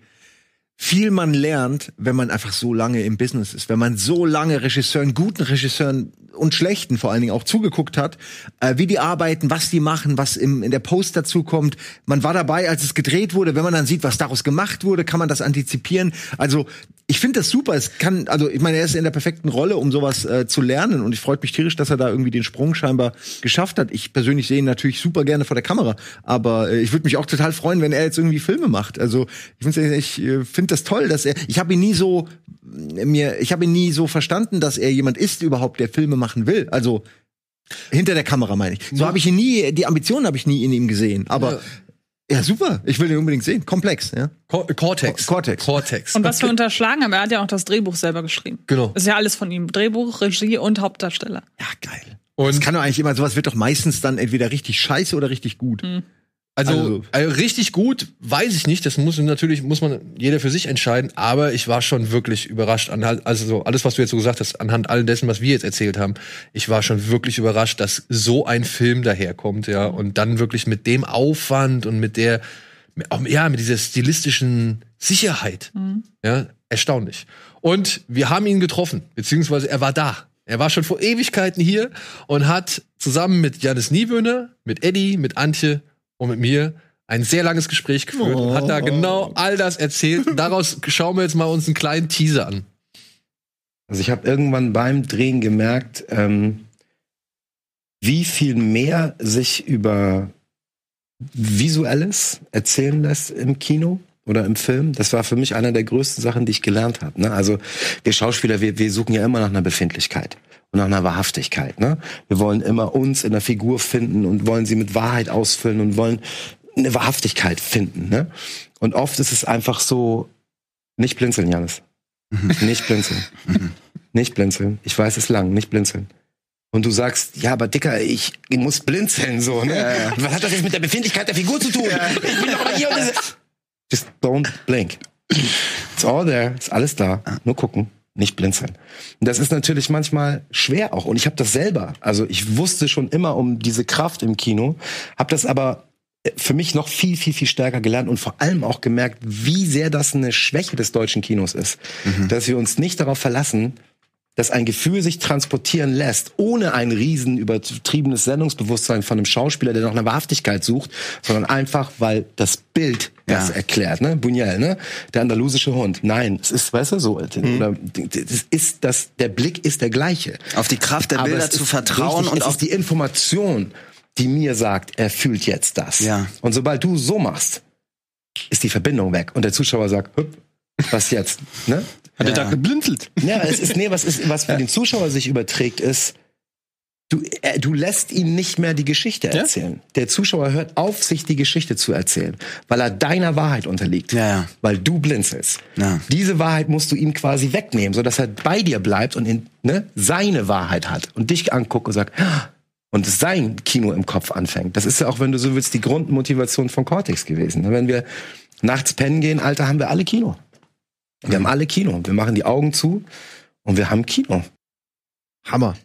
viel man lernt, wenn man einfach so lange im Business ist. Wenn man so lange Regisseuren, guten Regisseuren und schlechten vor allen Dingen auch zugeguckt hat, äh, wie die arbeiten, was die machen, was im, in der Post dazu kommt. Man war dabei, als es gedreht wurde. Wenn man dann sieht, was daraus gemacht wurde, kann man das antizipieren. Also ich finde das super. Es kann, also ich meine, er ist in der perfekten Rolle, um sowas äh, zu lernen. Und ich freut mich tierisch, dass er da irgendwie den Sprung scheinbar geschafft hat. Ich persönlich sehe ihn natürlich super gerne vor der Kamera, aber äh, ich würde mich auch total freuen, wenn er jetzt irgendwie Filme macht. Also ich, find's- ich äh, finde das toll, dass er. Ich habe ihn nie so mir, ich habe ihn nie so verstanden, dass er jemand ist überhaupt, der Filme machen will. Also hinter der Kamera meine ich. So habe ich ihn nie, die Ambitionen habe ich nie in ihm gesehen. Aber ja. super, ich will ihn unbedingt sehen. Komplex, ja.
Cor Cortex.
Cortex.
Cortex.
Und was wir unterschlagen haben, er hat ja auch das Drehbuch selber geschrieben.
Genau.
Das ist ja alles von ihm. Drehbuch, Regie und Hauptdarsteller.
Ja, geil.
Und
Das kann doch eigentlich immer, sowas wird doch meistens dann entweder richtig scheiße oder richtig gut.
Also,
Also-
also richtig gut, weiß ich nicht. Das muss natürlich muss man jeder für sich entscheiden. Aber ich war schon wirklich überrascht anhand, also so alles, was du jetzt so gesagt hast, anhand all dessen, was wir jetzt erzählt haben. Ich war schon wirklich überrascht, dass so ein Film daherkommt, ja, und dann wirklich mit dem Aufwand und mit der, ja, mit dieser stilistischen Sicherheit, ja, erstaunlich. Und wir haben ihn getroffen, beziehungsweise er war da. Er war schon vor Ewigkeiten hier und hat zusammen mit Janis Niewöhner, mit Eddie, mit Antje und mit mir ein sehr langes Gespräch geführt und hat da genau all das erzählt. Daraus schauen wir jetzt mal uns einen kleinen Teaser an.
Also ich habe irgendwann beim Drehen gemerkt, ähm, wie viel mehr sich über Visuelles erzählen lässt im Kino oder im Film. Das war für mich einer der größten Sachen, die ich gelernt habe. Ne? Also wir Schauspieler, wir, wir suchen ja immer nach einer Befindlichkeit und nach einer Wahrhaftigkeit. Ne? Wir wollen immer uns in der Figur finden und wollen sie mit Wahrheit ausfüllen und wollen eine Wahrhaftigkeit finden. Ne? Und oft ist es einfach so, nicht blinzeln, Janis. Nicht blinzeln. Nicht blinzeln. Ich weiß es lang, nicht blinzeln. Und du sagst, ja, aber Dicker, ich muss blinzeln, so, ne? Was hat das jetzt mit der Befindlichkeit der Figur zu tun? Ich bin doch hier und Just don't blink. It's all there, ist alles da. Nur gucken, nicht blinzeln. Und das ist natürlich manchmal schwer auch. Und ich habe das selber. Also ich wusste schon immer um diese Kraft im Kino, habe das aber für mich noch viel, viel, viel stärker gelernt und vor allem auch gemerkt, wie sehr das eine Schwäche des deutschen Kinos ist. Dass wir uns nicht darauf verlassen, dass ein Gefühl sich transportieren lässt, ohne ein riesen übertriebenes Sendungsbewusstsein von einem Schauspieler, der nach einer Wahrhaftigkeit sucht, sondern einfach, weil das Bild das
Ja.
erklärt, ne? Buñuel, ne? Der andalusische Hund. Nein, es ist, weißt du, so, oder, das ist das, der Blick ist der gleiche.
Auf die Kraft der
Aber
Bilder zu vertrauen
richtig,
und auf
ist die Information, die mir sagt, er fühlt jetzt das.
Ja.
Und sobald du so machst, ist die Verbindung weg und der Zuschauer sagt, Hüpp, was jetzt? Ne?
Hat er da
geblinzelt? Ja, es ist nee, was ist was für den Zuschauer sich überträgt ist, du äh, du lässt ihn nicht mehr die Geschichte erzählen. Der Zuschauer hört auf, sich die Geschichte zu erzählen, weil er deiner Wahrheit unterliegt,
Ja, ja.
weil du blinzelst.
Ja.
Diese Wahrheit musst du ihm quasi wegnehmen, so dass er bei dir bleibt und in, ne, seine Wahrheit hat und dich anguckt und sagt "Ah", und sein Kino im Kopf anfängt. Das ist ja auch, wenn du so willst, die Grundmotivation von Cortex gewesen. Wenn wir nachts pennen gehen, Alter, haben wir alle Kino. Wir haben alle Kino. Wir machen die Augen zu und wir haben Kino.
Hammer.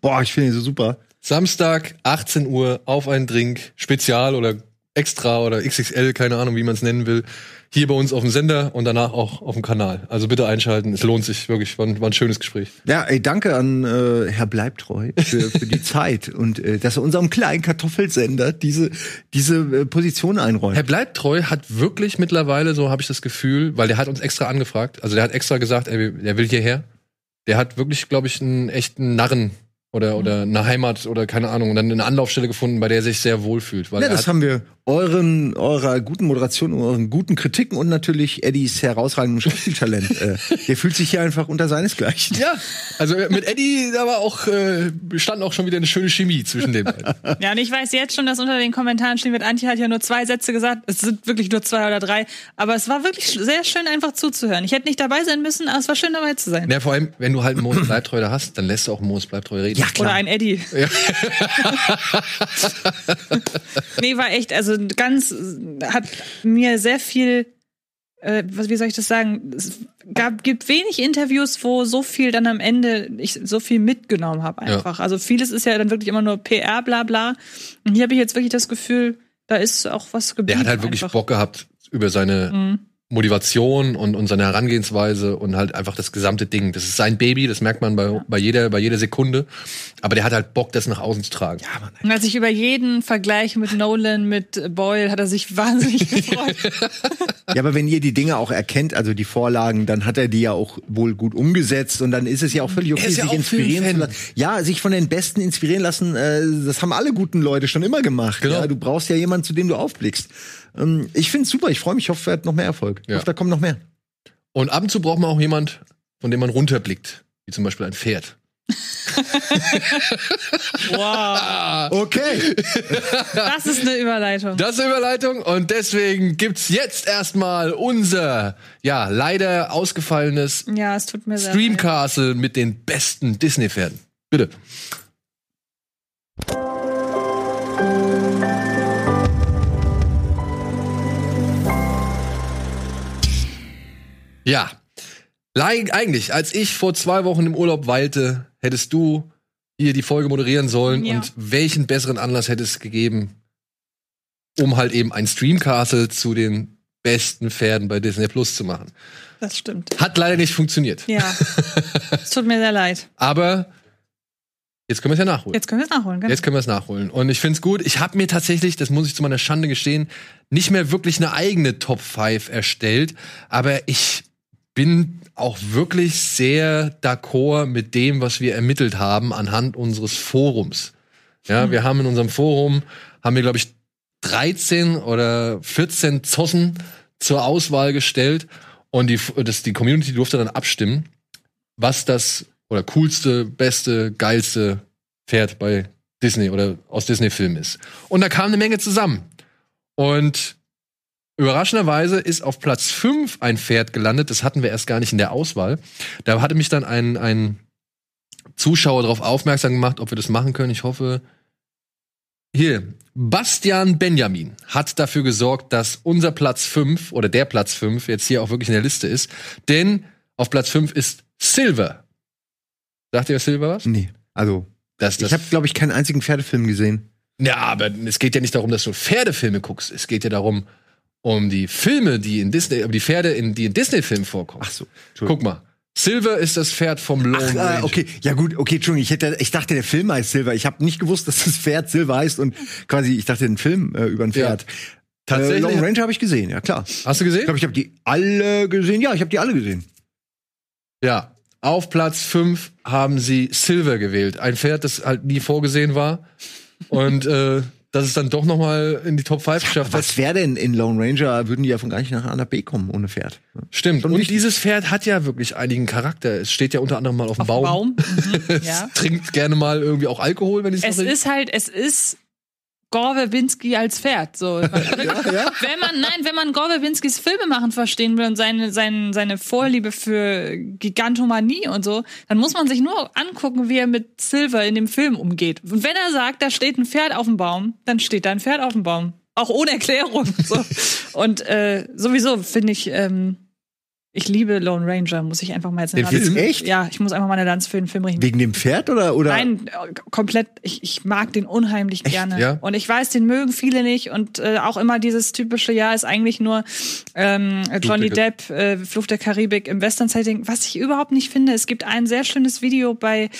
Boah, ich finde ihn so super.
Samstag, 18 Uhr, auf einen Drink, Spezial oder extra oder XXL, keine Ahnung, wie man es nennen will, hier bei uns auf dem Sender und danach auch auf dem Kanal. Also bitte einschalten, es lohnt sich wirklich, war, ein- war ein schönes Gespräch.
Ja, ey, danke an äh, Herr Bleibtreu für, für die Zeit und äh, dass er unserem kleinen Kartoffelsender diese, diese äh, Position einräumt.
Herr Bleibtreu hat wirklich mittlerweile, so habe ich das Gefühl, weil der hat uns extra angefragt, also der hat extra gesagt, ey, der will hierher. Der hat wirklich, glaube ich, einen echten Narren oder, oder eine Heimat oder keine Ahnung und dann eine Anlaufstelle gefunden, bei der er sich sehr wohl fühlt. Weil
ja, das haben wir euren, eurer guten Moderation, euren guten Kritiken und natürlich Eddies herausragendem Schauspieltalent. äh, der fühlt sich hier einfach unter seinesgleichen.
ja, also mit Eddie, da war auch, äh, stand auch schon wieder eine schöne Chemie zwischen den beiden.
Ja, und ich weiß jetzt schon, dass unter den Kommentaren stehen wird, Antje hat ja nur zwei Sätze gesagt. Es sind wirklich nur zwei oder drei. Aber es war wirklich sehr schön, einfach zuzuhören. Ich hätte nicht dabei sein müssen, aber es war schön, dabei zu sein.
Ja, vor allem, wenn du halt Moos Bleibtreu da hast, dann lässt du auch Moos Bleibtreu reden.
Ja,
Oder
klar.
ein Eddie. nee, war echt, also ganz, hat mir sehr viel, äh, was, wie soll ich das sagen? Es gab, gibt wenig Interviews, wo so viel dann am Ende ich so viel mitgenommen habe einfach. Also vieles ist ja dann wirklich immer nur PR, bla bla. Und hier habe ich jetzt wirklich das Gefühl, da ist auch was geblieben.
Der hat halt wirklich
einfach.
Bock gehabt über seine
Mhm.
Motivation und, und seine Herangehensweise und halt einfach das gesamte Ding. Das ist sein Baby, das merkt man bei, bei, jeder, bei jeder Sekunde. Aber der hat halt Bock, das nach außen zu tragen. Ja, Mann.
Und als ich über jeden Vergleich mit Nolan, mit Boyle, hat er sich wahnsinnig gefreut.
Ja, aber wenn ihr die Dinge auch erkennt, also die Vorlagen, dann hat er die ja auch wohl gut umgesetzt und dann ist es ja auch völlig okay,
ja
sich
auch
inspirieren zu lassen. Ja, sich von den Besten inspirieren lassen, äh, das haben alle guten Leute schon immer gemacht.
Genau.
Ja, du brauchst ja jemanden, zu dem du aufblickst. Ähm, ich find's super, ich freue mich, ich hoffe, er hat noch mehr Erfolg. Ich
Ja.
hoffe, da kommt noch mehr.
Und ab und zu braucht man auch jemand, von dem man runterblickt. Wie zum Beispiel ein Pferd.
Wow.
Okay.
Das ist eine Überleitung.
Das ist eine Überleitung und deswegen gibt's jetzt erstmal unser, ja, leider ausgefallenes
Ja, es tut mir sehr
Stream
leid.
Castle mit den besten Disney-Pferden. Bitte. Ja. Leig- Eigentlich, als ich vor zwei Wochen im Urlaub weilte, hättest du hier die Folge moderieren sollen
Ja.
und welchen besseren Anlass hätte es gegeben, um halt eben ein Stream Castle zu den besten Pferden bei Disney Plus zu machen.
Das stimmt.
Hat leider nicht funktioniert.
Ja. Es tut mir sehr leid.
Aber jetzt können wir es ja nachholen.
Jetzt können wir es nachholen, genau.
Jetzt können wir es nachholen. Und ich finde es gut. Ich habe mir tatsächlich, das muss ich zu meiner Schande gestehen, nicht mehr wirklich eine eigene Top 5 erstellt. Aber ich bin auch wirklich sehr d'accord mit dem, was wir ermittelt haben anhand unseres Forums. Ja, wir haben in unserem Forum, haben wir, glaube ich, 13 oder 14 Zossen zur Auswahl gestellt. Und die, das, die Community durfte dann abstimmen, was das oder coolste, beste, geilste Pferd bei Disney oder aus Disney-Filmen ist. Und da kam eine Menge zusammen. Und überraschenderweise ist auf Platz 5 ein Pferd gelandet. Das hatten wir erst gar nicht in der Auswahl. Da hatte mich dann ein, ein Zuschauer darauf aufmerksam gemacht, ob wir das machen können. Ich hoffe. Hier, Bastian Benjamin hat dafür gesorgt, dass unser Platz 5 oder der Platz 5 jetzt hier auch wirklich in der Liste ist. Denn auf Platz 5 ist Silver. Sagt ihr Silver was?
Nee. Also,
Das, das
ich habe, glaube ich, keinen einzigen Pferdefilm gesehen.
ja, aber es geht ja nicht darum, dass du Pferdefilme guckst. Es geht ja darum, um die Filme, die in Disney, um die Pferde, in, die in Disney-Filmen vorkommen.
Ach so.
Guck mal. Silver ist das Pferd vom Lone
Ach,
Ranger.
äh, okay, ja gut, okay, Entschuldigung, ich hätte, ich dachte, der Film heißt Silver. Ich habe nicht gewusst, dass das Pferd Silver heißt und quasi, ich dachte, ein Film äh, über ein
Ja.
Pferd.
Tatsächlich.
Äh, Long Ranger habe ich gesehen, ja klar.
Hast du
Ich
gesehen?
glaube, ich habe die alle gesehen. Ja, ich habe die alle gesehen.
Ja. Auf Platz 5 haben sie Silver gewählt. Ein Pferd, das halt nie vorgesehen war. Und äh, dass es dann doch noch mal in die Top 5 geschafft hat.
Was wäre denn in Lone Ranger? Würden die ja von gar nicht nach A nach B kommen ohne Pferd.
Stimmt.
Schon
Und
wichtig.
dieses Pferd hat ja wirklich einigen Charakter. Es steht ja unter anderem mal auf dem
Auf
Baum.
Baum. Mhm,
Es
ja.
trinkt gerne mal irgendwie auch Alkohol, wenn ich
Es ist halt, es ist Gore Verbinski als Pferd. So. Wenn man, nein, wenn man Gore Verbinskis Filme machen verstehen will und seine, seine, seine Vorliebe für Gigantomanie und so, dann muss man sich nur angucken, wie er mit Silver in dem Film umgeht. Und wenn er sagt, da steht ein Pferd auf dem Baum, dann steht da ein Pferd auf dem Baum. Auch ohne Erklärung. So. Und äh, sowieso finde ich, ähm, Ich liebe Lone Ranger, muss ich einfach mal jetzt
Den
eine Lanze-
Film? Echt?
Ja, ich muss einfach mal eine Lanze für den Film richten.
Wegen dem Pferd oder? oder?
Nein, äh, komplett. Ich, ich mag den unheimlich gerne.
Ja?
Und ich weiß, den mögen viele nicht. Und äh, auch immer dieses typische, ja, ist eigentlich nur ähm, Johnny Depp, äh, Fluch der Karibik im Western-Setting. Was ich überhaupt nicht finde, es gibt ein sehr schönes Video bei.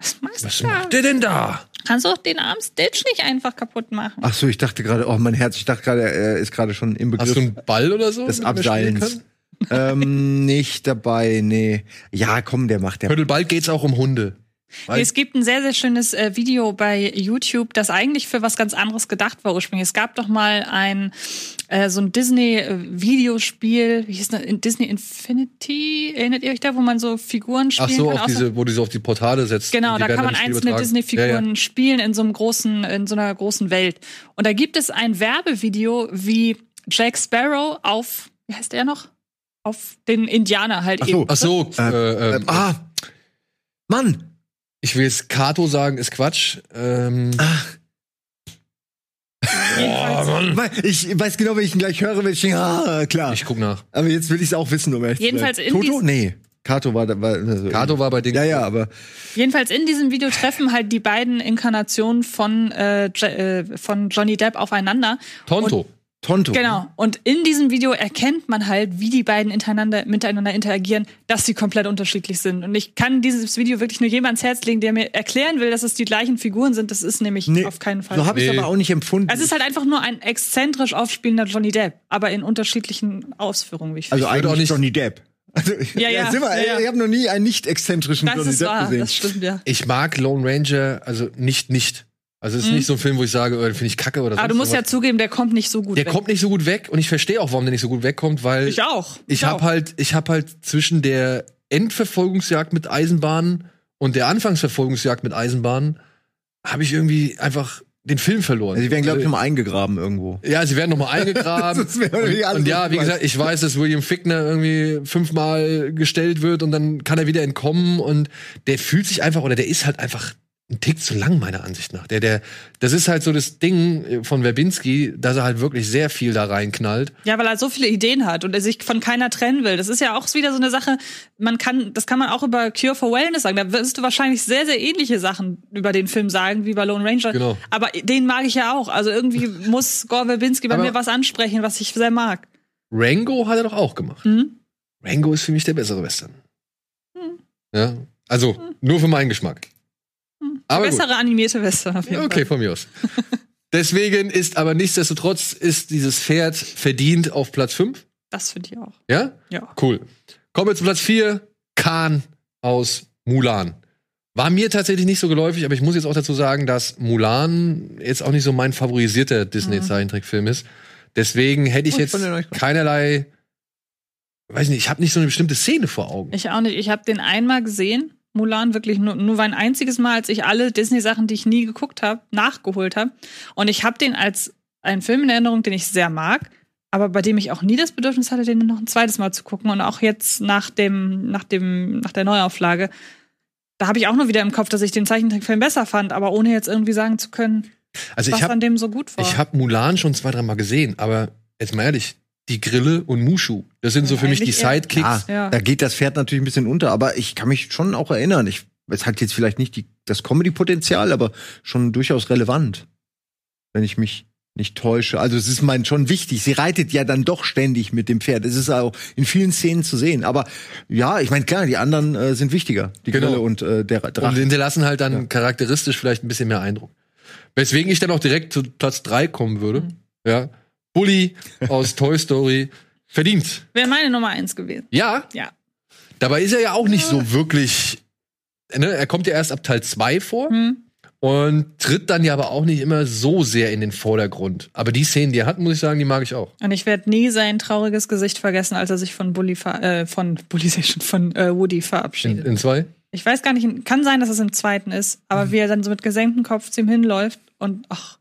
Was machst
Was
du da?
macht der denn da?
Kannst du auch den armen Stitch nicht einfach kaputt machen?
Ach so, ich dachte gerade, oh mein Herz, ich dachte gerade, er ist gerade schon im
Hast
Begriff
du einen Ball oder so?
des
spielen
Abseilens. Ähm, nicht dabei, nee. Ja, komm, der macht der.
Hörtel, bald geht's auch um Hunde. Weil-
Es gibt ein sehr, sehr schönes äh, Video bei YouTube, das eigentlich für was ganz anderes gedacht war ursprünglich. Es gab doch mal ein äh, so ein Disney-Videospiel, wie hieß das? In Disney Infinity? Erinnert ihr euch da, wo man so Figuren
Ach
spielen
so,
kann?
diese, wo die so auf die Portale setzt.
Genau,
Die
da kann man einzelne. Disney-Figuren
Ja, ja.
spielen in so einem großen, in so einer großen Welt. Und da gibt es ein Werbevideo, wie Jack Sparrow auf, wie heißt der noch? Auf den Indianer halt
Ach so.
eben.
Ach so,
Äh,
äh,
ähm, ah, Mann,
ich will jetzt Kato sagen, ist Quatsch. Ähm,
Jedenfalls,
Mann, ich weiß genau, wenn ich ihn gleich höre, wenn ich denke, ah, klar.
ich guck nach.
Aber jetzt will ich es auch wissen, um ehrlich
Jedenfalls
zu
in.
Toto? Nee. Kato war da. War, also,
Kato war bei Ding.
Ja, ja, aber.
Jedenfalls in diesem Video treffen halt die beiden Inkarnationen von, äh, äh, von Johnny Depp aufeinander.
Tonto.
Tonto.
Genau. Und in diesem Video erkennt man halt, wie die beiden miteinander, miteinander interagieren, dass sie komplett unterschiedlich sind. Und ich kann dieses Video wirklich nur jemand ans Herz legen, der mir erklären will, dass es die gleichen Figuren sind. Das ist nämlich
Nee,
auf keinen Fall.
So habe ich
Nee.
aber auch nicht empfunden.
es ist halt einfach nur ein exzentrisch aufspielender Johnny Depp, aber in unterschiedlichen Ausführungen, wie ich
also eigentlich
auch nicht-
Johnny Depp. Also,
Ja, ja,
wir,
ja, ja.
Ich habe noch nie einen nicht exzentrischen
Das
Johnny
ist
Depp
wahr,
gesehen.
das stimmt, ja.
Ich mag Lone Ranger, also nicht, nicht. Also es ist nicht so ein Film, wo ich sage, oh, den finde ich kacke oder so.
Mhm. Aber du musst ja zugeben, der kommt nicht so gut
Der
weg.
kommt nicht so gut weg und ich verstehe auch, warum der nicht so gut wegkommt, weil
ich auch.
ich habe
auch.
halt, ich habe halt zwischen der Endverfolgungsjagd mit Eisenbahnen und der Anfangsverfolgungsjagd mit Eisenbahnen habe ich irgendwie einfach den Film verloren.
Also, die werden, glaube ich,
Also,
nochmal eingegraben irgendwo.
ja, sie werden nochmal eingegraben.
Das irgendwie
und,
alles,
und ja,
ich
wie gesagt, ich weiß, dass William Fickner irgendwie fünfmal gestellt wird und dann kann er wieder entkommen und der fühlt sich einfach oder der ist halt einfach ein Tick zu lang meiner Ansicht nach. Der, der, das ist halt so das Ding von Verbinski, dass er halt wirklich sehr viel da reinknallt.
Ja, weil er so viele Ideen hat und er sich von keiner trennen will. Das ist ja auch wieder so eine Sache, man kann, das kann man auch über Cure for Wellness sagen. Da wirst du wahrscheinlich sehr, sehr ähnliche Sachen über den Film sagen, wie bei Lone Ranger.
Genau.
Aber den mag ich ja auch. Also irgendwie muss Gore Verbinski bei
Aber-
mir was ansprechen, was ich sehr mag.
Rango hat er doch auch gemacht.
Mhm.
Rango ist für mich der bessere Western. Ja, also nur für meinen Geschmack. Aber gut.
Bessere animierte Western auf jeden
Okay, von mir aus. Deswegen ist aber nichtsdestotrotz ist dieses Pferd verdient auf Platz 5.
Fall. Das finde ich auch.
Ja?
Ja.
Cool. Kommen wir zu Platz 4. Khan aus Mulan. War mir tatsächlich nicht so geläufig, aber ich muss jetzt auch dazu sagen, dass Mulan jetzt auch nicht so mein favorisierter Disney-Zeichentrickfilm ist. Deswegen hätte ich
Oh, ich
jetzt
gut.
keinerlei, weiß nicht, ich habe nicht so eine bestimmte Szene vor Augen.
Ich auch nicht. Ich habe den einmal gesehen, Mulan, wirklich nur, nur ein einziges Mal, als ich alle Disney-Sachen, die ich nie geguckt habe, nachgeholt habe. Und ich habe den als einen Film in Erinnerung, den ich sehr mag, aber bei dem ich auch nie das Bedürfnis hatte, den noch ein zweites Mal zu gucken. Und auch jetzt nach dem, nach dem, nach der Neuauflage, da habe ich auch nur wieder im Kopf, dass ich den Zeichentrickfilm besser fand, aber ohne jetzt irgendwie sagen zu können,
Also
was
ich habe
an dem so gut war.
Ich habe Mulan schon zwei, dreimal gesehen, aber jetzt mal ehrlich, die Grille und Mushu, das sind so
Ja,
für mich die Sidekicks.
Ja,
Ja.
da geht das Pferd natürlich ein bisschen unter, aber ich kann mich schon auch erinnern. Ich, es hat jetzt vielleicht nicht die, das Comedy-Potenzial, aber schon durchaus relevant. Wenn ich mich nicht täusche. Also es ist mein schon wichtig. Sie reitet ja dann doch ständig mit dem Pferd. Es ist auch in vielen Szenen zu sehen. Aber ja, ich meine klar, die anderen äh, sind wichtiger. Die
Genau.
Grille und äh, der
Und
Drache.
hinterlassen halt dann charakteristisch vielleicht ein bisschen mehr Eindruck. Weswegen ich dann auch direkt zu Platz drei kommen würde.
Mhm.
Ja. Bully aus Toy Story verdient.
Wäre meine Nummer eins gewesen.
Ja,
Ja.
dabei ist er ja auch nicht so wirklich. Ne, er kommt ja erst ab Teil 2 vor
Hm.
und tritt dann ja aber auch nicht immer so sehr in den Vordergrund. Aber die Szenen, die er hat, muss ich sagen, die mag ich auch.
Und ich werde nie sein trauriges Gesicht vergessen, als er sich von Bully äh, von Bully schon, von äh, Woody
In,
verabschiedet.
in zwei?
ich weiß gar nicht, kann sein, dass es im zweiten ist, aber
Mhm.
wie er dann so mit gesenktem Kopf zu ihm hinläuft und ach,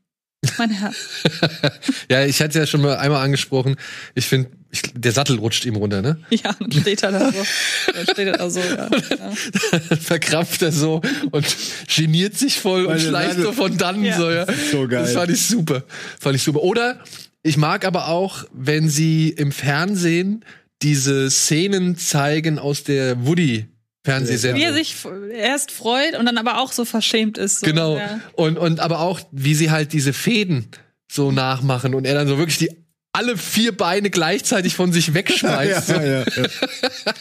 mein Herr.
Ja, ich hatte es ja schon mal einmal angesprochen. Ich finde, der Sattel rutscht ihm runter, ne?
Ja, und dann steht er da so. Dann steht er da so, ja. ja.
verkrampft er so und geniert sich voll und schleicht
weil-
so von dann
Ja.
so, ja.
so geil.
Das fand ich super. Fand ich super. Oder ich mag aber auch, wenn sie im Fernsehen diese Szenen zeigen aus der Woody
Wie
Fernsehsendung.
er sich erst freut und dann aber auch so verschämt ist. So,
Genau.
Ja.
Und, und aber auch, wie sie halt diese Fäden so nachmachen und er dann so wirklich die alle vier Beine gleichzeitig von sich wegschmeißt.
ja, ja, ja.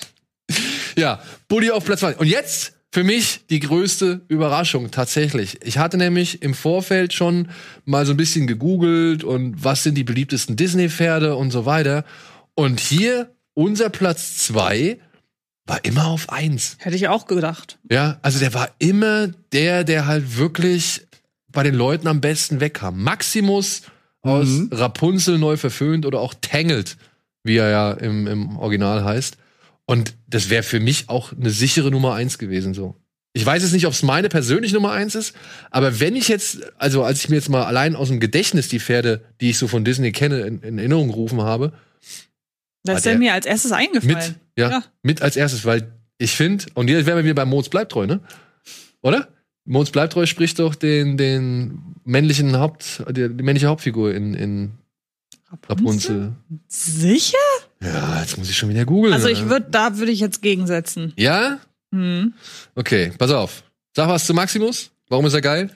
Ja, Buddy auf Platz 2. Und jetzt für mich die größte Überraschung tatsächlich. Ich hatte nämlich im Vorfeld schon mal so ein bisschen gegoogelt und was sind die beliebtesten Disney-Pferde und so weiter. Und hier unser Platz 2 war immer auf 1.
Hätte ich auch gedacht.
Ja, also der war immer der, der halt wirklich bei den Leuten am besten wegkam. Maximus aus
Mhm.
Rapunzel neu verföhnt oder auch Tangled, wie er ja im, im Original heißt. Und das wäre für mich auch eine sichere Nummer eins gewesen, so. Ich weiß jetzt nicht, ob es meine persönliche Nummer eins ist, aber wenn ich jetzt, also als ich mir jetzt mal allein aus dem Gedächtnis die Pferde, die ich so von Disney kenne, in, in Erinnerung gerufen habe,
Das ist ja mir als erstes
mit,
eingefallen.
ja,
Ja.
mit als erstes, weil ich finde, und jetzt wären wir wieder bei Moritz bleibt treu, ne? Oder? Moritz bleibt treu spricht doch den, den männlichen Haupt, die, die männliche Hauptfigur in, in Rapunzel.
Sicher?
Ja, jetzt muss ich schon wieder googeln.
Also ich würde, da würde ich jetzt gegensetzen.
Ja?
Hm.
Okay, pass auf. Sag was zu Maximus. Warum ist er geil?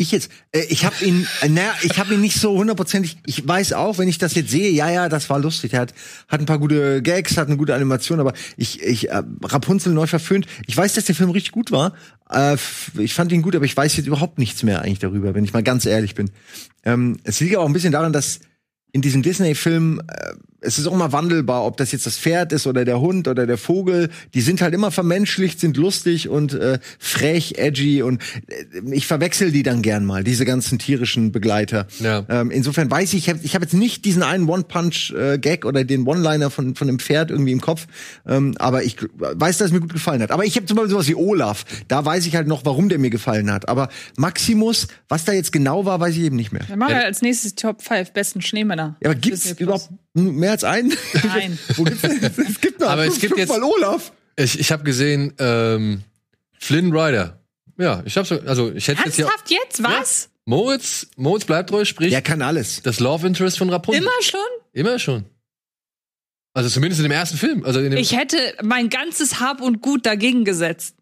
Ich jetzt, äh, ich habe ihn, äh, naja, ich habe ihn nicht so hundertprozentig. Ich weiß auch, wenn ich das jetzt sehe, ja, ja, das war lustig. Er hat, hat ein paar gute Gags, hat eine gute Animation, aber ich, ich äh, Rapunzel neu verföhnt. Ich weiß, dass der Film richtig gut war. Äh, ich fand ihn gut, aber ich weiß jetzt überhaupt nichts mehr eigentlich darüber, wenn ich mal ganz ehrlich bin. Ähm, es liegt auch ein bisschen daran, dass in diesem Disney-Film, äh, es ist auch mal wandelbar, ob das jetzt das Pferd ist oder der Hund oder der Vogel. Die sind halt immer vermenschlicht, sind lustig und äh, frech, edgy und äh, ich verwechsel die dann gern mal, diese ganzen tierischen Begleiter.
Ja.
Ähm, insofern weiß ich, ich habe ich hab jetzt nicht diesen einen One-Punch-Gag oder den One-Liner von, von dem Pferd irgendwie im Kopf, ähm, aber ich weiß, dass es mir gut gefallen hat. Aber ich habe zum Beispiel sowas wie Olaf, da weiß ich halt noch, warum der mir gefallen hat. Aber Maximus, was da jetzt genau war, weiß ich eben nicht mehr.
Wir machen
Ja.
halt als nächstes die Top 5 besten Schneemänner.
Ja, aber gibt's überhaupt mehr als einen?
Nein.
Wo gibt's denn? Es gibt noch
Aber es
fünf-
gibt jetzt-
Olaf.
Ich, ich habe gesehen, ähm, Flynn Rider. Ja, ich hab's, also ich hätte jetzt ja.
Ernsthaft jetzt? Was?
Moritz, Moritz bleibt treu, sprich
Der kann alles.
das Love Interest von Rapunzel.
Immer schon?
Immer schon. Also zumindest in dem ersten Film. Also in dem,
Ich hätte mein ganzes Hab und Gut dagegen gesetzt.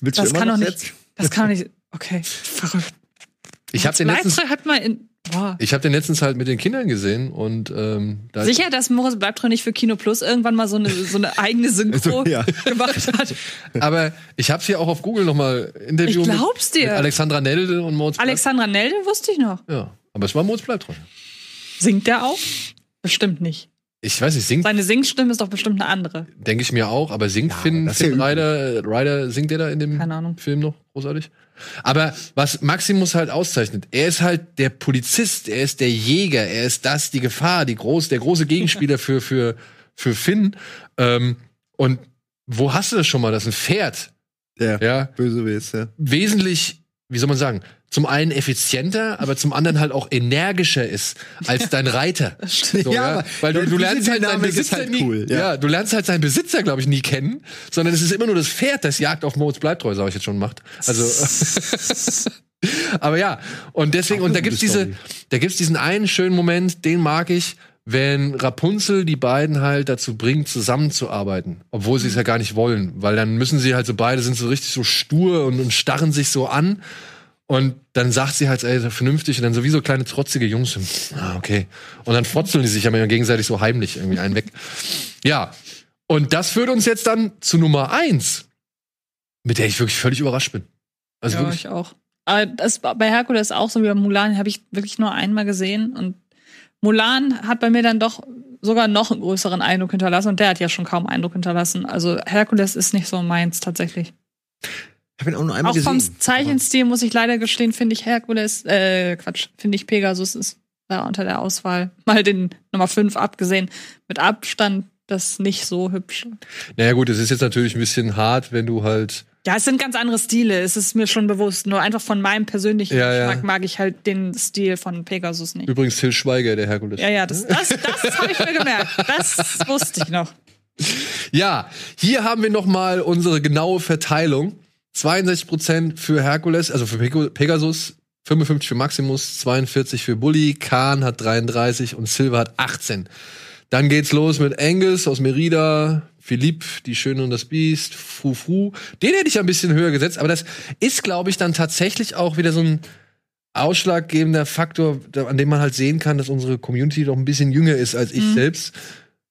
Willst
Das
du immer
kann
noch
doch
jetzt?
nicht. Das kann doch nicht. Okay, verrückt.
ich habe den
Leibtreu hat mal in. Boah.
ich habe den letztens halt mit den Kindern gesehen und ähm, da
Sicher, dass Moritz Bleibtreu nicht für Kino Plus irgendwann mal so eine, so eine eigene Synchro
Also, ja.
gemacht hat.
Aber ich habe hier auch auf Google noch mal Interview
Ich
mit,
glaub's
mit
dir.
Alexandra Nelde und Moritz.
Alexandra Nelde wusste ich noch.
Ja, aber es war Moritz bleibt treu.
Singt der auch? Bestimmt nicht.
Ich weiß nicht, singt,
Seine Singstimme ist doch bestimmt eine andere.
denke ich mir auch, aber singt Finn,
ja
Finn
übel.
Rider, Rider, singt der da in dem. Film noch großartig? Aber was Maximus halt auszeichnet, er ist halt der Polizist, er ist der Jäger, er ist das, die Gefahr, die groß, der große Gegenspieler für, für, für Finn. Ähm, und wo hast du das schon mal, dass ein Pferd,
Der
ja,
böse Wes, ja.
wesentlich, wie soll man sagen, zum einen effizienter, aber zum anderen halt auch energischer ist als dein Reiter. So,
Ja,
ja, Weil du, du lernst halt seinen Besitzer
halt
nie,
cool,
ja.
ja.
du lernst halt seinen Besitzer, glaube ich, nie kennen, sondern es ist immer nur das Pferd, das Jagd auf Moritz Bleibtreu, sag ich jetzt schon, macht. Also, aber ja, und deswegen, und da gibt's diese, da gibt's diesen einen schönen Moment, den mag ich, wenn Rapunzel die beiden halt dazu bringt, zusammenzuarbeiten, obwohl sie es ja gar nicht wollen, weil dann müssen sie halt so beide sind so richtig so stur und, und starren sich so an. Und dann sagt sie halt, ey, vernünftig, und dann so wie so kleine trotzige Jungs. Ah, okay. Und dann frotzeln die sich aber gegenseitig so heimlich irgendwie einen weg. Ja. Und das führt uns jetzt dann zu Nummer eins, mit der ich wirklich völlig überrascht bin. Also
ja,
wirklich.
ich auch. Aber das bei Herkules auch so wie bei Mulan habe ich wirklich nur einmal gesehen und Mulan hat bei mir dann doch sogar noch einen größeren Eindruck hinterlassen und der hat ja schon kaum Eindruck hinterlassen. Also Herkules ist nicht so meins tatsächlich.
Ich habe ihn auch nur einmal
Auch
gesehen.
vom Zeichenstil muss ich leider gestehen, finde ich Herkules, äh, Quatsch, finde ich Pegasus ist da unter der Auswahl. Mal den Nummer 5 abgesehen. Mit Abstand das nicht so hübsch.
Naja, gut, es ist jetzt natürlich ein bisschen hart, wenn du halt.
Ja, es sind ganz andere Stile, es ist mir schon bewusst. Nur einfach von meinem persönlichen
Ja, ja.
Geschmack mag ich halt den Stil von Pegasus nicht.
Übrigens Till Schweiger, der Herkules.
Ja, ja, das, das, das habe ich mir gemerkt. Das wusste ich noch.
Ja, hier haben wir noch mal unsere genaue Verteilung. 62% für Herkules, also für Peg- Pegasus, 55 für Maximus, 42 für Bully, Khan hat 33 und Silver hat 18. Dann geht's los mit Angus aus Merida, Philipp, die Schöne und das Biest, Fu Fu. Den hätte ich ein bisschen höher gesetzt, aber das ist, glaube ich, dann tatsächlich auch wieder so ein ausschlaggebender Faktor, an dem man halt sehen kann, dass unsere Community doch ein bisschen jünger ist als ich
Mhm.
selbst.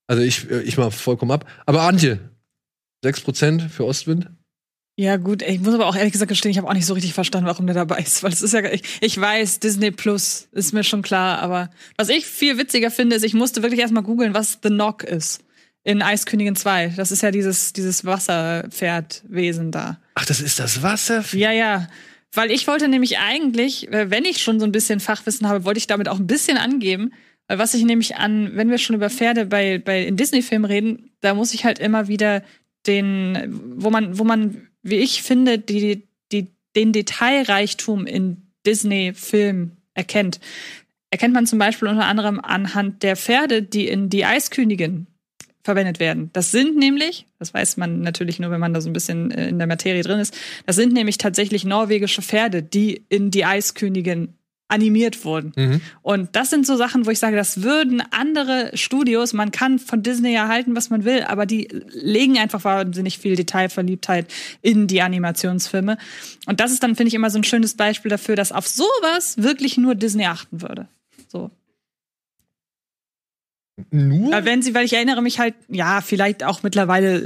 Also ich, äh, ich mal vollkommen ab. Aber Antje, 6% für Ostwind?
Ja, gut, ich muss aber auch ehrlich gesagt gestehen, ich habe auch nicht so richtig verstanden, warum der dabei ist. Weil es ist ja, ich, ich weiß, Disney Plus ist mir schon klar, aber was ich viel witziger finde, ist, ich musste wirklich erstmal googeln, was The Knock ist. In Eiskönigin 2. Das ist ja dieses, dieses Wasserpferdwesen da.
Ach, das ist das Wasser?
Ja, ja. Weil ich wollte nämlich eigentlich, äh, wenn ich schon so ein bisschen Fachwissen habe, wollte ich damit auch ein bisschen angeben. Weil was ich nämlich an, wenn wir schon über Pferde bei, bei in Disney-Filmen reden, da muss ich halt immer wieder den, wo man, wo man, wie ich finde, die, die, den Detailreichtum in Disney-Filmen erkennt. Erkennt man zum Beispiel unter anderem anhand der Pferde, die in Die Eiskönigin verwendet werden. Das sind nämlich, das weiß man natürlich nur, wenn man da so ein bisschen äh, in der Materie drin ist, das sind nämlich tatsächlich norwegische Pferde, die in Die Eiskönigin animiert wurden.
Mhm.
Und das sind so Sachen, wo ich sage, das würden andere Studios, man kann von Disney erhalten, was man will, aber die legen einfach wahnsinnig viel Detailverliebtheit in die Animationsfilme. Und das ist dann, finde ich, immer so ein schönes Beispiel dafür, dass auf sowas wirklich nur Disney achten würde. So.
Nur?
Wenn sie, weil ich erinnere mich halt, ja, vielleicht auch mittlerweile,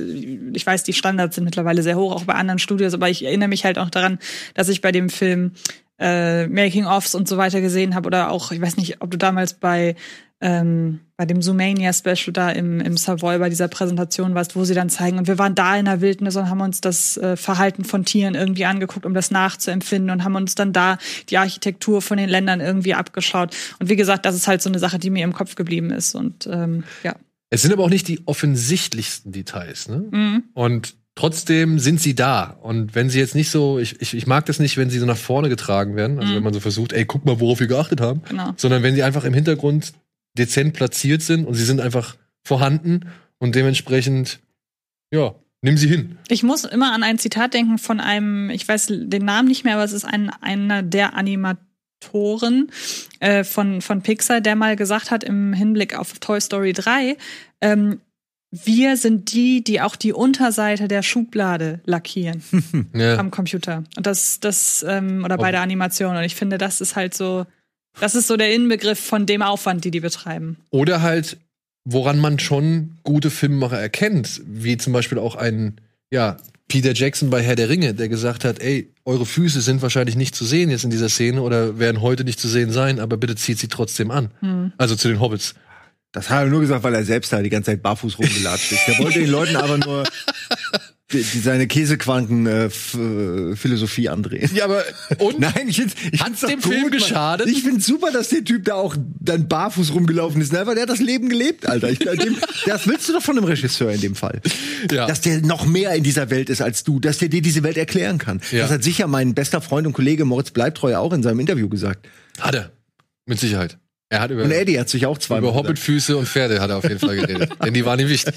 ich weiß, die Standards sind mittlerweile sehr hoch, auch bei anderen Studios, aber ich erinnere mich halt auch daran, dass ich bei dem Film äh, Making-ofs und so weiter gesehen habe oder auch, ich weiß nicht, ob du damals bei ähm, bei dem Zoomania Special da im, im Savoy bei dieser Präsentation warst, wo sie dann zeigen und wir waren da in der Wildnis und haben uns das äh, Verhalten von Tieren irgendwie angeguckt, um das nachzuempfinden und haben uns dann da die Architektur von den Ländern irgendwie abgeschaut und wie gesagt, das ist halt so eine Sache, die mir im Kopf geblieben ist und ähm, ja.
Es sind aber auch nicht die offensichtlichsten Details, ne?
Mhm.
Und trotzdem sind sie da. Und wenn sie jetzt nicht so, ich, ich, ich mag das nicht, wenn sie so nach vorne getragen werden, also
Mhm.
wenn man so versucht, ey, guck mal, worauf wir geachtet haben,
Genau.
sondern wenn sie einfach im Hintergrund dezent platziert sind und sie sind einfach vorhanden und dementsprechend, ja, nimm sie hin.
Ich muss immer an ein Zitat denken von einem, ich weiß den Namen nicht mehr, aber es ist ein, einer der Animatoren äh, von, von Pixar, der mal gesagt hat im Hinblick auf Toy Story 3, ähm, wir sind die, die auch die Unterseite der Schublade lackieren
Ja.
am Computer. Und das, das, ähm, oder bei der Animation. Und ich finde, das ist halt so, das ist so der Inbegriff von dem Aufwand, die die betreiben.
Oder halt, woran man schon gute Filmemacher erkennt, wie zum Beispiel auch ein, ja, Peter Jackson bei Herr der Ringe, der gesagt hat, ey, eure Füße sind wahrscheinlich nicht zu sehen jetzt in dieser Szene oder werden heute nicht zu sehen sein, aber bitte zieht sie trotzdem an.
Hm.
Also zu den Hobbits.
Das hat er nur gesagt, weil er selbst da die ganze Zeit barfuß rumgelatscht ist. Der wollte den Leuten aber nur die, die seine Käsequanten-Philosophie andrehen.
Ja, aber und?
Nein, ich ich doch
dem
gut,
Film
Mann.
geschadet?
Ich find's super, dass der Typ da auch dann barfuß rumgelaufen ist, ne? weil der hat das Leben gelebt, Alter. Ich, dem, das willst du doch von einem Regisseur in dem Fall.
Ja.
Dass der noch mehr in dieser Welt ist als du, dass der dir diese Welt erklären kann.
Ja.
Das hat sicher mein bester Freund und Kollege Moritz Bleibtreu auch in seinem Interview gesagt.
Hat er. Mit Sicherheit. Er hat über,
Und Eddie hat sich auch zweimal
über. Hobbitfüße und Pferde hat er auf jeden Fall geredet. denn die waren ihm wichtig.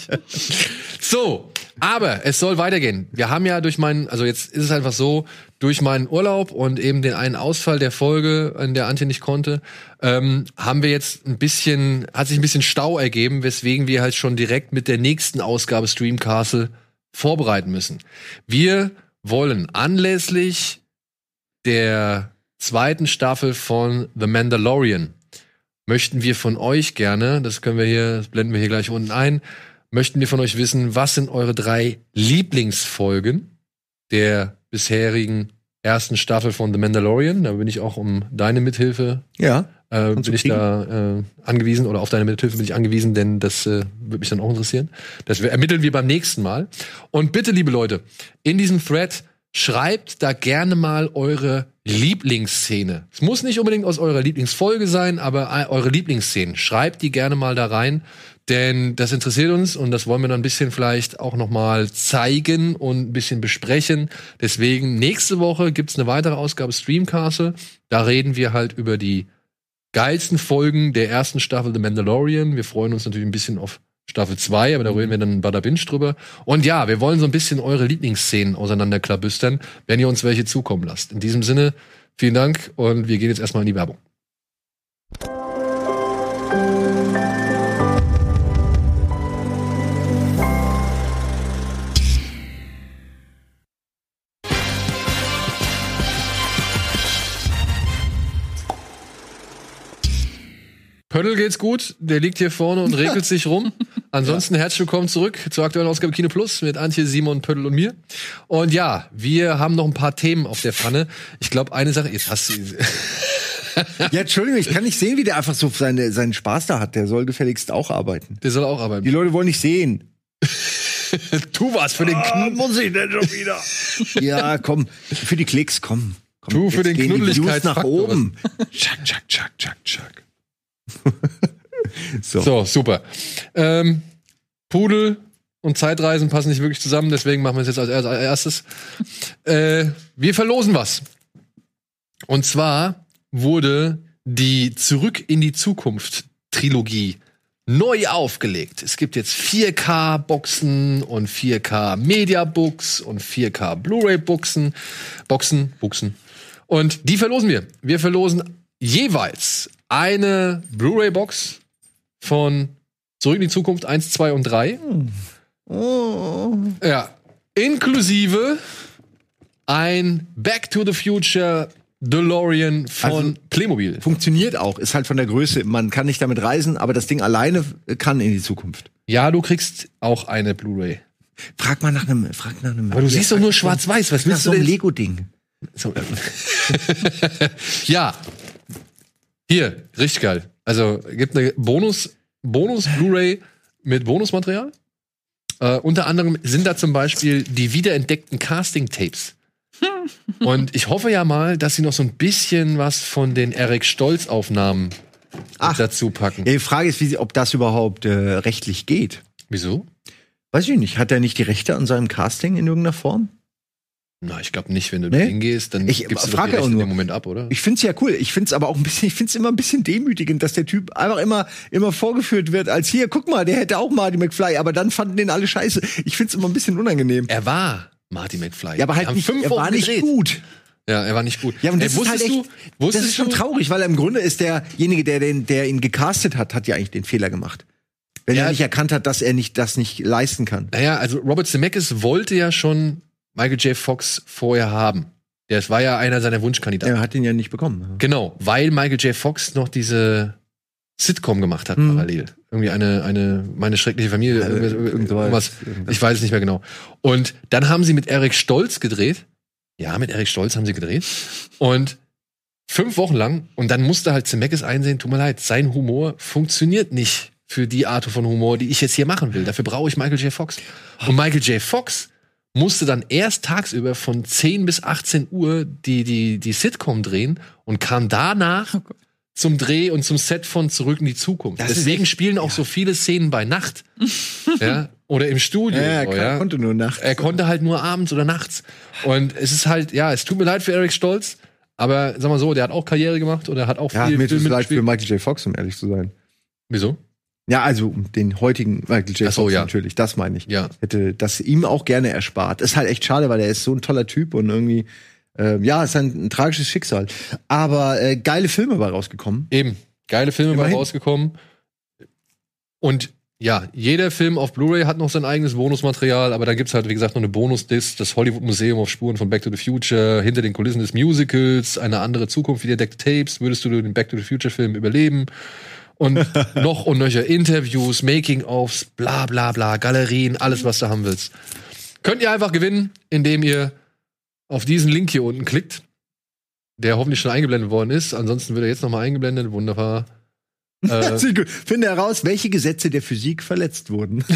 So, aber es soll weitergehen. Wir haben ja durch meinen, also jetzt ist es einfach so, durch meinen Urlaub und eben den einen Ausfall der Folge, an der Antje nicht konnte, ähm, haben wir jetzt ein bisschen, hat sich ein bisschen Stau ergeben, weswegen wir halt schon direkt mit der nächsten Ausgabe Stream Castle vorbereiten müssen. Wir wollen anlässlich der zweiten Staffel von The Mandalorian möchten wir von euch gerne, das können wir hier, das blenden wir hier gleich unten ein, möchten wir von euch wissen, was sind eure drei Lieblingsfolgen der bisherigen ersten Staffel von The Mandalorian? Da bin ich auch um deine Mithilfe
Ja.
äh, bin ich da äh, angewiesen oder auf deine Mithilfe bin ich angewiesen, denn das äh, würde mich dann auch interessieren. Das ermitteln wir beim nächsten Mal. Und bitte, liebe Leute, in diesem Thread schreibt da gerne mal eure Lieblingsszene. Es muss nicht unbedingt aus eurer Lieblingsfolge sein, aber äh, eure Lieblingsszenen. Schreibt die gerne mal da rein, denn das interessiert uns und das wollen wir dann ein bisschen vielleicht auch noch mal zeigen und ein bisschen besprechen. Deswegen nächste Woche gibt's eine weitere Ausgabe Streamcastle. Da reden wir halt über die geilsten Folgen der ersten Staffel The Mandalorian. Wir freuen uns natürlich ein bisschen auf Staffel 2, aber da reden wir dann Bada Binge drüber. Und ja, wir wollen so ein bisschen eure Lieblingsszenen auseinanderklabüstern, wenn ihr uns welche zukommen lasst. In diesem Sinne, vielen Dank und wir gehen jetzt erstmal in die Werbung. Geht's gut. Der liegt hier vorne und regelt sich rum. Ansonsten herzlich willkommen zurück zur aktuellen Ausgabe Kino Plus mit Antje, Simon, Pöttl und mir. Und ja, wir haben noch ein paar Themen auf der Pfanne. Ich glaube, eine Sache, jetzt hast du.
Ja, Entschuldigung, ich kann nicht sehen, wie der einfach so seine, seinen Spaß da hat. Der soll gefälligst auch arbeiten.
Der soll auch
Die
arbeiten.
Leute wollen nicht sehen.
Tu was für den Kn
muss ich denn schon wieder? ja, komm. Für die Klicks, komm. komm
Tu für den
die Views nach
Knuddeligkeitsfaktor
oben.
Chuck, chuck, chuck, chuck, chuck.
So.
So, super. Ähm, Pudel und Zeitreisen passen nicht wirklich zusammen, deswegen machen wir es jetzt als, erstes. Äh, wir verlosen was. Und zwar wurde die Zurück in die Zukunft Trilogie neu aufgelegt. Es gibt jetzt 4K-Boxen und 4K-Media-Books und 4K-Blu-ray-Boxen. Boxen, Buchsen. Und die verlosen wir. Wir verlosen jeweils eine Blu-ray-Box von Zurück in die Zukunft 1, 2 und 3. Ja. Inklusive ein Back to the Future DeLorean von
Also-
Playmobil.
Funktioniert auch, ist halt von der Größe. Man kann nicht damit reisen, aber das Ding alleine kann in die Zukunft.
Ja, du kriegst auch eine Blu-ray.
Frag mal nach einem, frag nach einem.
Aber du siehst doch nur schwarz-weiß. Was willst
so
du
einem
denn?
Lego-Ding.
So, ja. Hier, richtig geil. Also gibt eine Bonus, Bonus Blu-ray mit Bonusmaterial. Äh, unter anderem sind da zum Beispiel die wiederentdeckten Casting-Tapes. Und ich hoffe ja mal, dass sie noch so ein bisschen was von den Eric Stolz-Aufnahmen dazu packen.
Ja, die Frage ist, wie, ob das überhaupt äh, rechtlich geht.
Wieso?
Weiß ich nicht. Hat er nicht die Rechte an seinem Casting in irgendeiner Form?
Na, ich glaube nicht, wenn du
Nee?
da hingehst, dann
Ich
gibst du doch
frage
die in dem Moment ab, oder?
Ich find's ja cool. Ich find's aber auch ein bisschen, ich find's immer ein bisschen demütigend, dass der Typ einfach immer, immer vorgeführt wird als hier, guck mal, der hätte auch Marty McFly, aber dann fanden den alle scheiße. Ich find's immer ein bisschen unangenehm.
er war Marty McFly.
Ja, aber halt nicht,
fünf
er
Wochen
war nicht
gedreht.
gut.
Ja, er war nicht gut.
Ja, und das
Ey,
ist halt echt,
du,
das ist schon
du,
traurig, weil im Grunde ist derjenige, der den, der ihn gecastet hat, hat ja eigentlich den Fehler gemacht. Wenn
Ja.
er nicht erkannt hat, dass er nicht, das nicht leisten kann.
Naja, also Robert Zemeckis wollte ja schon Michael J. Fox vorher haben. Das war ja einer seiner Wunschkandidaten.
Er hat ihn ja nicht bekommen.
Genau, weil Michael J. Fox noch diese Sitcom gemacht hat
Hm.
parallel. Irgendwie eine, eine, meine schreckliche Familie,
Ja,
irgendwas, irgendwas.
Irgendwas.
Ich weiß es nicht mehr genau. Und dann haben sie mit Eric Stolz gedreht. Ja, mit Eric Stolz haben sie gedreht. Und fünf Wochen lang. Und dann musste halt Zemeckis einsehen, tut mir leid, sein Humor funktioniert nicht für die Art von Humor, die ich jetzt hier machen will. Dafür brauche ich Michael J. Fox. Und Michael J. Fox musste dann erst tagsüber von 10 bis 18 Uhr die, die, die Sitcom drehen und kam danach zum Dreh und zum Set von Zurück in die Zukunft.
Das
Deswegen
echt-
spielen auch so viele Szenen bei Nacht. ja, oder im Studio.
Ja, er
so,
kann,
ja.
konnte nur nachts.
Er konnte halt nur abends oder nachts. Und es ist halt, ja, es tut mir leid für Eric Stolz, aber sag mal so, der hat auch Karriere gemacht und er hat auch
ja,
viel
mir tut es leid für. Michael J. Fox, um ehrlich zu sein.
Wieso?
Ja, also den heutigen Michael J.
Ach so,
Fox
ja.
natürlich, das meine ich.
Ja.
Hätte das ihm auch gerne erspart. Ist halt echt schade, weil er ist so ein toller Typ und irgendwie, äh, ja, ist ein, ein tragisches Schicksal. Aber äh, geile Filme bei rausgekommen.
Eben. Geile Filme bei
Immerhin.
rausgekommen. Und ja, jeder Film auf Blu-ray hat noch sein eigenes Bonusmaterial, aber da gibt's halt, wie gesagt, noch eine Bonus-Disc, das Hollywood Museum auf Spuren von Back to the Future, hinter den Kulissen des Musicals, eine andere Zukunft wie entdeckte Tapes, würdest du den Back to the Future-Film überleben? Und noch und nöcher Interviews, Making-ofs, bla bla bla, Galerien, alles, was du haben willst. Könnt ihr einfach gewinnen, indem ihr auf diesen Link hier unten klickt, der hoffentlich schon eingeblendet worden ist. Ansonsten wird er jetzt nochmal eingeblendet. Wunderbar. Äh.
Finde heraus, welche Gesetze der Physik verletzt wurden.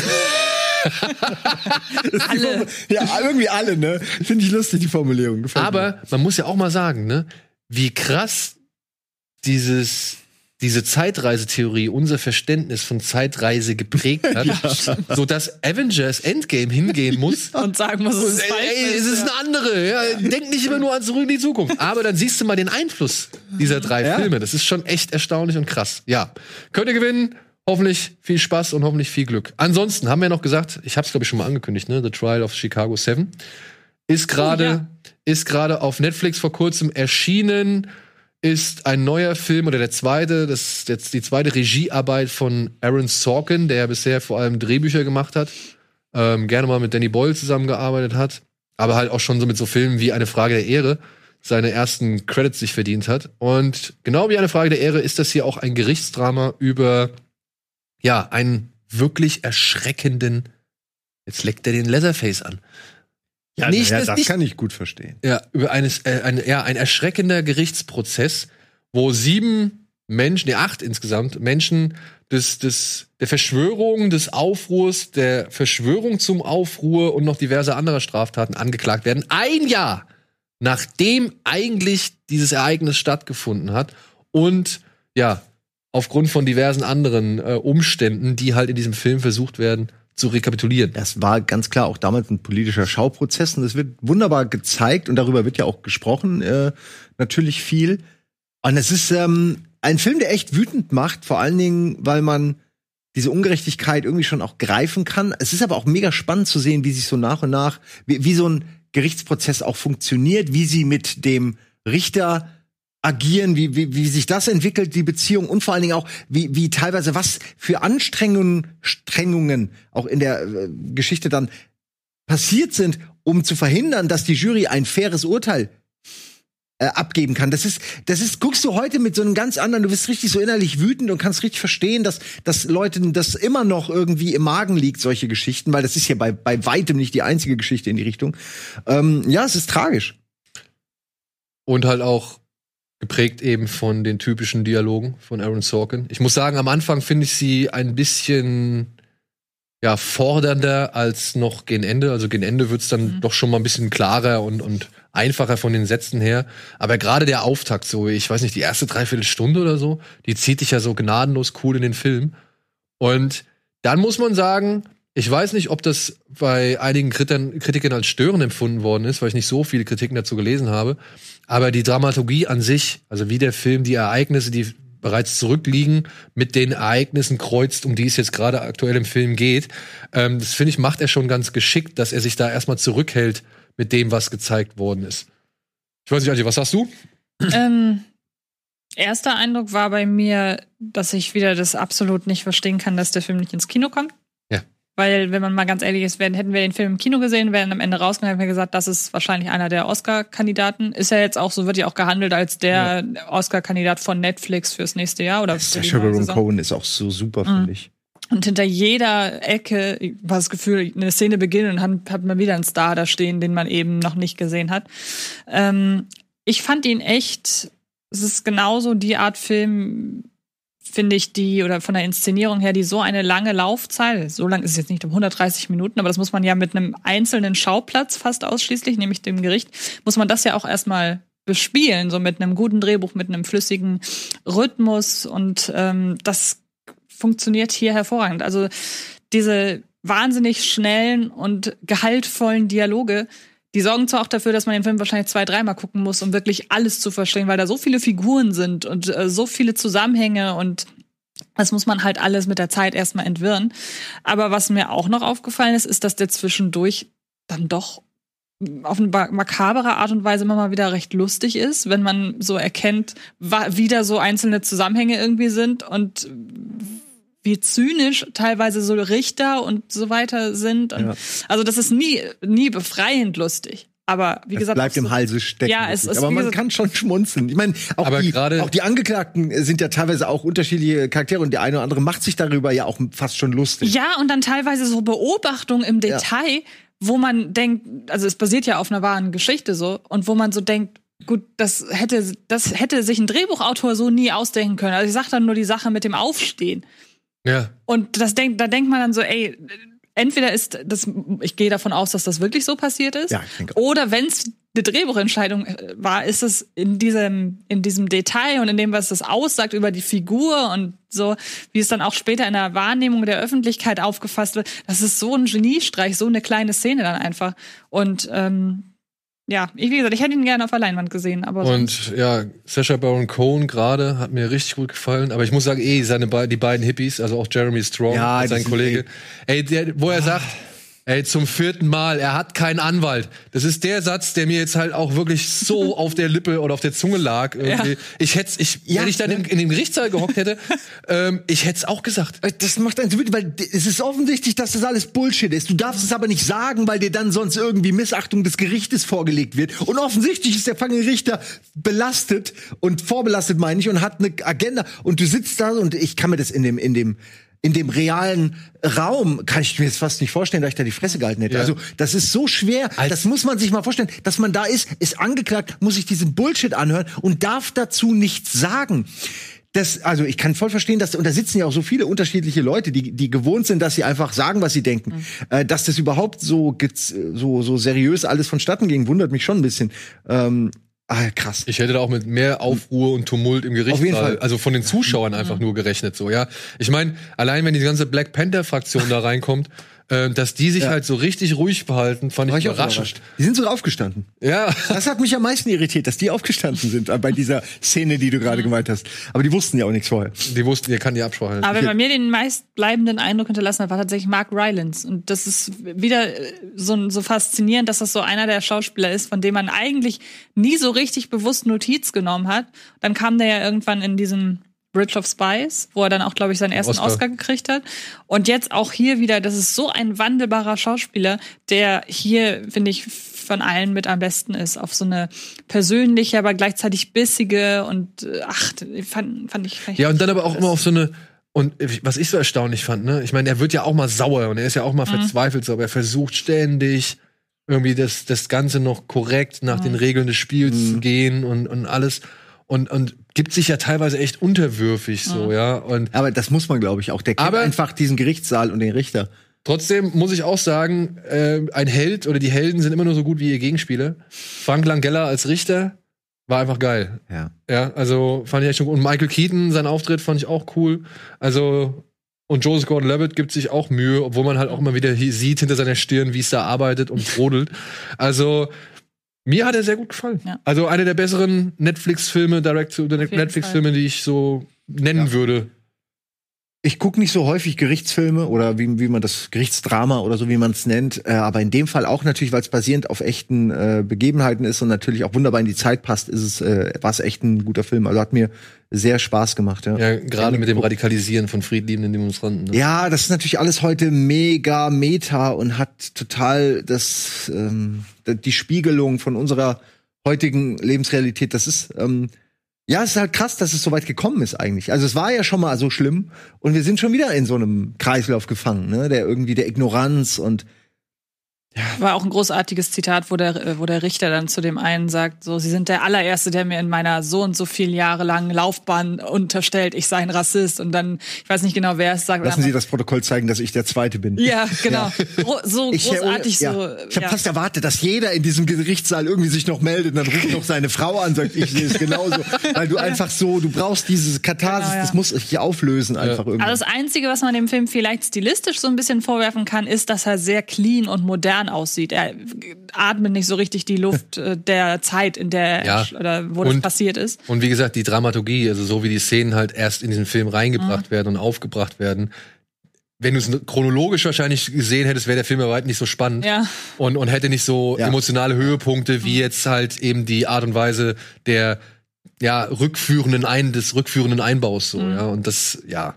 Alle.
ja, irgendwie alle, ne? Finde ich lustig, die Formulierung. Gefällt mir.
aber man muss ja auch mal sagen, ne, wie krass dieses diese Zeitreisetheorie unser Verständnis von Zeitreise geprägt hat, so dass Avengers Endgame hingehen muss.
Und sagen muss, es ist
ey, es ist eine andere. Ja. Denk nicht immer nur an zurück in die Zukunft. Aber dann siehst du mal den Einfluss dieser drei
Ja.
Filme. Das ist schon echt erstaunlich und krass. Ja, könnt ihr gewinnen. Hoffentlich viel Spaß und hoffentlich viel Glück. Ansonsten haben wir noch gesagt, ich habe es glaube ich schon mal angekündigt, ne, The Trial of Chicago 7 ist gerade
ja.
ist gerade auf Netflix vor kurzem erschienen. Ist ein neuer Film oder der zweite, das ist jetzt die zweite Regiearbeit von Aaron Sorkin, der ja bisher vor allem Drehbücher gemacht hat, ähm, gerne mal mit Danny Boyle zusammengearbeitet hat, aber halt auch schon so mit so Filmen wie Eine Frage der Ehre. seine ersten Credits sich verdient hat. Und genau wie eine Frage der Ehre ist das hier auch ein Gerichtsdrama über ja, einen wirklich erschreckenden. Jetzt leckt er den Leatherface an.
Ja,
Nicht,
ja,
das-
das
nicht-
kann ich gut verstehen.
Ja, über eines, äh, ein, ja, ein erschreckender Gerichtsprozess, wo sieben Menschen, nee, acht insgesamt, Menschen des, des, der Verschwörung, des Aufruhrs, der Verschwörung zum Aufruhr und noch diverse andere Straftaten angeklagt werden. Ein Jahr nachdem eigentlich dieses Ereignis stattgefunden hat und ja, aufgrund von diversen anderen äh, Umständen, die halt in diesem Film versucht werden zu rekapitulieren.
Das war ganz klar auch damals ein politischer Schauprozess und das wird wunderbar gezeigt und darüber wird ja auch gesprochen, äh, natürlich viel. Und es ist ähm, ein Film, der echt wütend macht, vor allen Dingen, weil man diese Ungerechtigkeit irgendwie schon auch greifen kann. Es ist aber auch mega spannend zu sehen, wie sich so nach und nach, wie, wie so ein Gerichtsprozess auch funktioniert, wie sie mit dem Richter agieren, wie, wie, wie sich das entwickelt, die Beziehung und vor allen Dingen auch, wie, wie teilweise was für Anstrengungen, Strengungen auch in der äh, Geschichte dann passiert sind, um zu verhindern, dass die Jury ein faires Urteil äh, abgeben kann. Das ist, das ist, guckst du heute mit so einem ganz anderen, du bist richtig so innerlich wütend und kannst richtig verstehen, dass, dass Leuten das immer noch irgendwie im Magen liegt, solche Geschichten, weil das ist ja bei, bei weitem nicht die einzige Geschichte in die Richtung. Ähm, ja, es ist tragisch.
Und halt auch geprägt eben von den typischen Dialogen von Aaron Sorkin. Ich muss sagen, am Anfang finde ich sie ein bisschen ja, fordernder als noch gegen Ende. Also gegen Ende wird's dann doch schon mal ein bisschen klarer und, und einfacher von den Sätzen her. Aber gerade der Auftakt, so, ich weiß nicht, die erste Dreiviertelstunde oder so, die zieht dich ja so gnadenlos cool in den Film. Und dann muss man sagen, ich weiß nicht, ob das bei einigen Kritikern, Kritikern als störend empfunden worden ist, weil ich nicht so viele Kritiken dazu gelesen habe. Aber die Dramaturgie an sich, also wie der Film die Ereignisse, die bereits zurückliegen, mit den Ereignissen kreuzt, um die es jetzt gerade aktuell im Film geht, ähm, das finde ich, macht er schon ganz geschickt, dass er sich da erstmal zurückhält mit dem, was gezeigt worden ist. Ich weiß nicht, Antje, was sagst du?
Ähm, erster Eindruck war bei mir, dass ich wieder das absolut nicht verstehen kann, dass der Film nicht ins Kino kommt.
Ja.
Weil, wenn man mal ganz ehrlich ist, werden, hätten wir den Film im Kino gesehen, wären am Ende rausgegangen, hätten wir gesagt, das ist wahrscheinlich einer der Oscar-Kandidaten. Ist ja jetzt auch, so wird ja auch gehandelt als der Oscar-Kandidat von Netflix fürs nächste Jahr oder
Sacha Baron. Cohen ist auch so super,
Mhm.
finde ich.
Und hinter jeder Ecke war das Gefühl, eine Szene beginnt und hat, hat man wieder einen Star da stehen, den man eben noch nicht gesehen hat. Ähm, ich fand ihn echt, es ist genauso die Art Film, finde ich, die, oder von der Inszenierung her, die so eine lange Laufzeit, so lang ist es jetzt nicht um 130 Minuten, aber das muss man ja mit einem einzelnen Schauplatz fast ausschließlich, nämlich dem Gericht, muss man das ja auch erstmal bespielen, so mit einem guten Drehbuch, mit einem flüssigen Rhythmus und ähm, das funktioniert hier hervorragend. Also diese wahnsinnig schnellen und gehaltvollen Dialoge, die sorgen zwar auch dafür, dass man den Film wahrscheinlich zwei, dreimal gucken muss, um wirklich alles zu verstehen, weil da so viele Figuren sind und äh, so viele Zusammenhänge und das muss man halt alles mit der Zeit erstmal entwirren. Aber was mir auch noch aufgefallen ist, ist, dass der zwischendurch dann doch auf eine makabere Art und Weise immer mal wieder recht lustig ist, wenn man so erkennt, wie da so einzelne Zusammenhänge irgendwie sind und wie zynisch teilweise so Richter und so weiter sind. Und
Ja.
Also das ist nie, nie befreiend lustig. Aber wie
Es
gesagt,
bleibt im Halse stecken.
Ja, es ist,
aber man
gesagt-
kann schon schmunzeln. Ich meine, auch,
Aber
die, auch die Angeklagten sind ja teilweise auch unterschiedliche Charaktere und der eine oder andere macht sich darüber ja auch fast schon lustig.
Ja, und dann teilweise so Beobachtungen im Detail, wo man denkt, also es basiert ja auf einer wahren Geschichte so, und wo man so denkt, gut, das hätte, das hätte sich ein Drehbuchautor so nie ausdenken können. Also ich sag dann nur die Sache mit dem Aufstehen.
Ja.
Und das denkt, da denkt man dann so, ey, entweder ist das, ich gehe davon aus, dass das wirklich so passiert ist,
Ja, ich denke
oder wenn es eine Drehbuchentscheidung äh, war, ist es in diesem, in diesem Detail und in dem, was es aussagt über die Figur und so, wie es dann auch später in der Wahrnehmung der Öffentlichkeit aufgefasst wird. Das ist so ein Geniestreich, so eine kleine Szene dann einfach. Und ähm, ja, ich, wie gesagt, ich hätte ihn gerne auf der Leinwand gesehen, aber sonst-
Und ja, Sacha Baron Cohen gerade hat mir richtig gut gefallen. Aber ich muss sagen, eh, seine die beiden Hippies, also auch Jeremy Strong,
Ja,
sein Kollege, ey, der, wo er sagt, Ey, zum vierten Mal. Er hat keinen Anwalt. Das ist der Satz, der mir jetzt halt auch wirklich so auf der Lippe oder auf der Zunge lag. Irgendwie.
Ja.
Ich hätte, ich,
Ja,
wenn ich dann in, in dem Gerichtssaal gehockt hätte, ähm, ich hätte es auch gesagt.
Das macht einen so wütend, weil es ist offensichtlich, dass das alles Bullshit ist. Du darfst es aber nicht sagen, weil dir dann sonst irgendwie Missachtung des Gerichtes vorgelegt wird. Und offensichtlich ist der fucking Richter belastet und vorbelastet, meine ich, und hat eine Agenda. Und du sitzt da und ich kann mir das in dem, in dem, in dem realen Raum kann ich mir jetzt fast nicht vorstellen, dass ich da die Fresse gehalten hätte.
Ja.
Also das ist so schwer. das muss man sich mal vorstellen, dass man da ist, ist angeklagt, muss sich diesen Bullshit anhören und darf dazu nichts sagen. Das, also ich kann voll verstehen, dass und da sitzen ja auch so viele unterschiedliche Leute, die die gewohnt sind, dass sie einfach sagen, was sie denken. Äh, dass das überhaupt so so so seriös alles vonstatten ging, wundert mich schon ein bisschen. Ähm, ah, krass.
Ich hätte da auch mit mehr Aufruhr und Tumult im Gerichtssaal,
jeden Fall.
also von den Zuschauern einfach nur gerechnet, so, ja. Ich meine, allein wenn die ganze Black Panther-Fraktion da reinkommt, dass die sich halt so richtig ruhig behalten, fand
War
ich
ich auch
überraschend.
überrascht. Die sind so aufgestanden.
Ja.
Das hat mich am meisten irritiert, dass die aufgestanden sind äh, bei dieser Szene, die du gerade gemeint hast. Aber die wussten ja auch nichts vorher.
Die wussten, ihr kann die Absprache halten.
Aber wer bei mir den meistbleibenden Eindruck hinterlassen hat, war tatsächlich Mark Rylance. Und das ist wieder äh, so, so faszinierend, dass das so einer der Schauspieler ist, von dem man eigentlich nie so richtig bewusst Notiz genommen hat. Dann kam der ja irgendwann in diesem Bridge of Spies, wo er dann auch, glaube ich, seinen ersten
Oscar.
Oscar. gekriegt hat. Und jetzt auch hier wieder, das ist so ein wandelbarer Schauspieler, der hier, finde ich, von allen mit am besten ist. Auf so eine persönliche, aber gleichzeitig bissige und äh, ach, fand, fand ich. Fand
Ja, und dann aber auch immer auf so eine. Und was ich so erstaunlich fand, ne? Ich meine, er wird ja auch mal sauer und er ist ja auch mal verzweifelt, so, aber er versucht ständig irgendwie das, das Ganze noch korrekt nach den Regeln des Spiels zu gehen und, und alles. Und, und gibt sich ja teilweise echt unterwürfig, so, ja. Und
Aber das muss man, glaube ich, auch. Der kennt
Aber-
einfach diesen Gerichtssaal und den Richter.
Trotzdem muss ich auch sagen, äh, ein Held oder die Helden sind immer nur so gut wie ihr Gegenspieler. Frank Langella als Richter war einfach geil.
Ja.
Ja, also fand ich echt schon gut. Und Michael Keaton, sein Auftritt fand ich auch cool. Also, und Joseph Gordon-Levitt gibt sich auch Mühe, obwohl man halt auch immer wieder sieht hinter seiner Stirn, wie es da arbeitet und brodelt. Also, mir hat er sehr gut gefallen.
Ja.
Also, einer der besseren Netflix-Filme, direct to
jeden
Netflix-Filme, die ich so nennen würde.
Ich gucke nicht so häufig Gerichtsfilme oder wie, wie man das Gerichtsdrama oder so wie man es nennt, äh, aber in dem Fall auch natürlich, weil es basierend auf echten äh, Begebenheiten ist und natürlich auch wunderbar in die Zeit passt, ist es äh, war es echt ein guter Film. Also hat mir sehr Spaß gemacht. Ja,
Ja, gerade mit dem Radikalisieren von friedliebenden Demonstranten. Ne?
Ja, das ist natürlich alles heute mega meta und hat total das ähm, die Spiegelung von unserer heutigen Lebensrealität. Das ist ähm, ja, es ist halt krass, dass es so weit gekommen ist eigentlich. Also es war ja schon mal so schlimm und wir sind schon wieder in so einem Kreislauf gefangen, ne? Der irgendwie der Ignoranz und
War auch ein großartiges Zitat, wo der, äh, wo der Richter dann zu dem einen sagt, so, Sie sind der allererste, der mir in meiner so und so viel Jahre langen Laufbahn unterstellt, ich sei ein Rassist. Und dann, ich weiß nicht genau, wer es sagt.
lassen Sie das Protokoll zeigen, dass ich der Zweite bin.
Ja, genau. Gro so
Ich,
großartig
ja,
so.
ich habe
ja.
fast erwartet, dass jeder in diesem Gerichtssaal irgendwie sich noch meldet und dann ruft noch seine Frau an, sagt, ich sehe es genauso. Weil du einfach so, du brauchst diese Katharsis,
Genau, ja.
das muss sich auflösen einfach irgendwie.
Also das Einzige, was man dem Film vielleicht stilistisch so ein bisschen vorwerfen kann, ist, dass er sehr clean und modern aussieht. Er atmet nicht so richtig die Luft äh, der Zeit, in der
Ja.
er, oder wo das
Und-
passiert ist.
Und wie gesagt, die Dramaturgie, also so wie die Szenen halt erst in diesen Film reingebracht werden und aufgebracht werden. Wenn du es chronologisch wahrscheinlich gesehen hättest, wäre der Film ja weit nicht so spannend
Ja.
und, und hätte nicht so
Ja.
emotionale Höhepunkte wie jetzt halt eben die Art und Weise der ja rückführenden ein des rückführenden Einbaus so ja und das ja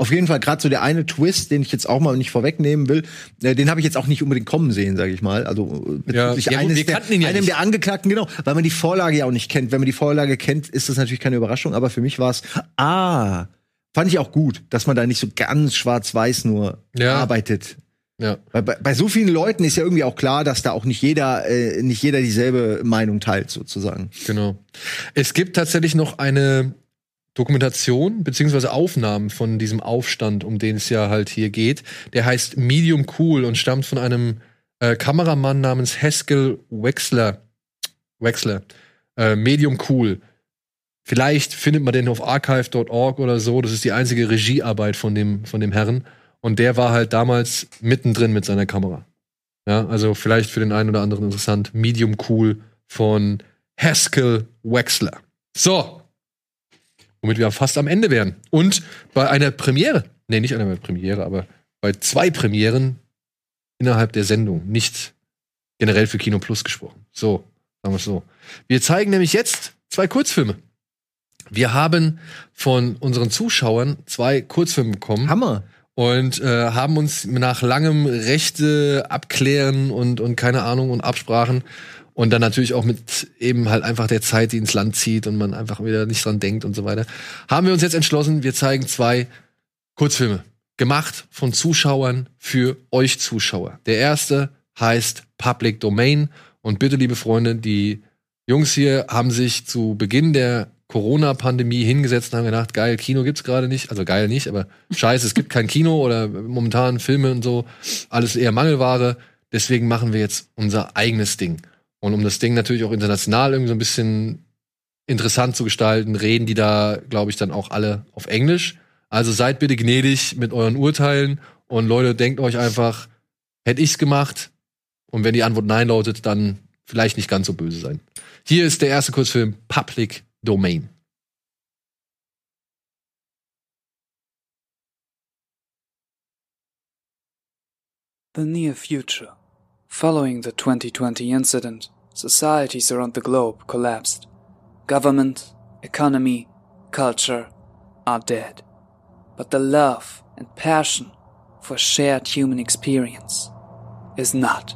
Auf jeden Fall gerade so der eine Twist, den ich jetzt auch mal nicht vorwegnehmen will, äh, den habe ich jetzt auch nicht unbedingt kommen sehen, sage ich mal. Also äh,
Ja, ja,
eines der,
ja
einem
nicht.
der Angeklagten, genau, weil man die Vorlage ja auch nicht kennt. Wenn man die Vorlage kennt, ist das natürlich keine Überraschung, aber für mich war es, ah, fand ich auch gut, dass man da nicht so ganz schwarz-weiß nur
Ja.
arbeitet.
ja
Weil bei, bei so vielen Leuten ist ja irgendwie auch klar, dass da auch nicht jeder, äh, nicht jeder dieselbe Meinung teilt, sozusagen.
Genau. Es gibt tatsächlich noch eine Dokumentation beziehungsweise Aufnahmen von diesem Aufstand, um den es ja halt hier geht. Der heißt Medium Cool und stammt von einem äh, Kameramann namens Haskell Wexler. Wexler. Äh, Medium Cool. Vielleicht findet man den auf archive.org oder so. Das ist die einzige Regiearbeit von dem, von dem Herren. Und der war halt damals mittendrin mit seiner Kamera. Ja, also vielleicht für den einen oder anderen interessant. Medium Cool von Haskell Wexler. So. Womit wir fast am Ende wären. Und bei einer Premiere, nee, nicht einer Premiere, aber bei zwei Premieren innerhalb der Sendung, nicht generell für Kino Plus gesprochen. So, sagen wir es so. Wir zeigen nämlich jetzt zwei Kurzfilme. Wir haben von unseren Zuschauern zwei Kurzfilme bekommen
Hammer.
und äh, haben uns nach langem Rechte abklären und, und keine Ahnung und Absprachen und dann natürlich auch mit eben halt einfach der Zeit, die ins Land zieht und man einfach wieder nicht dran denkt und so weiter, haben wir uns jetzt entschlossen, wir zeigen zwei Kurzfilme. Gemacht von Zuschauern für euch Zuschauer. Der erste heißt Public Domain und bitte, liebe Freunde, die Jungs hier haben sich zu Beginn der Corona-Pandemie hingesetzt und haben gedacht, geil, Kino gibt's gerade nicht. Also geil nicht, aber scheiße, es gibt kein Kino oder momentan Filme und so. Alles eher Mangelware. Deswegen machen wir jetzt unser eigenes Ding. Und um das Ding natürlich auch international irgendwie so ein bisschen interessant zu gestalten, reden die da, glaube ich, dann auch alle auf Englisch. Also seid bitte gnädig mit euren Urteilen und Leute, denkt euch einfach, hätte ich's gemacht? Und wenn die Antwort nein lautet, dann vielleicht nicht ganz so böse sein. Hier ist der erste Kurzfilm Public Domain.
The near future. Following the 2020 incident, societies around the globe collapsed. Government, economy, culture are dead. But the love and passion for shared human experience is not.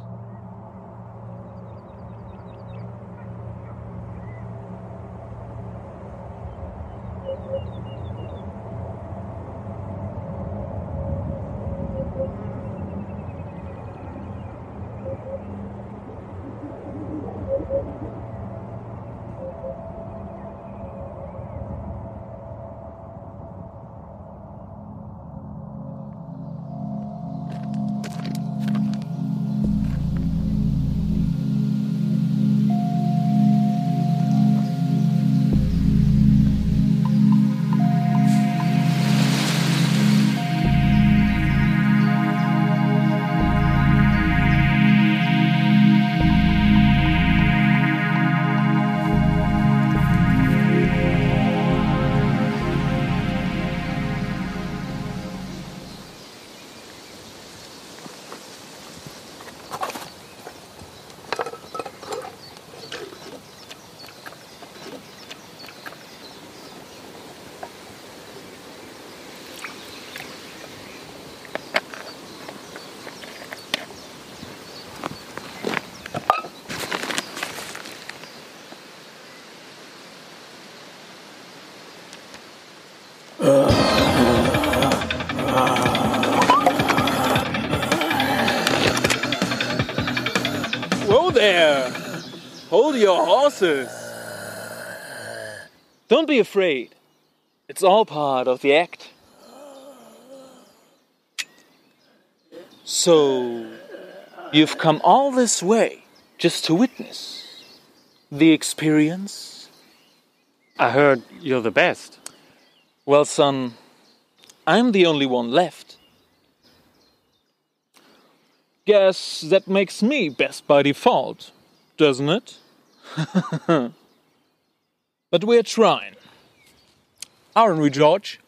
Afraid. It's all part of the act. So, you've come all this way just to witness the experience?
I heard you're the best.
Well, son, I'm the only one left. Guess that makes me best by default, doesn't it? but we're trying. Aren't we, George?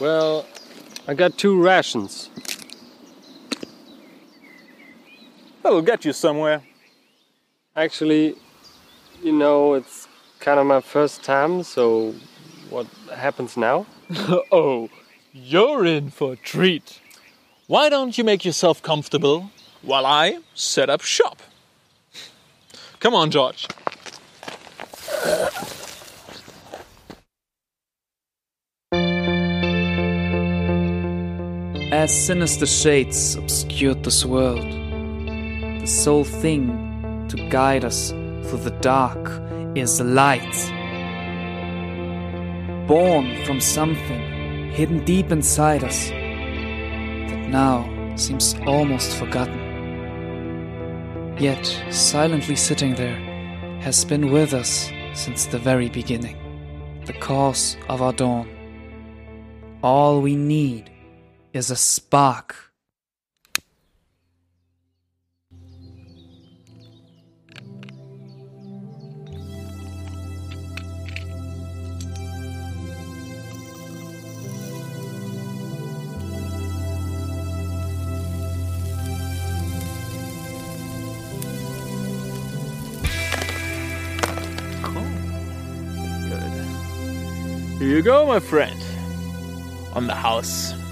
Well, I got two rations.
That'll get you somewhere.
Actually, you know, it's kind of my first time, so what happens now?
oh, you're in for a treat. Why don't you make yourself comfortable while I set up shop? Come on, George.
As sinister shades obscured this world, the sole thing to guide us through the dark is light. Born from something hidden deep inside us that now seems almost forgotten. Yet, silently sitting there, has been with us since the very beginning, the cause of our dawn. All we need is a spark.
Here you go, my friend. On the house.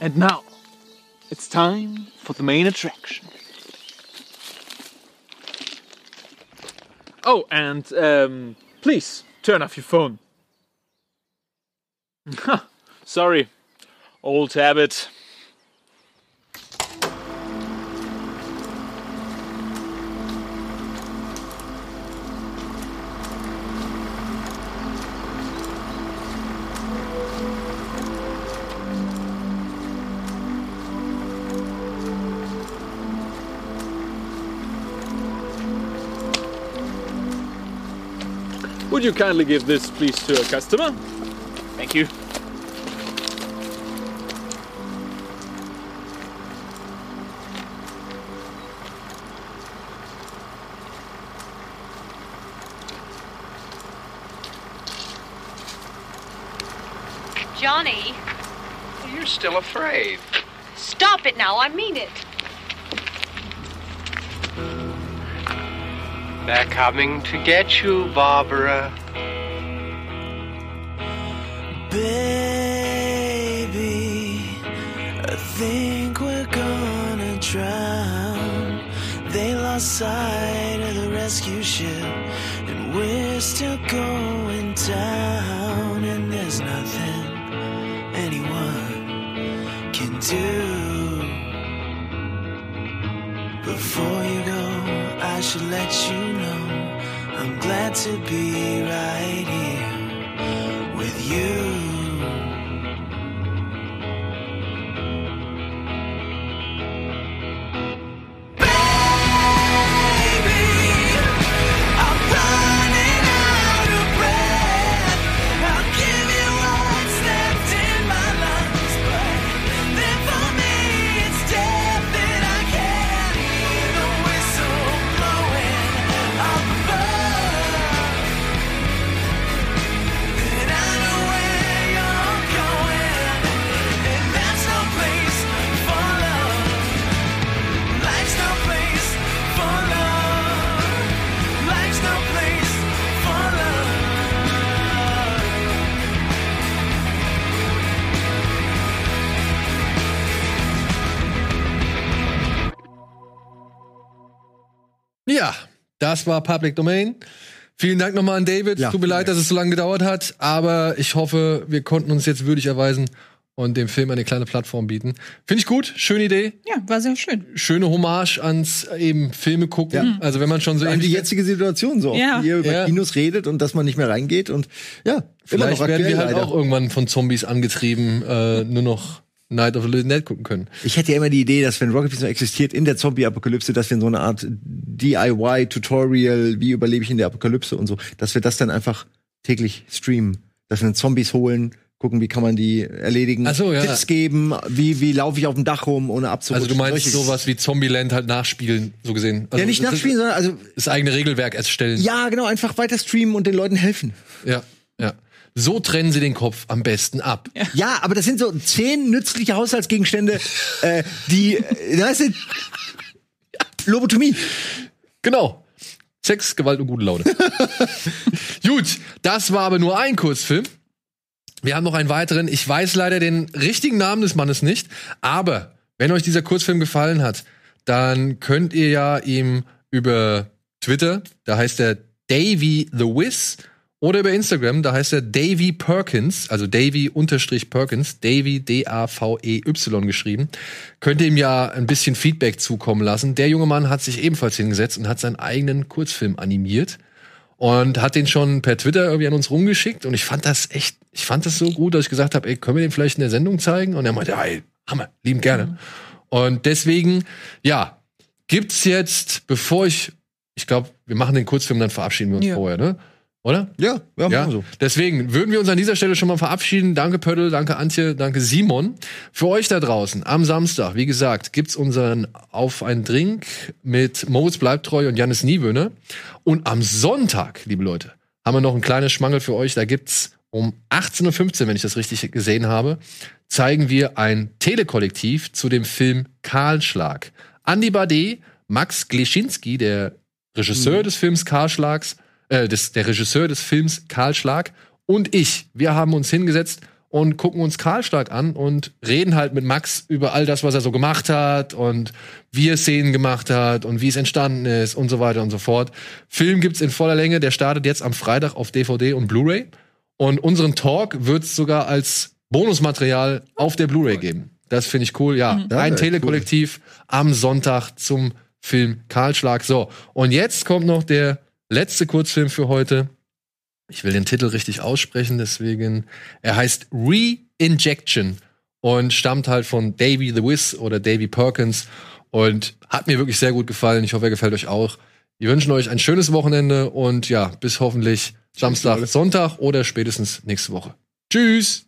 And now, it's time for the main attraction. Oh, and um, please turn off your phone. Sorry, old habit. Would you kindly give this, please, to a customer? Thank you.
Johnny,
You're still afraid.
stop it now. I mean it.
They're coming to get you, Barbara.
Baby, I think we're gonna drown. They lost sight of the rescue ship, and we're still going down. And there's nothing anyone can do. Before you go, I should let you glad to be right here
war Public Domain. Vielen Dank nochmal an David.
Ja,
Tut mir leid, dass es so lange gedauert hat, aber ich hoffe, wir konnten uns jetzt würdig erweisen und dem Film eine kleine Plattform bieten. Finde ich gut, schöne Idee,
Ja, war sehr schön.
schöne Hommage ans äh, eben Filme gucken.
Ja.
Also wenn man schon so
An die jetzige Situation so,
Ja.
wie ihr über
Ja.
Kinos redet und dass man nicht mehr reingeht und ja, immer
Vielleicht
noch
werden wir halt
leider.
auch irgendwann von Zombies angetrieben, äh, nur noch Night of the Living Dead gucken können.
Ich hätte ja immer die Idee, dass wenn Rocket Beans noch existiert in der Zombie-Apokalypse, dass wir in so eine Art DIY-Tutorial, wie überlebe ich in der Apokalypse und so, dass wir das dann einfach täglich streamen, dass wir dann Zombies holen, gucken, wie kann man die erledigen,
Ach so, ja.
Tipps geben, wie wie laufe ich auf dem Dach rum, ohne abzurutschen.
Also du meinst sowas wie Zombieland halt nachspielen, so gesehen. Also
ja nicht nachspielen, sondern also
Das eigene Regelwerk erstellen.
ja genau einfach weiter streamen und den Leuten helfen.
ja. ja. So trennen sie den Kopf am besten ab.
Ja, aber das sind so zehn nützliche Haushaltsgegenstände, äh, die, äh, weißt du, Lobotomie.
Genau. Sex, Gewalt und gute Laune. Gut, das war aber nur ein Kurzfilm. Wir haben noch einen weiteren. Ich weiß leider den richtigen Namen des Mannes nicht, aber wenn euch dieser Kurzfilm gefallen hat, dann könnt ihr ja ihm über Twitter, da heißt er Davy the Wiz, oder über Instagram, da heißt er Davy Perkins, also Davy unterstrich Perkins, Davy D-A-V-E-Y geschrieben. Könnt ihr ihm ja ein bisschen Feedback zukommen lassen. Der junge Mann hat sich ebenfalls hingesetzt und hat seinen eigenen Kurzfilm animiert und hat den schon per Twitter irgendwie an uns rumgeschickt und ich fand das echt, ich fand das so gut, dass ich gesagt habe, ey, können wir den vielleicht in der Sendung zeigen? Und er meinte, ja, ey, Hammer, lieben gerne. Und deswegen, ja, gibt's jetzt, bevor ich, ich glaube, wir machen den Kurzfilm, dann verabschieden wir uns
Ja.
vorher, ne? Oder?
Ja, ja,
Ja,
so.
deswegen würden wir uns an dieser Stelle schon mal verabschieden. Danke Pöttl, danke Antje, danke Simon. Für euch da draußen am Samstag, wie gesagt, gibt's unseren Auf ein Drink mit Moritz Bleibtreu und Janis Niewöhne. Und am Sonntag, liebe Leute, haben wir noch ein kleines Schmangel für euch. Da gibt's um 18.15 Uhr, wenn ich das richtig gesehen habe, zeigen wir ein Telekollektiv zu dem Film Kahlschlag. Andy Bade, Max Gleschinski, der Regisseur des Films Kahlschlags, äh, des, der Regisseur des Films Kahlschlag und ich, wir haben uns hingesetzt und gucken uns Kahlschlag an und reden halt mit Max über all das, was er so gemacht hat und wie er Szenen gemacht hat und wie es entstanden ist und so weiter und so fort. Film gibt's in voller Länge, der startet jetzt am Freitag auf DVD und Blu-ray. Und unseren Talk wird's sogar als Bonusmaterial auf der Blu-ray geben. Das finde ich cool. Ja,
Ja,
ein
cool.
Telekollektiv am Sonntag zum Film Kahlschlag. So, und jetzt kommt noch der letzte Kurzfilm für heute. Ich will den Titel richtig aussprechen, deswegen. Er heißt Re-Injection und stammt halt von Davy the Wiz oder Davy Perkins und hat mir wirklich sehr gut gefallen. Ich hoffe, er gefällt euch auch. Wir wünschen euch ein schönes Wochenende und ja, bis hoffentlich Samstag, Sonntag oder spätestens nächste Woche. Tschüss!